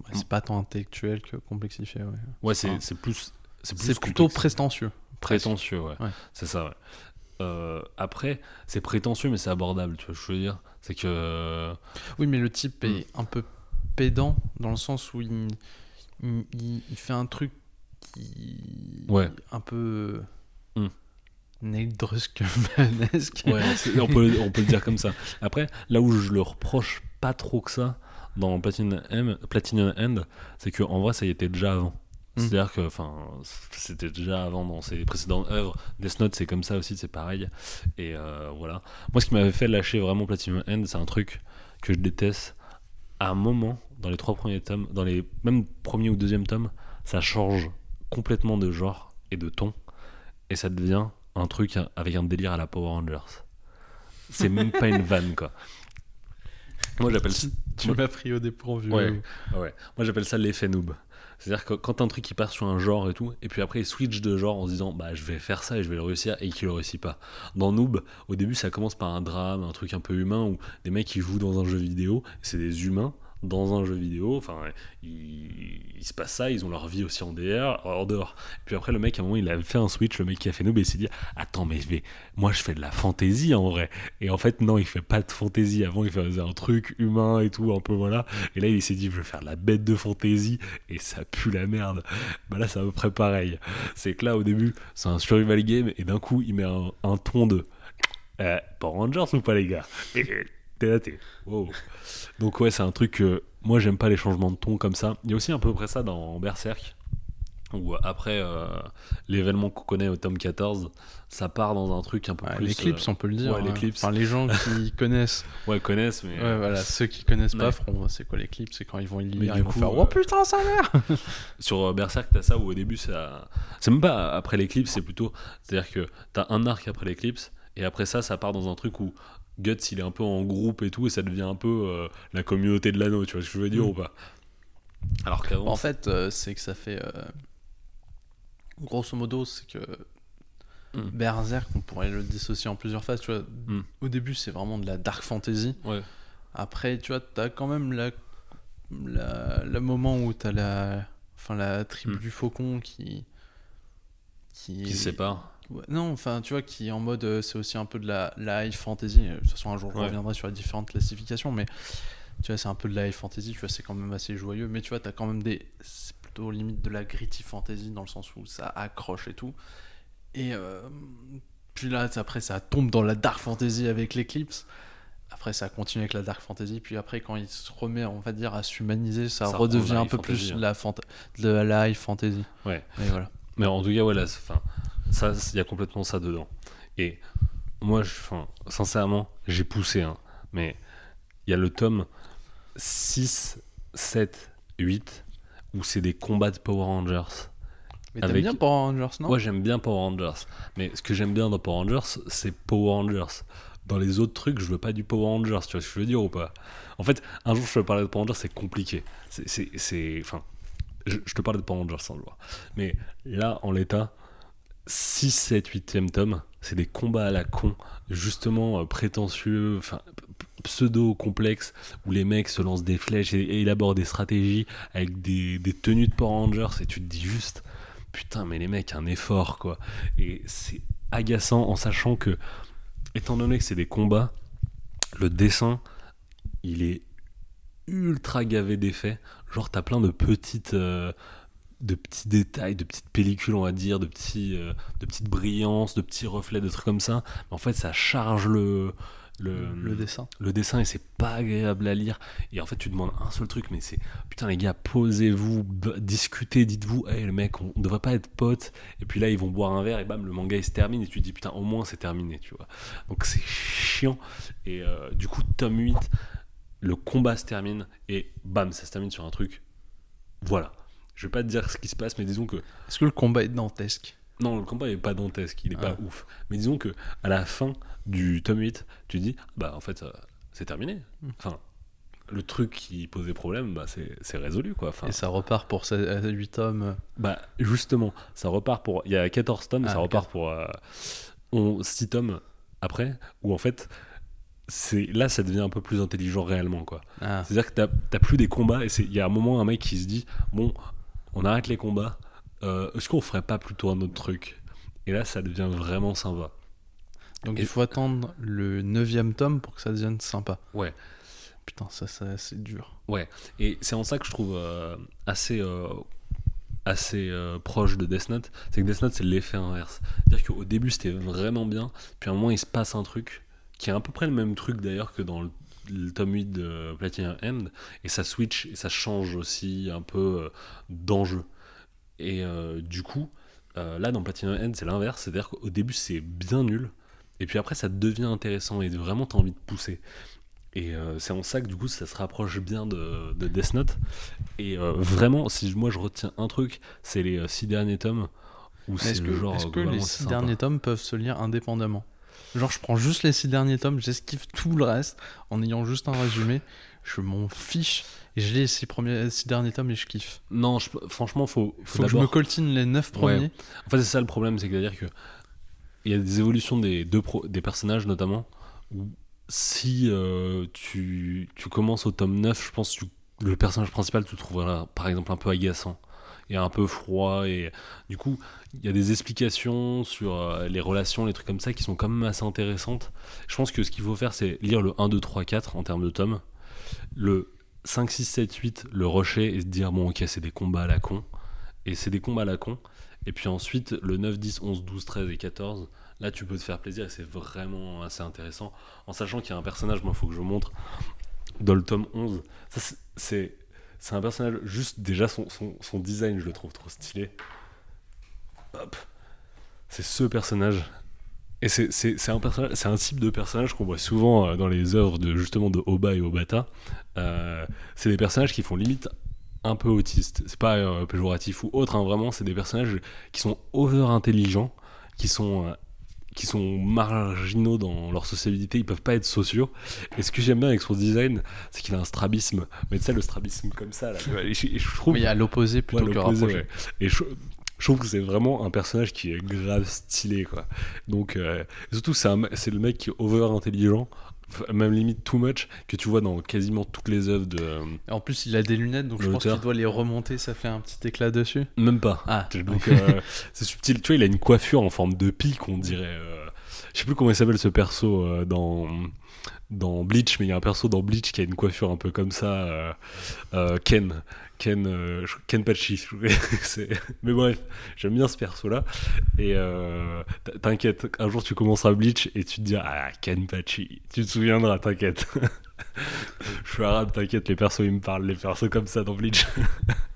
Ouais, c'est pas tant intellectuel que complexifié. Ouais. Ouais, c'est, Enfin, c'est plus. C'est, plus C'est plutôt complexe. prétentieux. prétentieux, ouais. Ouais. C'est ça, ouais. Euh, après, c'est prétentieux, mais c'est abordable, tu vois ce que je veux dire? C'est que. Oui, mais le type est un peu pédant dans le sens où il, il, il- fait un truc qui Ouais. un peu. Neil Druckmann-esque. Ouais, on, peut, on peut le dire comme ça. Après, là où je le reproche pas trop que ça dans Platinum, M, Platinum End, c'est qu'en vrai, ça y était déjà avant. Mm. C'est-à-dire que enfin, c'était déjà avant dans ses précédentes œuvres. Death Note, c'est comme ça aussi, c'est pareil. Et euh, voilà. Moi, ce qui m'avait fait lâcher vraiment Platinum End, c'est un truc que je déteste. À un moment, dans les trois premiers tomes, dans les même premier ou deuxième tomes, ça change complètement de genre et de ton. Et ça devient un truc avec un délire à la Power Rangers. C'est même pas une vanne, quoi. Moi, j'appelle ça. Tu m'as pris au dépourvu. Ouais, ouais. Moi, j'appelle ça l'effet noob. C'est-à-dire que quand un truc qui part sur un genre et tout, et puis après il switch de genre en se disant bah je vais faire ça et je vais le réussir et qu'il le réussit pas. Dans Noob, au début ça commence par un drame, un truc un peu humain où des mecs qui jouent dans un jeu vidéo, c'est des humains dans un jeu vidéo. Enfin, il, se passe ça, ils ont leur vie aussi en DR, hors dehors. puis après, le mec, à un moment, il a fait un switch, le mec qui a fait Noob, il s'est dit Attends, mais je vais, moi, je fais de la fantaisie en vrai. Et en fait, non, il fait pas de fantaisie. Avant, il faisait un truc humain et tout, un peu voilà. Et là, il s'est dit Je vais faire de la bête de fantaisie, et ça pue la merde. Bah là, c'est à peu près pareil. C'est que là, au début, c'est un survival game, et d'un coup, il met un, ton de. Euh, Power Rangers ou pas, les gars? T'es Donc ouais, c'est un truc que moi j'aime pas les changements de ton comme ça. Il y a aussi à peu près ça dans Berserk, où après euh, l'événement qu'on connaît au tome 14, ça part dans un truc un peu plus... L'éclipse, euh, on peut le dire. Ouais, l'éclipse. Enfin, les gens *laughs* qui connaissent... Ouais, connaissent, mais... Ouais, voilà, *laughs* ceux qui connaissent pas feront, c'est quoi l'éclipse C'est quand ils vont y lire, ils vont faire « Oh putain, ça mère *laughs* !» Sur euh, Berserk, t'as ça où au début, ça... C'est même pas après l'éclipse, c'est plutôt... C'est-à-dire que t'as un arc après l'éclipse, et après ça, ça part dans un truc où Guts, il est un peu en groupe et tout, et ça devient un peu euh, la communauté de l'anneau, tu vois ce que je veux dire mm. ou pas? Alors qu'avant. En fait, euh, c'est que ça fait. Euh, grosso modo, c'est que. Mm. Berserk, on pourrait le dissocier en plusieurs phases, tu vois. Mm. Au début, c'est vraiment de la dark fantasy. Ouais. Après, tu vois, t'as quand même la, le moment où t'as la, enfin, la tribu du faucon qui. Qui, qui se sépare non, enfin, tu vois, qui est en mode, euh, c'est aussi un peu de la, high fantasy. De toute façon, un jour, je reviendrai sur les différentes classifications, mais tu vois, c'est un peu de la high fantasy, tu vois, c'est quand même assez joyeux, mais tu vois, t'as quand même des. C'est plutôt limite de la gritty fantasy dans le sens où ça accroche et tout. Et euh, puis là, après, ça tombe dans la dark fantasy avec l'éclipse. Après, ça continue avec la dark fantasy. Puis après, quand il se remet, on va dire, à s'humaniser, ça, redevient un peu plus la de la high fantasy. Ouais. Et voilà. Mais en tout cas, voilà, enfin, ça, il y a complètement ça dedans. Et moi, je, sincèrement, j'ai poussé, hein, mais il y a le tome 6, 7, 8, où c'est des combats de Power Rangers. Mais t'aimes bien Power Rangers, non? Moi, j'aime bien Power Rangers. Mais ce que j'aime bien dans Power Rangers, c'est Power Rangers. Dans les autres trucs, je veux pas du Power Rangers, tu vois ce que je veux dire ou pas? En fait, un jour, je vais parler de Power Rangers, c'est compliqué. C'est. Enfin, je, te parle Rangers sans le voir. Mais là, en l'état, 6, 7, 8e tome, c'est des combats à la con, justement euh, prétentieux, enfin pseudo complexes, où les mecs se lancent des flèches et, élaborent des stratégies avec des, tenues de Power Rangers, et tu te dis juste, putain, mais les mecs, un effort, quoi. Et c'est agaçant en sachant que, étant donné que c'est des combats, le dessin, il est ultra gavé d'effets. Genre, t'as plein de petites. Euh, de petits détails, de petites pellicules, on va dire, de, petits, euh, de petites brillances, de petits reflets, de trucs comme ça. Mais en fait, ça charge le, le, dessin. Le dessin et c'est pas agréable à lire. Et en fait, tu demandes un seul truc, mais c'est putain, les gars, posez-vous, discutez, dites-vous, hey, le mec, on, devrait pas être potes. Et puis là, ils vont boire un verre et bam, le manga il se termine. Et tu te dis, putain, au moins c'est terminé, tu vois. Donc c'est chiant. Et euh, du coup, tome 8, le combat se termine et bam, ça se termine sur un truc. Voilà je vais pas te dire ce qui se passe, mais disons que. Est-ce que le combat est dantesque? Non, le combat est pas dantesque, il est pas ah. ouf. Mais disons que à la fin du tome 8, tu dis, bah en fait, c'est terminé. Hmm. Enfin, le truc qui posait problème, bah, c'est résolu. Quoi. Enfin, Et ça repart pour 8 tomes Bah justement, ça repart pour... Il y a 14 tomes, ah, ça repart pour euh, 6 tomes après, où en fait, là ça devient un peu plus intelligent réellement. quoi. Ah. C'est-à-dire que t'as plus des combats, et il y a un moment un mec qui se dit, bon, on arrête les combats. Euh, est-ce qu'on ferait pas plutôt un autre truc? Et là, ça devient vraiment sympa. Donc il faut attendre le neuvième tome pour que ça devienne sympa. Ouais. Putain, ça, ça c'est dur. Ouais. Et c'est en ça que je trouve euh, assez, euh, assez proche de Death Note. C'est que Death Note, c'est l'effet inverse. C'est-à-dire qu'au début, c'était vraiment bien. Puis à un moment, il se passe un truc qui est à peu près le même truc d'ailleurs que dans le le tome 8 de Platinum End, et ça switch et ça change aussi un peu euh, d'enjeu. Et euh, du coup, euh, là dans Platinum End, c'est l'inverse, c'est-à-dire qu'au début c'est bien nul, et puis après ça devient intéressant et vraiment t'as envie de pousser. Et c'est en ça que du coup ça se rapproche bien de, de Death Note. Et vraiment, si moi je retiens un truc, c'est les six derniers tomes Est-ce le que, genre est-ce que globalement, les six derniers tomes peuvent se lire indépendamment? Genre, je prends juste les six derniers tomes, j'esquive tout le reste en ayant juste un résumé. Je m'en fiche et je lis les six, premiers, six derniers tomes et je kiffe. Non, je- franchement, faut, faut, Faut que je me coltine les neuf Ouais. premiers. En fait, c'est ça le problème, c'est à dire que il y a des évolutions des deux pro- des personnages notamment. Où si euh, tu, tu commences au tome 9, je pense que tu- le personnage principal, tu le trouveras par exemple un peu agaçant et un peu froid. Et du coup, il y a des explications sur euh, les relations, les trucs comme ça qui sont quand même assez intéressantes. Je pense que ce qu'il faut faire, c'est lire le 1, 2, 3, 4 en termes de tomes. Le 5, 6, 7, 8, le rusher et se dire, bon, ok, c'est des combats à la con. Et c'est des combats à la con. Et puis ensuite, le 9, 10, 11, 12, 13 et 14, là, tu peux te faire plaisir et c'est vraiment assez intéressant. En sachant qu'il y a un personnage, moi, il faut que je montre, dans le tome 11. Ça, c'est- c'est. Un personnage, juste déjà son, son, son design, je le trouve trop stylé. Hop. C'est ce personnage. Et c'est un, personnage- un type de personnage qu'on voit souvent euh, dans les œuvres de, justement de Oba et Obata. Euh, c'est des personnages qui font limite un peu autistes. C'est pas euh, péjoratif ou autre, hein, vraiment, c'est des personnages qui sont over intelligents, qui sont, euh, qui sont marginaux dans leur sociabilité, ils peuvent pas être sociaux. Et ce que j'aime bien avec son design, c'est qu'il a un strabisme. Mais tu sais, le strabisme comme ça, là. Et je, et je trouve. Mais il y a l'opposé plutôt Ouais, que le l'opposé, rapproché. ouais. Et je, je trouve que c'est vraiment un personnage qui est grave stylé, quoi. Donc, euh, surtout, c'est le mec qui est over intelligent, même limite too much, que tu vois dans quasiment toutes les œuvres de. euh, En plus, il a des lunettes, donc je pense qu'il doit les remonter, ça fait un petit éclat dessus. Même pas. Ah, *laughs* Donc, euh, c'est subtil. Tu vois, il a une coiffure en forme de pique, on dirait. euh, je sais plus comment il s'appelle ce perso dans. Dans Bleach, mais il y a un perso dans Bleach qui a une coiffure un peu comme ça. euh, euh, Ken. Ken, euh, Ken Pachi. *laughs* Mais bref, j'aime bien ce perso-là. Et euh, t'inquiète, un jour tu commenceras Bleach et tu te diras Ah, Ken Pachi. Tu te souviendras, t'inquiète. *laughs* je suis arabe, t'inquiète, les persos ils me parlent, les persos comme ça dans Bleach.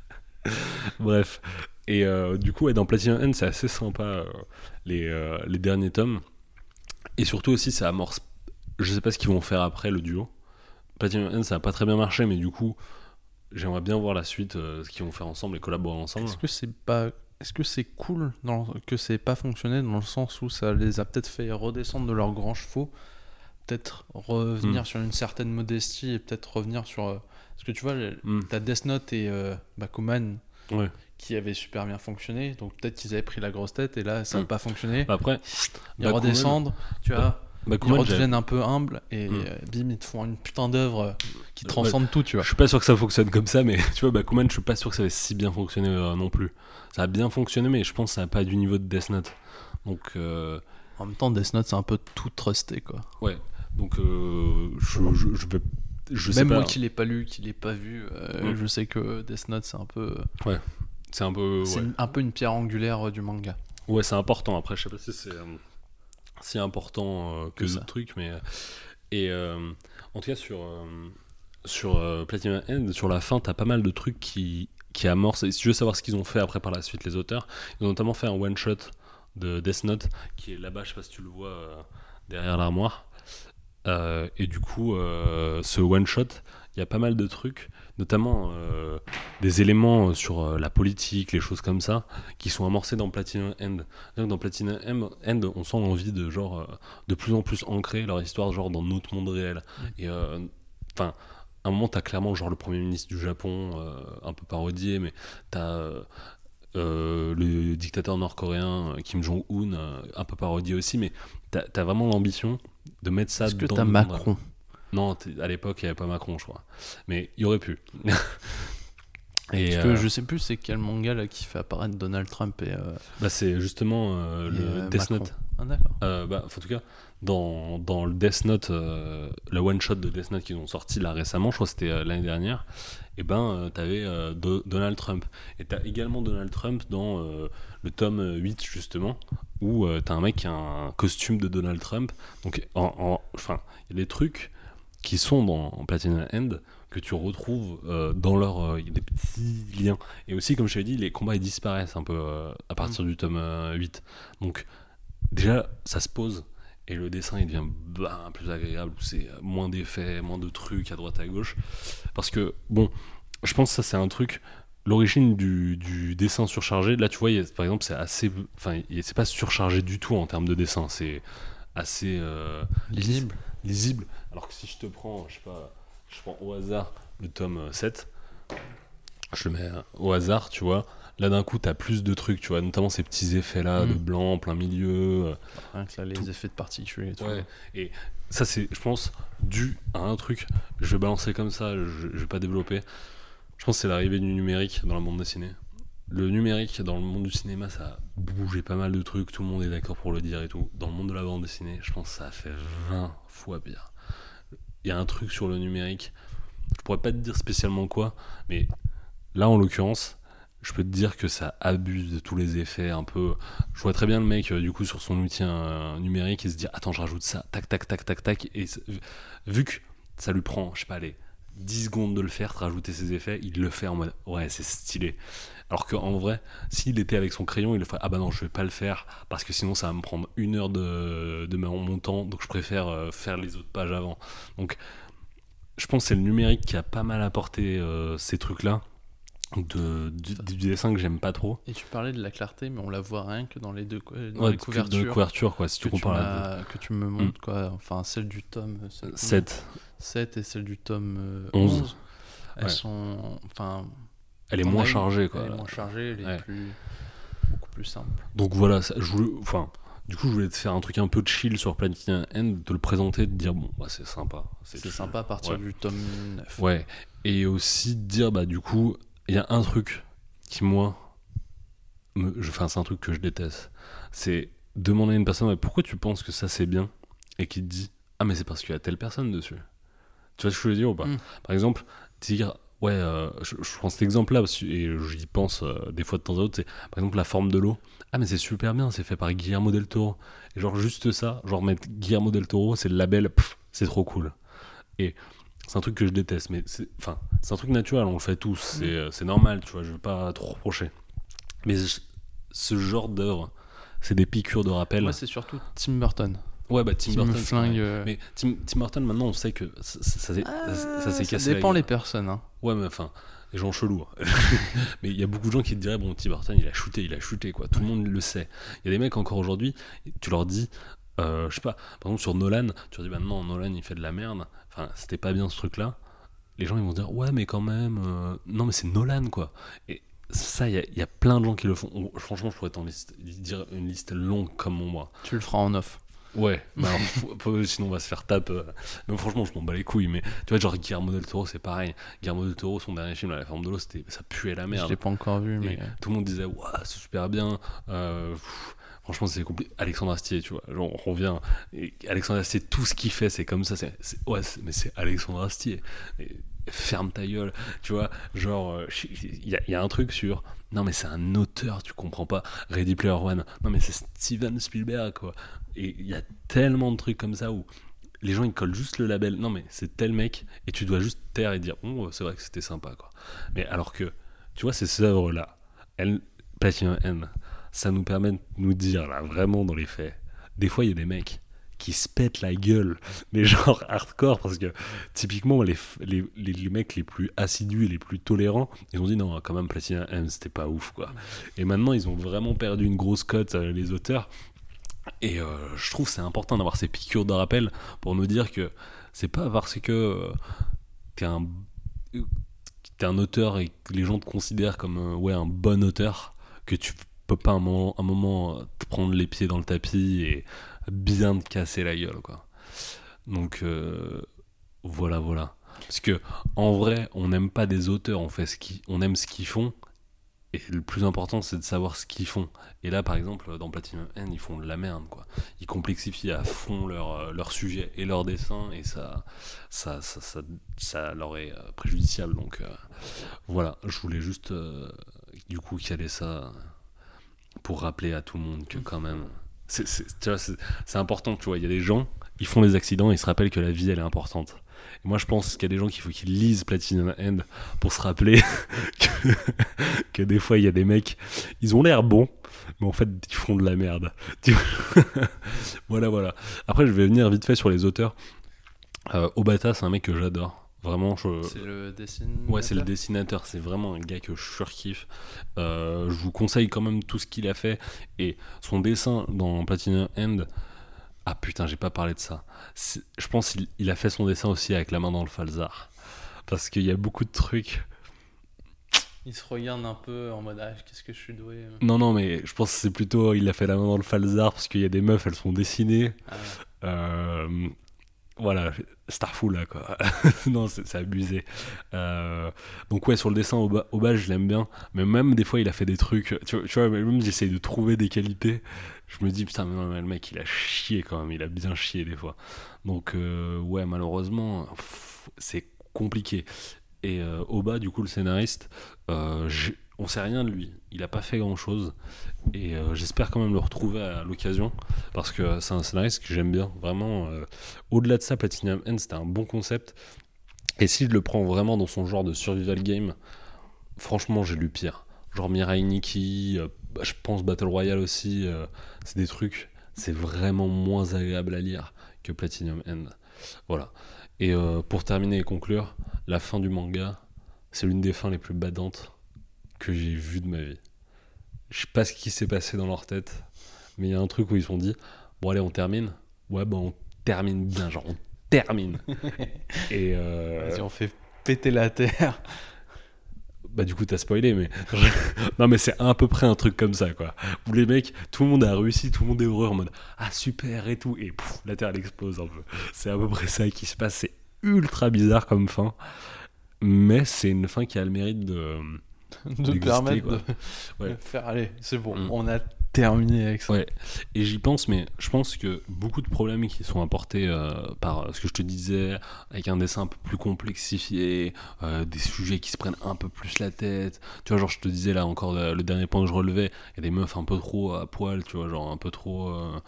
*laughs* bref. Et euh, du coup, ouais, dans Platinum End, c'est assez sympa les derniers tomes. Et surtout aussi, ça amorce. Je sais pas ce qu'ils vont faire après le duo. Platinum End, ça a pas très bien marché, mais du coup, j'aimerais bien voir la suite, euh, ce qu'ils vont faire ensemble et collaborer ensemble. Est-ce que c'est pas. Est-ce que c'est cool dans... que c'est pas fonctionné dans le sens où ça les a peut-être fait redescendre de leurs grands chevaux, peut-être revenir Hmm. sur une certaine modestie et peut-être revenir sur. euh, Parce que tu vois, le- Hmm. t'as Death Note et euh, Bakuman Ouais. qui avaient super bien fonctionné, donc peut-être qu'ils avaient pris la grosse tête et là ça n'a Hmm. pas fonctionné. Après, Ils Bakuman- redescendent, tu vois, ils Bakuman, j'ai- redeviennent un peu humbles et Hmm. euh, bim, ils te font une putain d'œuvre euh, qui Ouais. transcende tout, tu vois. Je suis pas sûr que ça fonctionne comme ça, mais *laughs* tu vois, Bakuman, je suis pas sûr que ça ait si bien fonctionné euh, non plus. Ça a bien fonctionné, mais je pense que ça n'a pas du niveau de Death Note. Donc, euh, En même temps, Death Note c'est un peu tout trusté, quoi. ouais. Donc, euh, je, je, je vais. Je sais Même pas. moi qui l'ai pas lu, qui l'ai pas vu, euh, Mm. je sais que Death Note c'est un peu, C'est un peu. c'est Ouais, un peu une pierre angulaire euh, du manga. Ouais, c'est important. Après, je sais pas si c'est euh, si important euh, que d'autres trucs, mais. euh, et euh, en tout cas, sur. sur Platinum End, sur la fin, t'as pas mal de trucs qui, qui amorcent. Et si tu veux savoir ce qu'ils ont fait après par la suite, les auteurs, ils ont notamment fait un one-shot de Death Note qui est là-bas, je sais pas si tu le vois euh, derrière l'armoire. Euh, et du coup, euh, ce one-shot, il y a pas mal de trucs, notamment euh, des éléments sur euh, la politique, les choses comme ça, qui sont amorcés dans Platinum End. Dans Platinum End, on sent l'envie de genre euh, de plus en plus ancrer leur histoire genre dans notre monde réel. Et euh, enfin, à un moment, t'as clairement genre le premier ministre du Japon, euh, un peu parodié, mais t'as euh, euh, le dictateur nord-coréen euh, Kim Jong-un, euh, un peu parodié aussi, mais t'as as vraiment l'ambition de mettre ça Est-ce que t'as Macron? Non, à l'époque, il n'y avait pas Macron, je crois. Mais il aurait pu. *laughs* et Parce que euh, je sais plus c'est quel manga là qui fait apparaître Donald Trump et, euh, bah, c'est justement euh, le euh, Death Macron. Note. Ah d'accord. Bah, en tout cas, dans, dans le Death Note, euh, le one-shot de Death Note qu'ils ont sorti là récemment, je crois que c'était l'année dernière, et ben, euh, t'avais Do- Donald Trump. Et t'as également Donald Trump dans le tome 8, justement, où t'as un mec qui a un costume de Donald Trump. Donc, en, en- enfin, il y a des trucs qui sont dans Platinum End que tu retrouves euh, dans leur euh, il y a des petits liens et aussi comme je t'avais dit les combats ils disparaissent un peu euh, à partir du tome euh, 8 donc déjà ça se pose et le dessin il devient ben plus agréable où c'est euh, moins d'effets moins de trucs à droite à gauche parce que bon je pense que ça c'est un truc l'origine du, du dessin surchargé, là tu vois, a- par exemple, c'est assez. Enfin, c'est pas surchargé du tout en termes de dessin, c'est assez euh, Lisible. Lisible. Alors que si je te prends, je sais pas, je prends au hasard le tome euh, 7, je le mets euh, au hasard, tu vois. Là d'un coup, t'as plus de trucs, tu vois, notamment ces petits effets là de Mm. blanc en plein milieu. euh, Rien que là, les Tout. effets de particules et tout. Ouais. Et ça, c'est, je pense, dû à un truc. Je vais balancer comme ça, je, je vais pas développer. Je pense que c'est l'arrivée du numérique dans la bande dessinée. Le numérique dans le monde du cinéma, ça a bougé pas mal de trucs, tout le monde est d'accord pour le dire et tout. Dans le monde de la bande dessinée, je pense que ça fait 20 fois pire. Il y a un truc sur le numérique, je pourrais pas te dire spécialement quoi, mais là en l'occurrence, je peux te dire que ça abuse de tous les effets un peu. Je vois très bien le mec, euh, du coup, sur son outil euh, numérique, et se dire Attends, je rajoute ça, tac, tac, tac, tac, tac. Et vu que ça lui prend, je sais pas, les 10 secondes de le faire, de rajouter ses effets, il le fait en mode Ouais, c'est stylé. Alors qu'en vrai, s'il était avec son crayon, il le ferait Ah bah non, je vais pas le faire, parce que sinon ça va me prendre une heure de, de mon temps, donc je préfère euh, faire les autres pages avant. Donc, je pense que c'est le numérique qui a pas mal apporté euh, ces trucs-là. De, du, du dessin que j'aime pas trop. Et tu parlais de la clarté, mais on la voit rien que dans les deux dans Ouais, les couvertures. de couverture, quoi, si tu compares la que tu me montres, quoi. Enfin, celle du tome 7. 7 et celle du tome euh, 11. 11. Elles Ouais. sont. Enfin, Elle est moins chargée, quoi. Elle est moins chargée, elle est plus, beaucoup plus simple. Donc voilà, ça, je voulais, enfin, du coup, je voulais te faire un truc un peu de chill sur Platinum End, de le présenter, de dire bon, bah, c'est sympa. C'est sympa à partir Ouais. du tome 9. Ouais, et aussi de dire, bah, du coup, il y a un truc qui, moi, me, je- enfin, c'est un truc que je déteste. C'est demander à une personne, ouais, pourquoi tu penses que ça c'est bien? Et qui te dit, ah, mais c'est parce qu'il y a telle personne dessus. Tu vois ce que je veux dire ou pas? Mm. Par exemple, dire, ouais, euh, je, je prends cet exemple-là, parce que- et j'y pense euh, des fois de temps à autre, c'est par exemple la forme de l'eau. Ah, mais c'est super bien, c'est fait par Guillermo del Toro. Et genre, juste ça, genre mettre Guillermo del Toro, c'est le label, c'est trop cool. Et c'est un truc que je déteste, mais c'est enfin, c'est un truc naturel, on le fait tous, c'est euh, c'est normal, tu vois, je veux pas trop reprocher. Mais je- ce genre d'œuvre, c'est des piqûres de rappel. Moi, c'est surtout Tim Burton. Ouais, bah Tim Burton. flingue. euh, Mais Tim, Tim Burton, maintenant, on sait que ça, ça, ça s'est- ah, ça s'est cassé. Ça dépend les personnes. Hein. Ouais, mais enfin, les gens chelous. hein. *laughs* mais il y a beaucoup de gens qui te diraient, bon, Tim Burton, il a shooté, il a shooté, quoi. Tout le monde le sait. Il y a des mecs encore aujourd'hui, tu leur dis, euh, je sais pas, par exemple sur Nolan, tu leur dis, bah non, Nolan, il fait de la merde. Enfin, c'était pas bien ce truc-là. Les gens, ils vont se dire, ouais, mais quand même, euh, non, mais c'est Nolan, quoi. Et ça, il y, y a plein de gens qui le font. On- franchement, je pourrais t'en dire une liste longue comme moi. Tu le feras en off. Ouais, *laughs* bah alors, faut- faut- sinon on va se faire tape. euh. Mais franchement, je m'en bats les couilles. Mais tu vois, genre Guillermo del Toro, c'est pareil. Guillermo del Toro, son dernier film, La forme de l'eau, ça puait la Je merde. l'ai pas encore vu, Et mais. tout le monde disait, waouh, c'est super bien. Euh, pff, franchement, c'est compliqué. Alexandre Astier, tu vois, genre, on revient. Et Alexandre Astier, tout ce qu'il fait, c'est comme ça. C'est, ouais, mais c'est Alexandre Astier. Et ferme ta gueule, tu vois. Genre, euh, il y, a- un truc sur. Non, mais c'est un auteur, tu comprends pas. Ready Player One. Non, mais c'est Steven Spielberg, quoi. Et il y a tellement de trucs comme ça où les gens ils collent juste le label. Non, mais c'est tel mec. Et tu dois juste taire et dire, oh, c'est vrai que c'était sympa, quoi. Mais alors que, tu vois, ces œuvres-là, elles, Platinum N, ça nous permet de nous dire, là, vraiment dans les faits, des fois, il y a des mecs qui se pètent la gueule, mais genre hardcore, parce que typiquement, les, les, les, mecs les plus assidus et les plus tolérants, ils ont dit non, quand même, Platinum M, c'était pas ouf, quoi. Et maintenant, ils ont vraiment perdu une grosse cote, euh, les auteurs. Et euh, je trouve c'est important d'avoir ces piqûres de rappel pour nous dire que c'est pas parce que euh, t'es un, t'es un auteur et que les gens te considèrent comme ouais, un bon auteur que tu peux pas un moment, un moment te prendre les pieds dans le tapis et bien te casser la gueule quoi. Donc euh, voilà voilà. Parce que en vrai, on n'aime pas des auteurs, on fait ce qui, aime ce qu'ils font. Et le plus important, c'est de savoir ce qu'ils font. Et là, par exemple, dans Platinum N, ils font de la merde, quoi. Ils complexifient à fond leur, euh, leur sujet et leur dessin, et ça, ça, ça, ça, ça leur est euh, préjudiciable. Donc voilà, je voulais juste, du coup, caler ça pour rappeler à tout le monde que quand même, c'est, important, tu vois. Il y a des gens, ils font des accidents et ils se rappellent que la vie, elle est importante. Moi, je pense qu'il y a des gens qu'il faut qu'ils lisent Platinum End pour se rappeler *laughs* que, des fois, il y a des mecs, ils ont l'air bons, mais en fait, ils font de la merde. *laughs* Voilà, voilà. Après, je vais venir vite fait sur les auteurs. Euh, Obata, c'est un mec que j'adore. Vraiment, je... C'est le dessinateur. Ouais, c'est le dessinateur. C'est vraiment un gars que je surkiffe. Euh, je vous conseille quand même tout ce qu'il a fait. Et son dessin dans Platinum End. Ah putain, j'ai pas parlé de ça. Je pense qu'il il a fait son dessin aussi avec la main dans le falzar. Parce qu'il y a beaucoup de trucs. Il se regarde un peu en mode ah, qu'est-ce que je suis doué. Non, non, mais je pense que c'est plutôt. Il a fait la main dans le falzar parce qu'il y a des meufs, elles sont dessinées. Ah, Euh, voilà, Starful là quoi. *laughs* non, c'est abusé. Euh, donc ouais, sur le dessin au bas, au bas, je l'aime bien, mais même des fois il a fait des trucs. Tu vois, même j'essaye de trouver des qualités. Je me dis putain, mais non, mais le mec il a chié quand même, il a bien chié des fois. Donc euh, ouais, malheureusement, c'est compliqué. Et euh, Oba, du coup, le scénariste, on sait rien de lui. Il a pas fait grand chose. Et euh, j'espère quand même le retrouver à l'occasion. Parce que c'est un scénariste que j'aime bien. Vraiment, euh, au-delà de ça, Platinum End, c'était un bon concept. Et si je le prends vraiment dans son genre de survival game, franchement, j'ai lu pire. Genre Mirai Nikki, euh, bah, je pense Battle Royale aussi. c'est des trucs, c'est vraiment moins agréable à lire que Platinum End. Voilà. Et pour terminer et conclure, la fin du manga, c'est l'une des fins les plus badantes que j'ai vues de ma vie. Je sais pas ce qui s'est passé dans leur tête, mais il y a un truc où ils se sont dit Bon, allez, on termine Ouais, bah, on termine bien, genre, on termine. *laughs* et euh, Vas-y, on fait péter la terre. *laughs* bah, du coup, t'as spoilé, mais. *laughs* non, mais c'est à peu près un truc comme ça, quoi. Où les mecs, tout le monde a réussi, tout le monde est heureux en mode Ah, super et tout. Et pouf, la terre, elle explose un peu. C'est à peu près ça qui se passe. C'est ultra bizarre comme fin. Mais c'est une fin qui a le mérite de. De permettre quoi. de, Ouais. de *laughs* faire allez, c'est bon, Mm. on a terminé avec ça. Ouais, et j'y pense, mais je pense que beaucoup de problèmes qui sont apportés euh, par ce que je te disais, avec un dessin un peu plus complexifié, euh, des sujets qui se prennent un peu plus la tête. Tu vois, genre, je te disais là encore le, le dernier point que je relevais, il y a des meufs un peu trop à poil, tu vois, genre un peu trop. euh,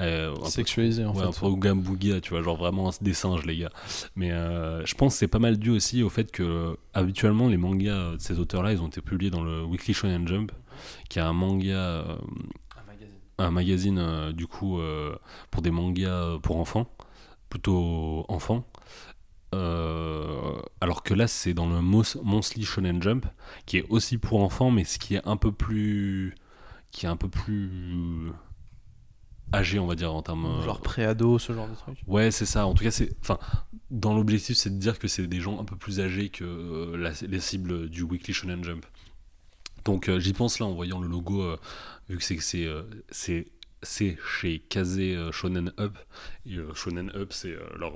euh, Sexualisé en Ouais, un fait. peu au Gambouga, tu vois, genre vraiment des singes, les gars. Mais euh, je pense que c'est pas mal dû aussi au fait que, habituellement, les mangas de ces auteurs-là, ils ont été publiés dans le Weekly Shonen Jump, qui est un manga, euh, Un magazine. un magazine, euh, du coup, euh, pour des mangas pour enfants, plutôt enfants. Euh, alors que là, c'est dans le Monthly Shonen Jump, qui est aussi pour enfants, mais ce qui est un peu plus. qui est un peu plus. Âgé, on va dire, en termes. euh, Genre pré-ado, ce genre de truc. Ouais, c'est ça. En tout cas, c'est, enfin, dans l'objectif, c'est de dire que c'est des gens un peu plus âgés que euh, la- les cibles du Weekly Shonen Jump. Donc, euh, j'y pense là en voyant le logo, euh, vu que c'est que c'est c'est c'est chez Kazé euh, Shonen Up. Et euh, Shonen Up, c'est leur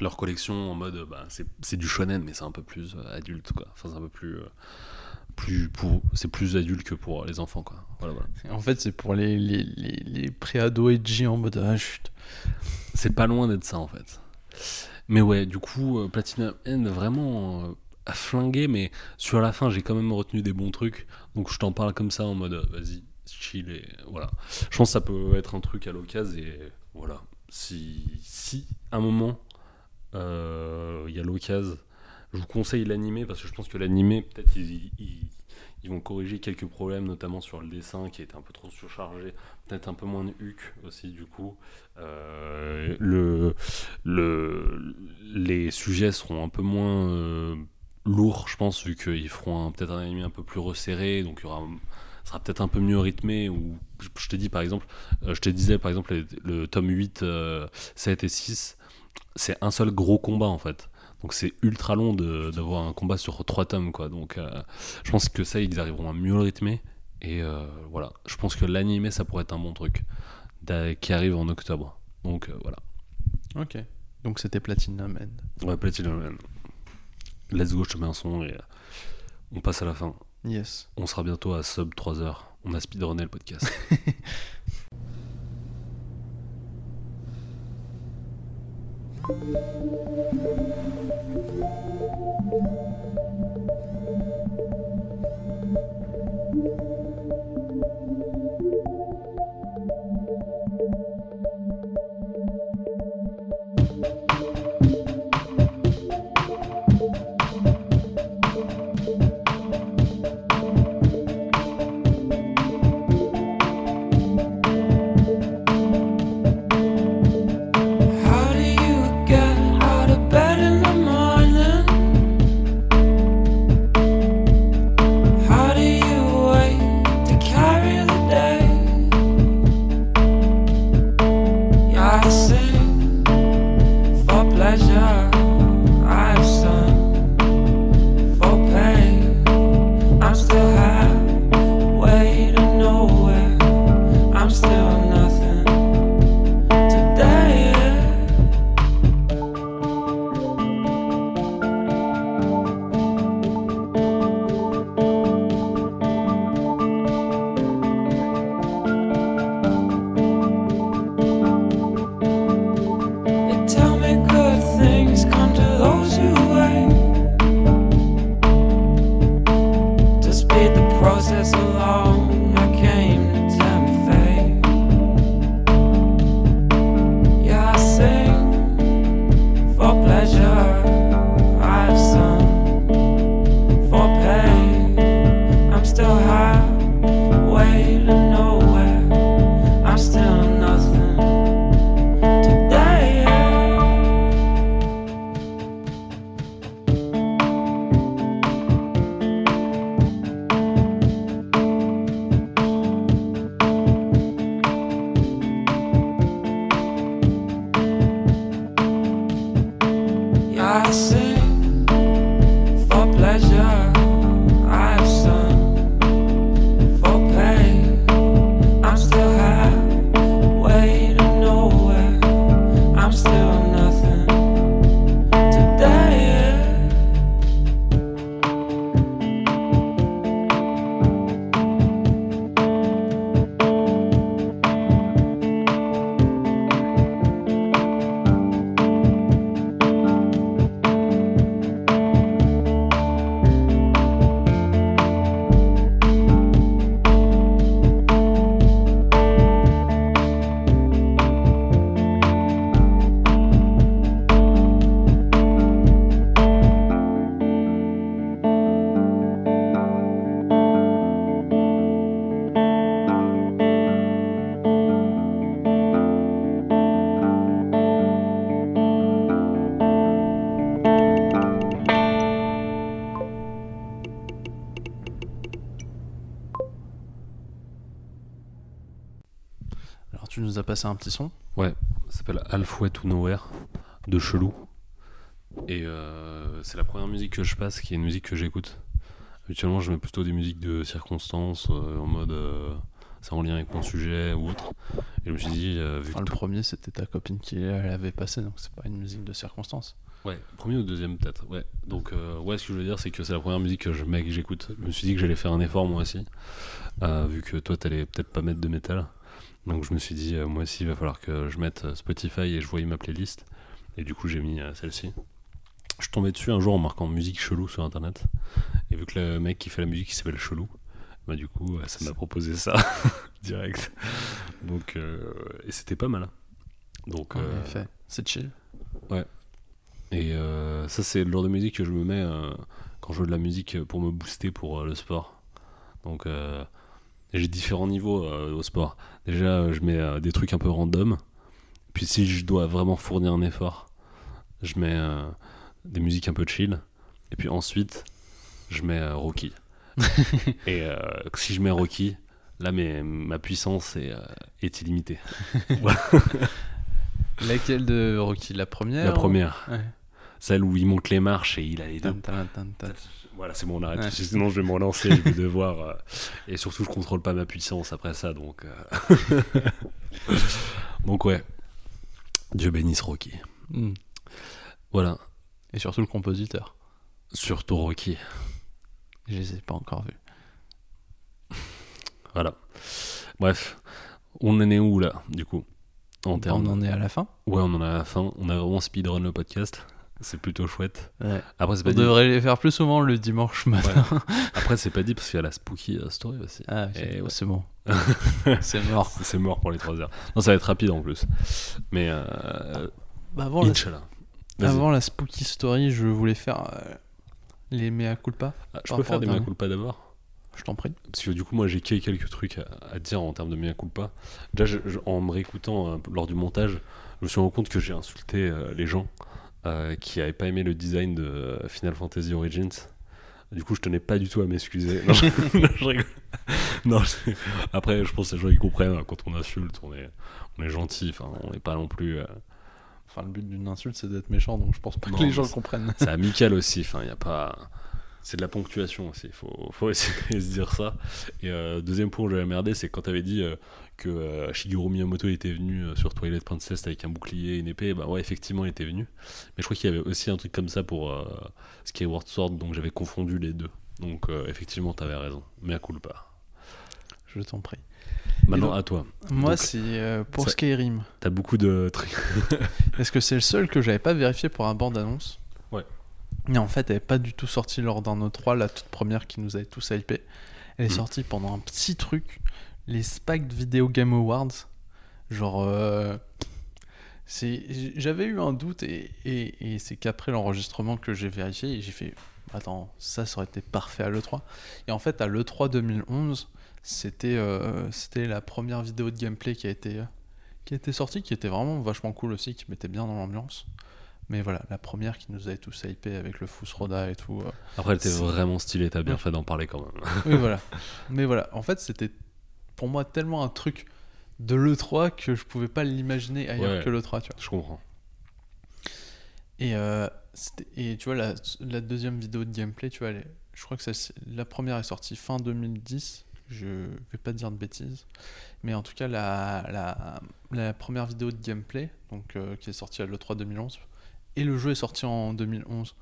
leur collection en mode, bah, c'est c'est du shonen, mais c'est un peu plus euh, adulte, quoi. Enfin, c'est un peu plus euh, plus pour, c'est plus adulte que pour les enfants, quoi. Voilà, voilà. En fait, c'est pour les, les, les, les pré-ados edgy en mode ah, chut. C'est pas loin d'être ça en fait. Mais ouais, du coup, euh, Platinum End vraiment euh, a flingué, mais sur la fin, j'ai quand même retenu des bons trucs. Donc je t'en parle comme ça en mode euh, vas-y, chill et voilà. Je pense que ça peut être un truc à l'occasion et voilà. Si, si à un moment euh, il y a l'occasion, je vous conseille l'animé parce que je pense que l'animé, peut-être ils, ils- ils vont corriger quelques problèmes, notamment sur le dessin qui était un peu trop surchargé, peut-être un peu moins de huc aussi du coup. Euh, le, le, les sujets seront un peu moins euh, lourds, je pense, vu qu'ils feront peut-être un anime un peu plus resserré, donc il y aura sera peut-être un peu mieux rythmé ou je, te dis par exemple euh, je te disais par exemple le, tome 8 euh, 7 et 6 c'est un seul gros combat en fait donc c'est ultra long de- d'avoir un combat sur trois tomes quoi donc euh, je pense que ça ils arriveront à mieux le rythmer et euh, voilà je pense que l'animé ça pourrait être un bon truc qui arrive en octobre donc euh, voilà Ok. Donc c'était Platinum End. Ouais, Platinum Man. Let's go, je te mets un son et on passe à la fin. Yes. On sera bientôt à sub 3 heures. On a speedrunné le podcast. *laughs* Nous as passé un petit son. Ça s'appelle Halfway to Nowhere de Chelou. Et euh, c'est la première musique que je passe qui est une musique que j'écoute. Habituellement, je mets plutôt des musiques de circonstances euh, en mode euh, c'est en lien avec mon sujet ou autre. Et je me suis dit, euh, vu Enfin, que le premier, c'était ta copine qui l'avait passé, donc c'est pas une musique de circonstance. Ouais, premier ou deuxième peut-être. Ouais. Donc euh, ouais, ce que je veux dire, c'est que c'est la première musique que je mets, que j'écoute. Je me suis dit que j'allais faire un effort moi aussi, euh, vu que toi t'allais peut-être pas mettre de métal. Donc je me suis dit, euh, moi aussi, il va falloir que je mette euh, Spotify et je voyais ma playlist. Et du coup, j'ai mis euh, celle-ci. Je tombé dessus un jour en marquant musique chelou sur internet. Et vu que le mec qui fait la musique il s'appelle Chelou, bah du coup, ça m'a proposé ça *laughs* direct. Donc, euh, et c'était pas mal. Donc, En euh, effet, c'est chill. et euh, ça, c'est le genre de musique que je me mets quand je veux de la musique pour me booster pour le sport. Donc, et j'ai différents niveaux euh, au sport. Déjà, euh, je mets euh, des trucs un peu random. Puis, si je dois vraiment fournir un effort, je mets euh, des musiques un peu chill. Et puis ensuite, je mets Rocky. *laughs* et si je mets Rocky, là, mes- ma puissance est, est illimitée. *laughs* Laquelle de Rocky? La première La ou- première, Ouais. Celle où il monte les marches et il a les deux. Voilà, c'est bon, on arrête. Ouais. Sinon, je vais me relancer, *laughs* je vais devoir. euh, et surtout, je contrôle pas ma puissance après ça, donc. euh, *laughs* donc, ouais. Dieu bénisse Rocky. Hmm. Voilà, Et surtout le compositeur. surtout Rocky. Je les ai pas encore vus. Voilà. Bref, on en est où là, du coup En termes. On en est à la fin Ouais, on en est à la fin. On a vraiment speedrun le podcast. C'est plutôt chouette. Ouais. Après, c'est On pas dit. devrait les faire plus souvent le dimanche matin. *laughs* Après, c'est pas dit parce qu'il y a la spooky euh, story aussi. Ah, ok. Et ouais. c'est bon. *laughs* c'est mort. C'est mort pour les 3 heures. Non, ça va être rapide en plus. Mais. Euh, Bah, avant, la, Inch'Allah. Vas-y. avant la spooky story, je voulais faire euh, les mea culpa. Ah, je peux faire des mea culpa d'abord? Je t'en prie. Parce que du coup, moi, j'ai quelques trucs à, à dire en termes de mea culpa. Déjà, je- je- en me réécoutant euh, lors du montage, je me suis rendu compte que j'ai insulté euh, les gens euh, qui n'avaient pas aimé le design de euh, Final Fantasy Origins. Du coup, je tenais pas du tout à m'excuser. *laughs* Non, je, non, je rigole. Non, je- Après, je pense que les gens ils comprennent hein, quand on insulte, on est, on est gentil. Enfin, on n'est pas non plus. euh, Enfin, le but d'une insulte, c'est d'être méchant, donc je pense pas Non, que les gens comprennent. C'est *laughs* amical aussi, enfin, il n'y a pas. C'est de la ponctuation aussi, il faut, faut *laughs* essayer de se dire ça. Et euh, deuxième point où j'avais merdé, c'est quand tu avais dit que euh, Shigeru Miyamoto était venu euh, sur Twilight Princess avec un bouclier et une épée, bah ouais, effectivement, il était venu. Mais je crois qu'il y avait aussi un truc comme ça pour euh, Skyward Sword, donc j'avais confondu les deux. Donc effectivement, tu avais raison, mais à coup pas. Je t'en prie. Maintenant, donc- à toi. Moi, c'est euh, pour ça- Skyrim. T'as beaucoup de trucs. *laughs* Est-ce que c'est le seul que j'avais pas vérifié pour un bande-annonce? Ouais. Et en fait, elle n'est pas du tout sortie lors d'un E3, la toute première qui nous avait tous hypé. Elle est Mm. sortie pendant un petit truc, les Spiked Video Game Awards. Genre, euh, c'est, j'avais eu un doute et, et, et c'est qu'après l'enregistrement que j'ai vérifié et j'ai fait, attends, ça, ça aurait été parfait à l'E3. Et en fait, à l'E3 2011, c'était, euh, c'était la première vidéo de gameplay qui a été, euh, qui a été sortie, qui était vraiment vachement cool aussi, qui mettait bien dans l'ambiance. Mais voilà, la première qui nous avait tous hypé avec le Roda et tout. euh, Après, elle était vraiment stylée, t'as bien Ouais. fait d'en parler quand même. oui, voilà. Mais voilà, en fait, c'était pour moi tellement un truc de l'E3 que je pouvais pas l'imaginer ailleurs Ouais. que l'E3, tu vois. Je comprends. Et, euh, et tu vois, la, la deuxième vidéo de gameplay, tu vois, elle est- je crois que ça, la première est sortie fin 2010. Je vais pas dire de bêtises. Mais en tout cas, la, la, la première vidéo de gameplay, donc, euh, qui est sortie à l'E3 2011, et le jeu est sorti en 2011.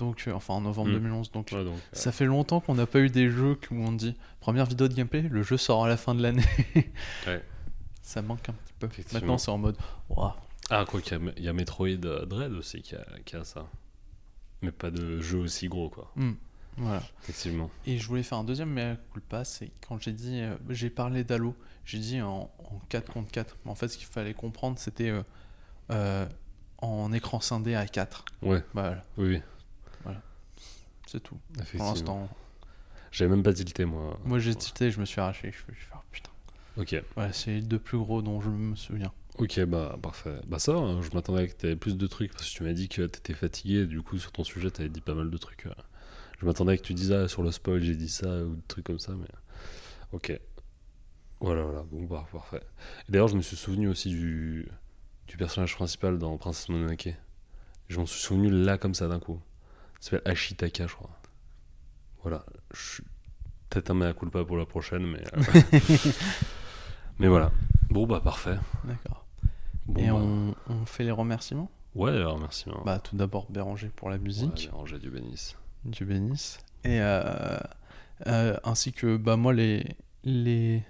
Donc, euh, enfin en novembre Mm. 2011. Donc, Ouais, donc, Ça fait longtemps qu'on n'a pas eu des jeux où on dit première vidéo de gameplay, le jeu sort à la fin de l'année. *laughs* Ouais. Ça manque un petit peu. Maintenant, c'est en mode Ouah. Ah, quoi qu'il y a, il y a Metroid euh, Dread aussi qui a, qui a ça. Mais pas de jeu aussi gros, quoi. Hmm. Voilà. Effectivement. Et je voulais faire un deuxième mea culpa, c'est quand j'ai dit, euh, j'ai parlé d'Halo, j'ai dit en, en 4 contre 4. Mais en fait, ce qu'il fallait comprendre, c'était euh, euh, en écran scindé à 4. Ouais, Voilà, oui, oui. C'est tout. Pour l'instant, J'avais même pas tilté, moi. moi j'ai Ouais. tilté, je me suis arraché. Je fais, je fais, ah, putain. Ok. Voilà, c'est les deux plus gros dont je me souviens. Ok, bah parfait. Bah ça, hein, je m'attendais à que t'avais plus de trucs parce que tu m'as dit que t'étais fatigué. Du coup, sur ton sujet, t'avais dit pas mal de trucs. euh. Je m'attendais à que tu dises ah, sur le spoil, j'ai dit ça ou des trucs comme ça, mais ok. Voilà, voilà. Bon, bah parfait. Et d'ailleurs, je me suis souvenu aussi du du personnage principal dans Princesse Mononoke. Je m'en suis souvenu là comme ça d'un coup. Il s'appelle Ashitaka, je crois. Voilà. Je suis peut-être un mea culpa pour la prochaine, mais euh, *laughs* mais voilà. Bon, bah parfait. D'accord. Bon, Et bah, on, on fait les remerciements? Ouais, merci. hein. Bah, tout d'abord Béranger pour la musique, Ouais, Angers du bénisse. Dieu bénisse. Et euh, euh, ainsi que bah, moi, les, les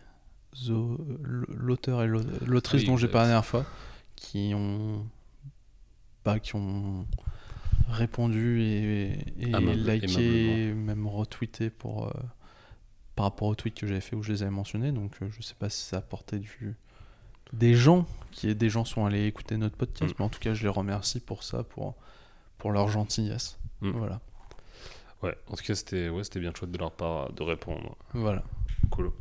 au- l'auteur et l'au- l'autrice Oui, dont j'ai exact. parlé la dernière fois qui ont, bah, qui ont répondu et, et Amable- liké, même retweeté pour, euh, par rapport au tweet que j'avais fait où je les avais mentionnés. Donc euh, je sais pas si ça a apporté du, des gens, qui des gens sont allés écouter notre podcast, Mm. mais en tout cas je les remercie pour ça, pour, pour leur gentillesse. Mm. Voilà. Ouais, en tout cas, c'était ouais, c'était bien chouette de leur part de répondre. Voilà. Cool.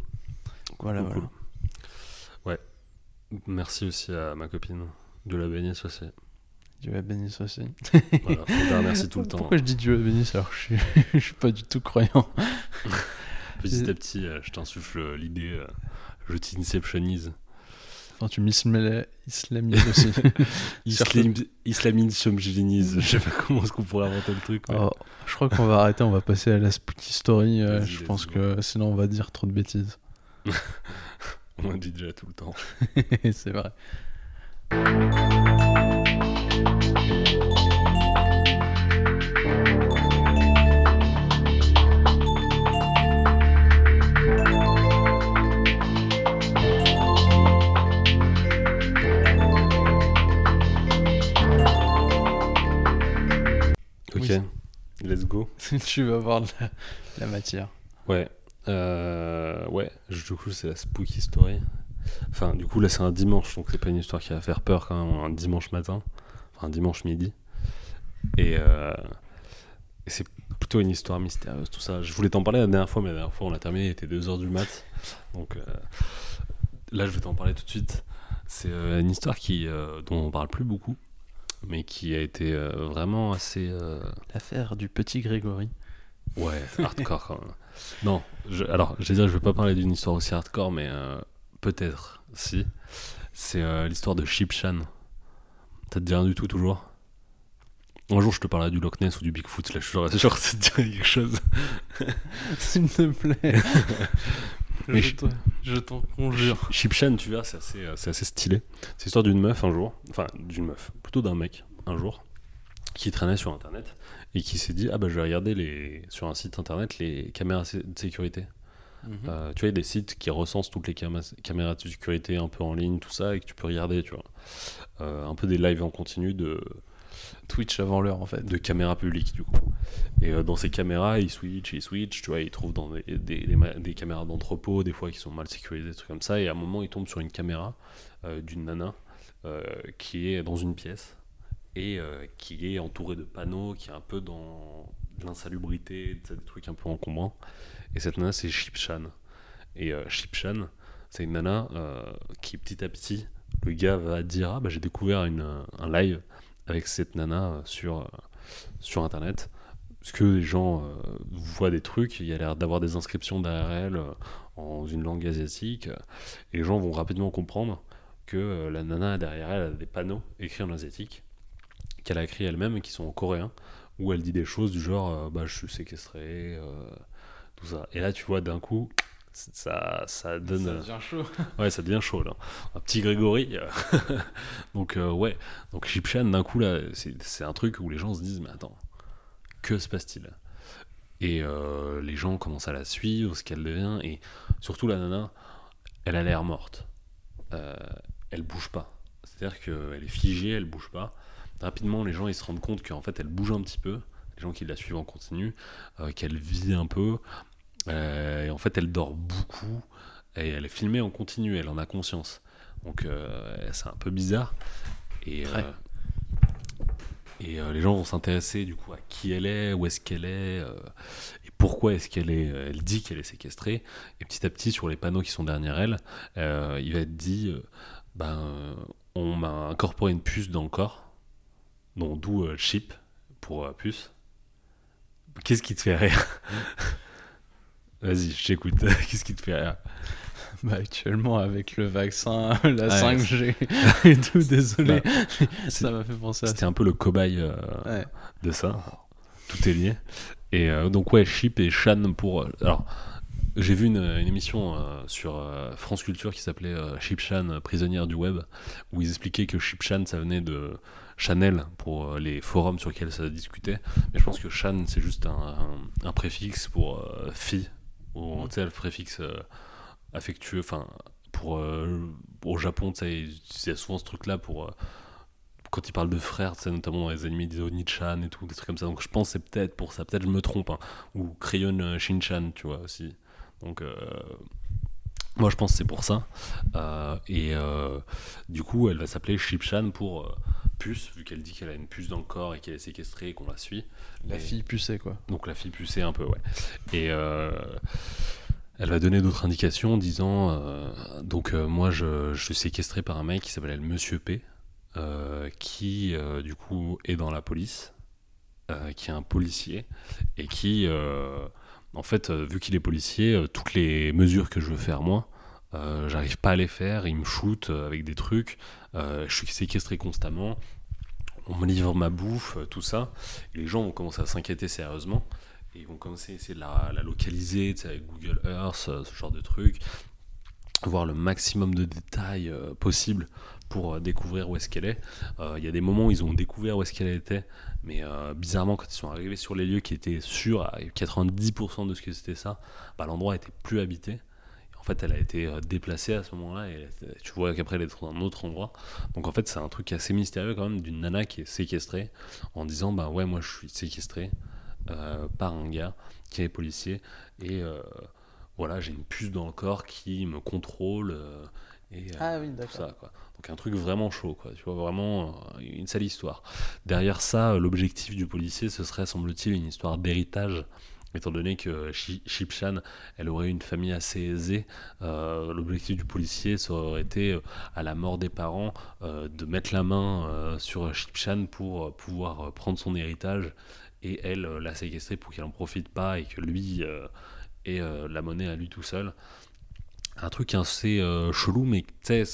Voilà, Cool, voilà. cool. Ouais. Merci aussi à ma copine de la bénisse aussi. Dieu la bénisse aussi. *laughs* Voilà, faut la remercier tout le temps. Pourquoi je dis Dieu la bénisse alors que je suis, *laughs* je suis pas du tout croyant *laughs* Petit à petit, euh, je t'insuffle l'idée, euh, je t'inceptionise. Enfin, tu m'islamises aussi. Islam, islamisomgénise. Je sais pas comment est-ce qu'on pourrait inventer le truc. Oh, je crois qu'on va arrêter, on va passer à la spooky story. euh, je pense que sinon on va dire trop de bêtises. On dit déjà tout le temps. C'est vrai. Let's go. *laughs* tu vas voir de la, la matière. Ouais. Euh, ouais, du coup, c'est la spooky story. Enfin, du coup, là, c'est un dimanche, donc c'est pas une histoire qui va faire peur quand même, un dimanche matin. Enfin, un dimanche midi. Et, euh, et c'est plutôt une histoire mystérieuse, tout ça. Je voulais t'en parler la dernière fois, mais la dernière fois, on l'a terminé, il était 2h du mat. Donc euh, là, je vais t'en parler tout de suite. C'est une histoire qui, dont on parle plus beaucoup, mais qui a été euh, vraiment assez. euh, L'affaire du petit Grégory. Ouais, *laughs* hardcore quand même. Non, je, alors, je vais dire, je vais pas parler d'une histoire aussi hardcore, mais euh, peut-être, si. C'est l'histoire de Shipshan. Ça te dit rien du tout, toujours? Un jour, je te parlerai du Loch Ness ou du Bigfoot, là, je suis sûr ça te dirait quelque chose. *laughs* S'il te plaît. *laughs* Mais je je- te- je t'en conjure. Shipshan, tu vois, c'est assez, euh, c'est assez stylé. C'est l'histoire d'une meuf un jour, enfin, d'une meuf, plutôt d'un mec, un jour, qui traînait sur Internet et qui s'est dit, ah bah, je vais regarder les, sur un site Internet les caméras de sécurité. Mhm. Euh, tu vois, il y a des sites qui recensent toutes les caméras de sécurité un peu en ligne, tout ça, et que tu peux regarder, tu vois. Euh, un peu des lives en continu de, Twitch avant l'heure en fait. de caméras publiques du coup. Et euh, dans ces caméras, ils switchent, ils switchent, tu vois, ils trouvent dans des, caméras d'entrepôt, des fois qui sont mal sécurisées, des trucs comme ça. Et à un moment, ils tombent sur une caméra euh, d'une nana euh, qui est dans une pièce et qui est entourée de panneaux, qui est un peu dans l'insalubrité, des trucs un peu encombrants. Et cette nana, c'est Shipshan. Et Shipshan, c'est une nana qui petit à petit, le gars va dire Ah, bah, j'ai découvert une, un live avec cette nana euh, sur, euh, sur internet. Parce que les gens euh, voient des trucs, il y a l'air d'avoir des inscriptions derrière elle en une langue asiatique. et les gens vont rapidement comprendre que la nana derrière elle a des panneaux écrits en asiatique, qu'elle a écrit elle-même qui sont en coréen, où elle dit des choses du genre bah, Je suis séquestré, tout ça. Et là, tu vois, d'un coup, ça, ça donne. euh, devient chaud. *laughs* Ouais, ça devient chaud là. Un petit Grégory. euh. *laughs* donc euh, ouais, donc Chipchan d'un coup là, c'est c'est un truc où les gens se disent mais attends, que se passe-t-il? Et euh, les gens commencent à la suivre, ce qu'elle devient, et surtout la nana, elle a l'air morte. Euh, elle bouge pas. C'est-à-dire qu'elle est figée, elle bouge pas. Rapidement, les gens ils se rendent compte qu'en fait elle bouge un petit peu. Les gens qui la suivent en continu, qu'elle vit un peu. Euh, et en fait, elle dort beaucoup. Et elle est filmée en continu, elle en a conscience. Donc euh, c'est un peu bizarre. Et, Très. euh, et euh, les gens vont s'intéresser du coup à qui elle est, où est-ce qu'elle est, euh, et pourquoi est-ce qu'elle est. Elle dit qu'elle est séquestrée. Et petit à petit, sur les panneaux qui sont derrière elle, euh, il va être dit ben, on m'a incorporé une puce dans le corps, d'où chip pour puce. Qu'est-ce qui te fait rire? *laughs* Vas-y, je t'écoute. *laughs* Qu'est-ce qui te fait rire *laughs* Bah, actuellement, avec le vaccin, *laughs* la Ouais, 5G et tout, désolé, c'est- ça m'a fait penser à ça. C'était un peu le cobaye euh, Ouais. de ça. Tout est lié. Et euh, donc, ouais, Chip et Shan pour. euh, alors, j'ai vu une, une émission euh, sur France Culture qui s'appelait Chip Shan, prisonnière du web, où ils expliquaient que Chip Shan, ça venait de Chanel pour les forums sur lesquels ça discutait. Mais je pense que Shan, c'est juste un, un- un préfixe pour fille, ou tu sais, le préfixe euh, affectueux, enfin, pour. euh, au Japon, tu sais, souvent ce truc-là pour. euh, quand ils parlent de frères, c'est notamment dans les animés des Oni-chan et tout, des trucs comme ça. Donc je pense c'est peut-être pour ça. Peut-être je me trompe. hein. Ou Crayon euh, Shin-chan, tu vois, aussi. Donc moi je pense c'est pour ça. Et du coup, elle va s'appeler Ship-chan pour puce, vu qu'elle dit qu'elle a une puce dans le corps et qu'elle est séquestrée et qu'on la suit. La Et- fille pucée, quoi. donc la fille pucée un peu, ouais. Et euh, elle va donner d'autres indications en disant euh, donc euh, moi je, je suis séquestré par un mec qui s'appelle Monsieur P, qui du coup est dans la police, qui est un policier et qui en fait vu qu'il est policier, toutes les mesures que je veux faire moi. Euh, J'arrive pas à les faire, il me shoot euh, avec des trucs, euh, je suis séquestré constamment, on me livre ma bouffe, tout ça. Et les gens vont commencer à s'inquiéter sérieusement et ils vont commencer à essayer de la, localiser avec Google Earth, ce genre de trucs, voir le maximum de détails euh, possible pour découvrir où est-ce qu'elle est. Il y a des moments où ils ont découvert où est-ce qu'elle était, mais bizarrement, quand ils sont arrivés sur les lieux qui étaient sûrs à 90% de ce que c'était ça, bah, l'endroit était plus habité. En fait, elle a été euh, déplacée à ce moment-là et tu vois qu'après elle est dans un autre endroit. Donc en fait, c'est un truc assez mystérieux quand même d'une nana qui est séquestrée en disant bah ouais, moi je suis séquestrée euh, par un gars qui est policier et euh, voilà, j'ai une puce dans le corps qui me contrôle euh, et Ah oui, tout ça quoi. Donc un truc vraiment chaud quoi, tu vois vraiment une sale histoire. Derrière ça, l'objectif du policier ce serait semble-t-il une histoire d'héritage étant donné que Shi- Shipshan elle aurait une famille assez aisée, euh, l'objectif du policier ça aurait été euh, à la mort des parents euh, de mettre la main euh, sur Shipshan pour pouvoir prendre son héritage et elle la séquestrer pour qu'elle en profite pas et que lui ait la monnaie à lui tout seul. Un truc assez chelou, mais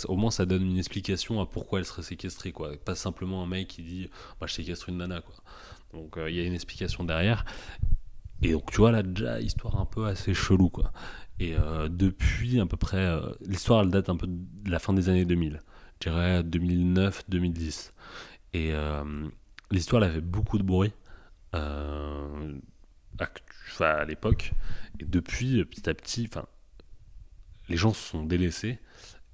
au moins ça donne une explication à pourquoi elle serait séquestrée, quoi. Pas simplement un mec qui dit bah, je séquestre une nana, quoi. Donc il y a une explication derrière. Et donc tu vois là déjà histoire un peu assez chelou, quoi. Et euh, depuis à peu près euh, l'histoire elle date un peu de la fin des années 2000, je dirais 2009-2010. Et euh, l'histoire elle a fait beaucoup de bruit à l'époque. Et depuis, petit à petit, les gens se sont délaissés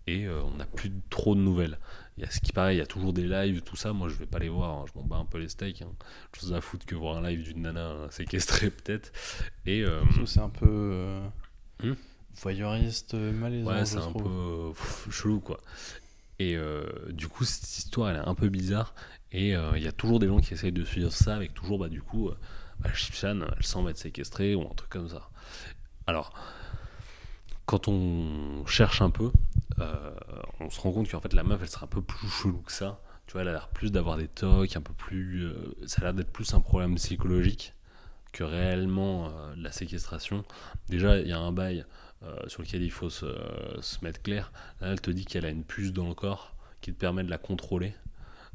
et on n'a plus trop de nouvelles. Il y a ce qui paraît, il y a toujours des lives, tout ça. Moi, je vais pas les voir, hein, je m'en bats un peu les steaks. Hein. Chose à foutre que voir un live d'une nana hein, séquestrée, *laughs* peut-être. Et. euh, C'est un peu euh, Hmm. voyeuriste, euh, malaisant, Ouais, c'est un trouve. peu pff, chelou, quoi. Et euh, du coup, cette histoire, elle est un peu bizarre. Et il y a toujours des gens qui essayent de suivre ça avec toujours, bah, du coup, bah, Chipchan, elle semble être séquestrée ou un truc comme ça. Alors, quand on cherche un peu, euh, on se rend compte qu'en fait, la meuf, elle serait un peu plus chelou que ça. Tu vois, elle a l'air plus d'avoir des tocs, un peu plus. euh, ça a l'air d'être plus un problème psychologique que réellement euh, la séquestration. Déjà, il y a un bail sur lequel il faut se, mettre clair. Là, elle te dit qu'elle a une puce dans le corps qui te permet de la contrôler.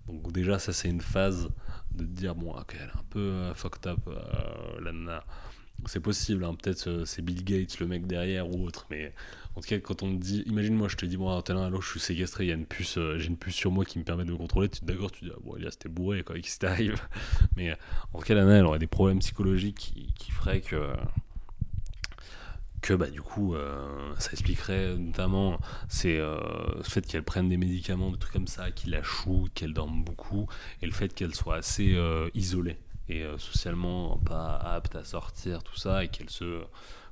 Donc déjà, ça c'est une phase de te dire, bon, ok, elle est un peu fucked up, la nana. C'est possible, hein, peut-être c'est Bill Gates, le mec derrière ou autre, mais en tout cas, quand on te dit, imagine moi, je te dis, bon, tel allô, je suis séquestré, il y a une puce, euh, j'ai une puce sur moi qui me permet de me contrôler, tu d'accord, tu dis, ah, bon, Elias, t'es bourré, quoi, qu'est-ce qui t'arrive *laughs* Mais euh, en tout cas, elle aurait des problèmes psychologiques qui, qui feraient que que bah du coup euh, ça expliquerait notamment c'est le fait qu'elle prenne des médicaments des trucs comme ça qui la shootent qu'elle dorme beaucoup et le fait qu'elle soit assez isolée et socialement pas apte à sortir tout ça et qu'elle se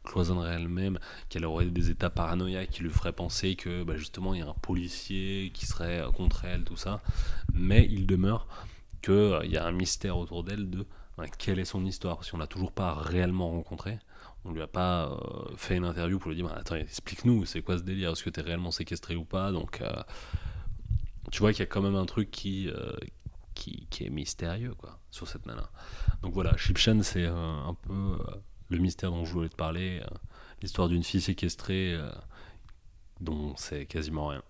cloisonnerait elle-même qu'elle aurait des états paranoïaques qui lui feraient penser que bah, justement il y a un policier qui serait euh, contre elle tout ça. Mais il demeure que euh, y a un mystère autour d'elle de bah, quelle est son histoire. Parce qu'on l'a toujours pas réellement rencontrée on lui a pas euh, fait une interview pour lui dire bah, attends explique-nous c'est quoi ce délire? Est-ce que t'es réellement séquestré ou pas? Donc tu vois qu'il y a quand même un truc qui, qui, est mystérieux quoi sur cette nana. Donc voilà Chipchan c'est un peu le mystère dont je voulais te parler euh, l'histoire d'une fille séquestrée euh, dont c'est quasiment rien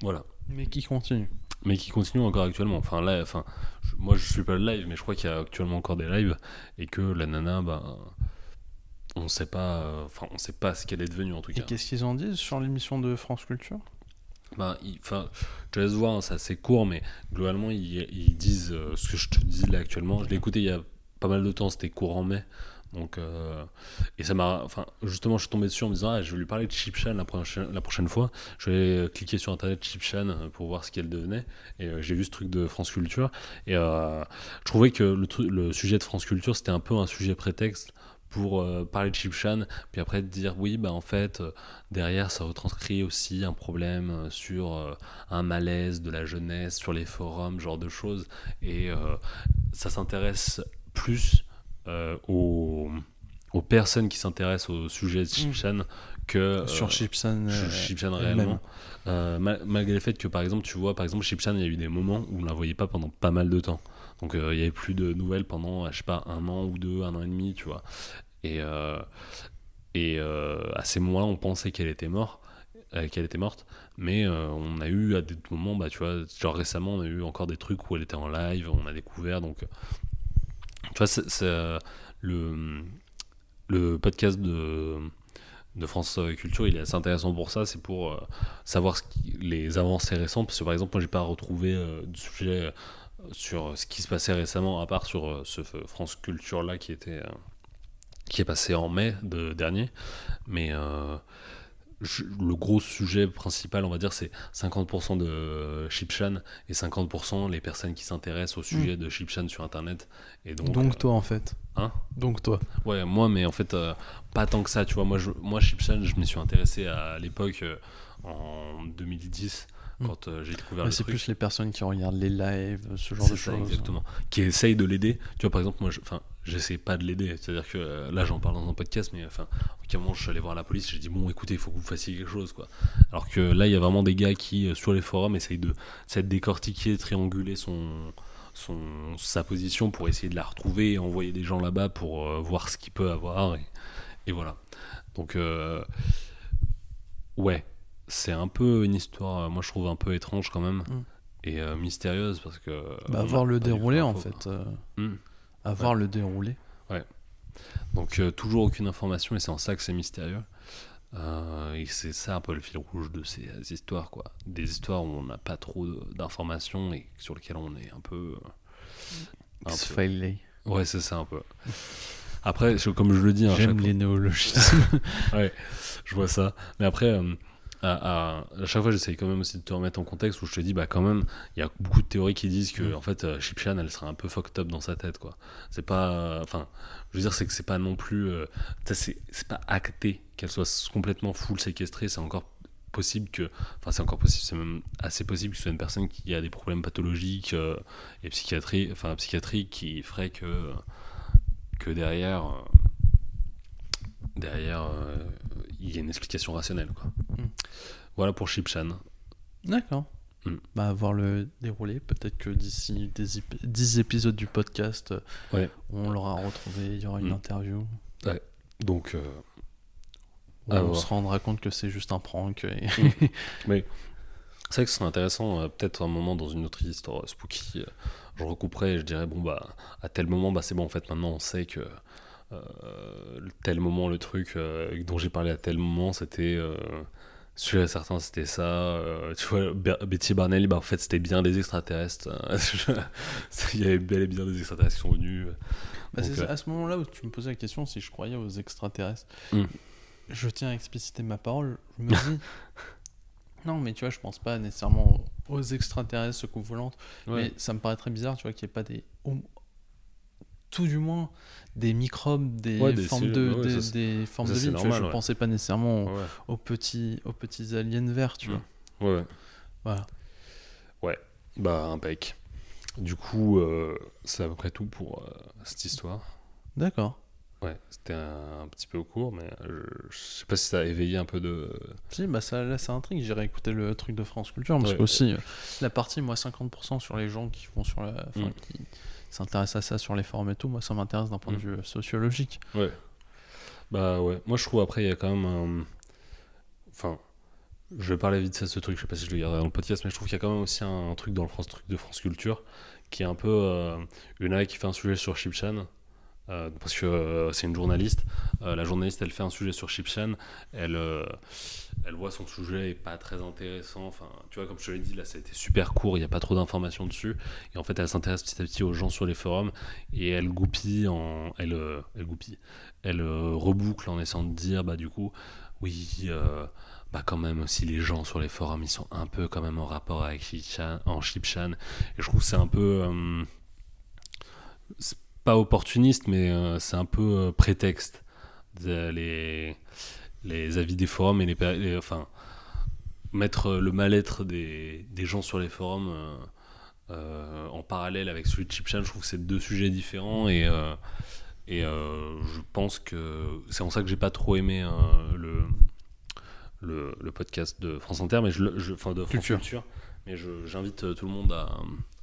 voilà Mais qui continue. mais qui continue encore actuellement. Enfin, là, enfin, je- moi je suis pas le live, mais je crois qu'il y a actuellement encore des lives et que la nana, bah, on sait pas, euh, enfin, on sait pas ce qu'elle est devenue en tout Et cas. qu'est-ce qu'ils en disent sur l'émission de France Culture? Bah, il- enfin, je te laisse voir, hein, c'est assez court, mais globalement ils, ils disent euh, ce que je te dis là actuellement. Je l'ai écouté il y a pas mal de temps, c'était courant mai. Donc, euh, et ça m'a. Enfin, justement, je suis tombé dessus en me disant, ah, je vais lui parler de Chipchan la la prochaine fois. Je vais euh, cliquer sur internet Chipchan euh, pour voir ce qu'elle devenait. Et j'ai vu ce truc de France Culture. Et je trouvais que le, le sujet de France Culture, c'était un peu un sujet prétexte pour parler de Chipchan, puis après dire, oui, bah en fait, derrière, ça retranscrit aussi un problème sur un malaise de la jeunesse, sur les forums, genre de choses. Et ça s'intéresse plus aux, aux personnes qui s'intéressent au sujet de Chipchan que euh, Sur. Ch- euh, réellement. Euh, ma- malgré le fait que, par exemple, tu vois, par exemple, Chipchan, il y a eu des moments où on la voyait pas pendant pas mal de temps. Donc, euh, il y avait plus de nouvelles pendant, je sais pas, un an ou deux, un an et demi, tu vois. Et, euh, et euh, à ces moments-là, on pensait qu'elle était morte. euh, qu'elle était morte, mais euh, on a eu à des moments, bah, tu vois, genre récemment, on a eu encore des trucs où elle était en live, on a découvert, donc, euh, tu vois, euh, le, le podcast de, de France Culture, il est assez intéressant pour ça, c'est pour euh, savoir les avancées récentes, parce que par exemple, moi, j'ai pas retrouvé euh, de sujet sur ce qui se passait récemment, à part sur ce France Culture là qui était qui est passé en mai de dernier, mais le gros sujet principal, on va dire, c'est 50% de Chipchan et 50% les personnes qui s'intéressent au sujet de Chipchan sur Internet. Et donc, Donc euh, toi en fait. Hein Donc toi. Ouais, moi, mais en fait, euh, pas tant que ça, tu vois. Moi, je, moi Chipchan, je m'y suis intéressé à l'époque, euh, en 2010, Mm. quand euh, j'ai découvert Ouais, le c'est plus les personnes qui regardent les lives, ce genre de choses. exactement. Qui essayent de l'aider. Tu vois, par exemple, moi, je- enfin, j'essaie pas de l'aider. C'est-à-dire que euh, là, j'en parle dans un podcast, mais enfin, au moment, je suis allé voir la police. J'ai dit, bon, écoutez, il faut que vous fassiez quelque chose, quoi. Alors que là, il y a vraiment des gars qui, euh, sur les forums, essayent de, essayent de décortiquer, trianguler son, son, sa position pour essayer de la retrouver et envoyer des gens là-bas pour euh, voir ce qu'il peut avoir. Et, et voilà. Donc, euh, ouais, c'est un peu une histoire, moi, je trouve un peu étrange quand même. Mm. Et euh, mystérieuse parce que. Bah, voir le déroulé en fait. euh, Hmm. À voir le déroulé. Donc euh, toujours aucune information et c'est en ça que c'est mystérieux. Euh, et c'est ça un peu le fil rouge de ces euh, histoires, quoi. Des histoires où on n'a pas trop d'informations et sur lesquelles on est un peu. euh, un peu-. Ouais, c'est ça un peu. Après, comme je le dis, hein, J'aime les néologismes. *laughs* je vois ça. Mais après, à, à- à chaque fois, j'essaye quand même aussi de te remettre en contexte où je te dis, bah quand même, il y a beaucoup de théories qui disent que Mm. en fait, euh, Chipchan, elle serait un peu fucked up dans sa tête, quoi. C'est pas, euh, enfin, je veux dire, c'est que c'est pas non plus, euh, c'est pas acté qu'elle soit complètement full séquestrée. C'est encore possible que, enfin, c'est encore possible, c'est même assez possible que ce soit une personne qui a des problèmes pathologiques euh, et psychiatrie, enfin, psychiatriques qui ferait que que derrière. Derrière, euh, il y a une explication rationnelle. Quoi. Mm. Voilà pour Chipchan. D'accord. Mm. Bah, à voir le déroulé. Peut-être que d'ici des ép- 10 épisodes du podcast, Ouais. on l'aura retrouvé. Il y aura une Mm. interview. Donc, euh, on voir. se rendra compte que c'est juste un prank. et- *laughs* c'est vrai que ce serait intéressant, euh, peut-être un moment dans une autre histoire spooky, je recouperais et je dirais, bon, bah, à tel moment, bah, c'est bon, en fait, maintenant, on sait que tel moment, le truc euh, dont j'ai parlé à tel moment, c'était. Euh, Sûr et certain, c'était ça. euh, tu vois, Betty Barnelli, bah, en fait, c'était bien des extraterrestres. *laughs* Il y avait bel et bien des extraterrestres qui sont venus. Bah, Donc, euh, à ce moment-là où tu me posais la question si je croyais aux extraterrestres. Mm. Je tiens à expliciter ma parole. Je me dis. *laughs* non, mais tu vois, je pense pas nécessairement aux extraterrestres, soucoupes volantes. Mais ça me paraît très bizarre, tu vois, qu'il n'y ait pas des. Tout du moins, des microbes, des Ouais, des formes, cellules, de, ouais, des, ça, formes ça, de vie. vois, je ouais. pensais pas nécessairement aux, Ouais, aux petits, aux petits aliens verts, tu vois. ouais, ouais. Voilà. Bah, impec. Du coup, euh, c'est à peu près tout pour euh, cette histoire. D'accord. Ouais, c'était un, un petit peu court, mais euh, je, je sais pas si ça a éveillé un peu de. Si, bah ça, là, c'est un truc. J'irai écouter le truc de France Culture. Parce Ouais. que aussi, euh, la partie, moi, 50% sur les gens qui vont sur la. enfin, Mm. qui s'intéressent à ça sur les forums et tout, moi, ça m'intéresse d'un point de Mm. vue sociologique. Ouais. Bah ouais. Moi, je trouve après, il y a quand même un. Enfin, je vais parler vite de ce truc, je sais pas si je le garderai dans le podcast, mais je trouve qu'il y a quand même aussi un, un truc dans le France, truc de France Culture qui est un peu. Euh, une qui fait un sujet sur Chipchan. Euh, parce que euh, c'est une journaliste. Euh, la journaliste, elle fait un sujet sur Chipchan. Elle, elle voit son sujet est pas très intéressant. Enfin, tu vois, comme je te l'ai dit, là, ça a été super court. Il n'y a pas trop d'informations dessus. Et en fait, elle s'intéresse petit à petit aux gens sur les forums et elle goupille en, elle, elle goupille, elle reboucle en essayant de dire, bah du coup, oui, bah quand même aussi les gens sur les forums, ils sont un peu quand même en rapport avec Chipchan. Et je trouve c'est un peu, pas opportuniste, mais euh, c'est un peu euh, prétexte. De- les, les avis des forums et les, les- enfin mettre le mal-être des, des gens sur les forums euh, euh, en parallèle avec celui de Chipchan, je trouve que c'est deux sujets différents et euh, et euh, je pense que c'est en ça que j'ai pas trop aimé euh, le, le le podcast de France Inter, mais je, enfin de France Culture. Culture, mais j'invite euh, tout le monde à,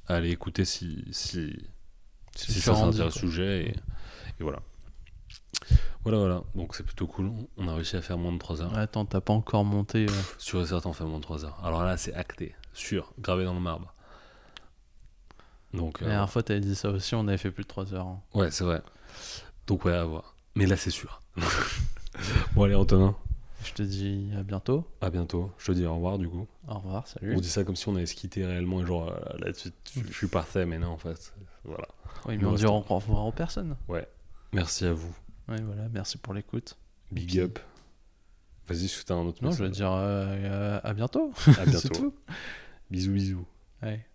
à aller écouter si si si, tu ça s'intéresse au sujet et, et voilà. Voilà, voilà. Donc c'est plutôt cool. On a réussi à faire moins de 3 heures. Attends, t'as pas encore monté. euh, Sûr et certain, on fait moins de 3 heures. Alors là, c'est acté. Sûr. Gravé dans le marbre. Donc, La euh, dernière fois, t'avais dit ça aussi, on avait fait plus de 3 heures. hein. ouais, c'est vrai. Donc, ouais, à voir. Mais là, c'est sûr. *laughs* bon, allez, Antonin. Je te dis à bientôt. À bientôt. Je te dis au revoir, du coup. Au revoir, salut. On dit ça comme si on allait se quitter réellement. Et genre, euh, là-dessus, je je suis parfait, mais non, en fait. Voilà. Oui, mais on dit restons. au revoir aux personnes. Merci à vous. Oui, voilà, merci pour l'écoute. Big up. Vas-y, t'as un autre Non, je veux message dire euh, euh, à bientôt. À *laughs* C'est bientôt. tout. Bisous, bisous. Ouais.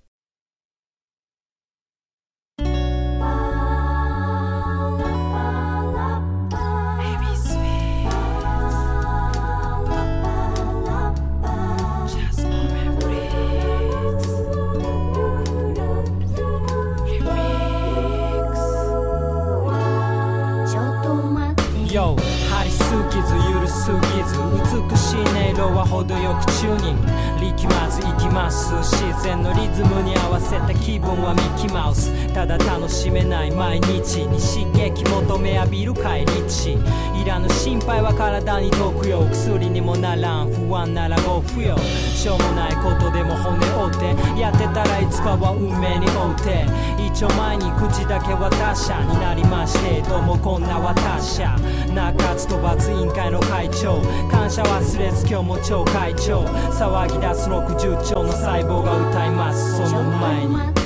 色は程よくチューニング力まずいきます自然のリズムに合わせた気分はミッキーマウスただ楽しめない毎日に刺激求め浴びる帰り地いらぬ心配は体に毒よ薬にもならん不安ならご不要しょうもないことでも骨折ってやってたらいつかは運命に追うて一丁前に口だけは他者になりましてどうもこんな私者中津と罰委員会の会長感謝忘れず今日も超会長。騒ぎ出す60兆の細胞が歌います。その前に。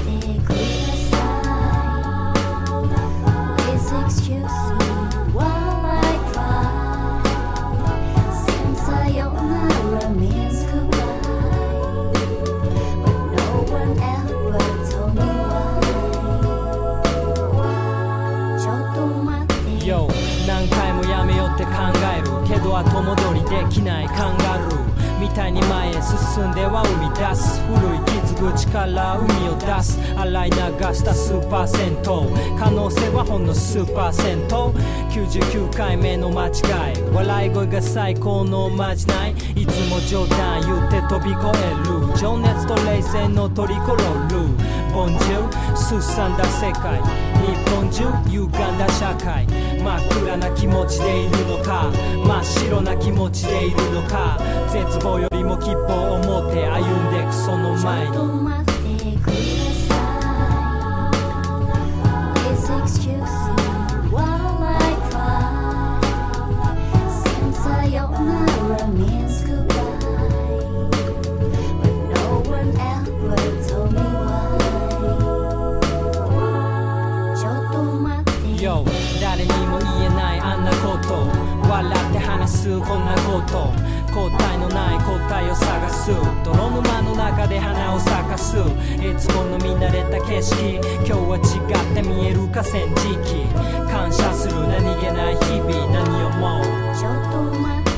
洗い流した数パーセント可能性はほんの数パーセント99回目の間違い笑い声が最高のまじないいつも冗談言って飛び越える情熱と冷静のトリコロールボンジューすさんだ世界日本中歪んだ社会真っ暗な気持ちでいるのか真っ白な気持ちでいるのか絶望よりも希望を持って歩んでくその前に中で花を咲かす。いつもの見慣れた景色。今日は違って見える河川敷。感謝する。何気ない日々。何をもう？ちょっと待って。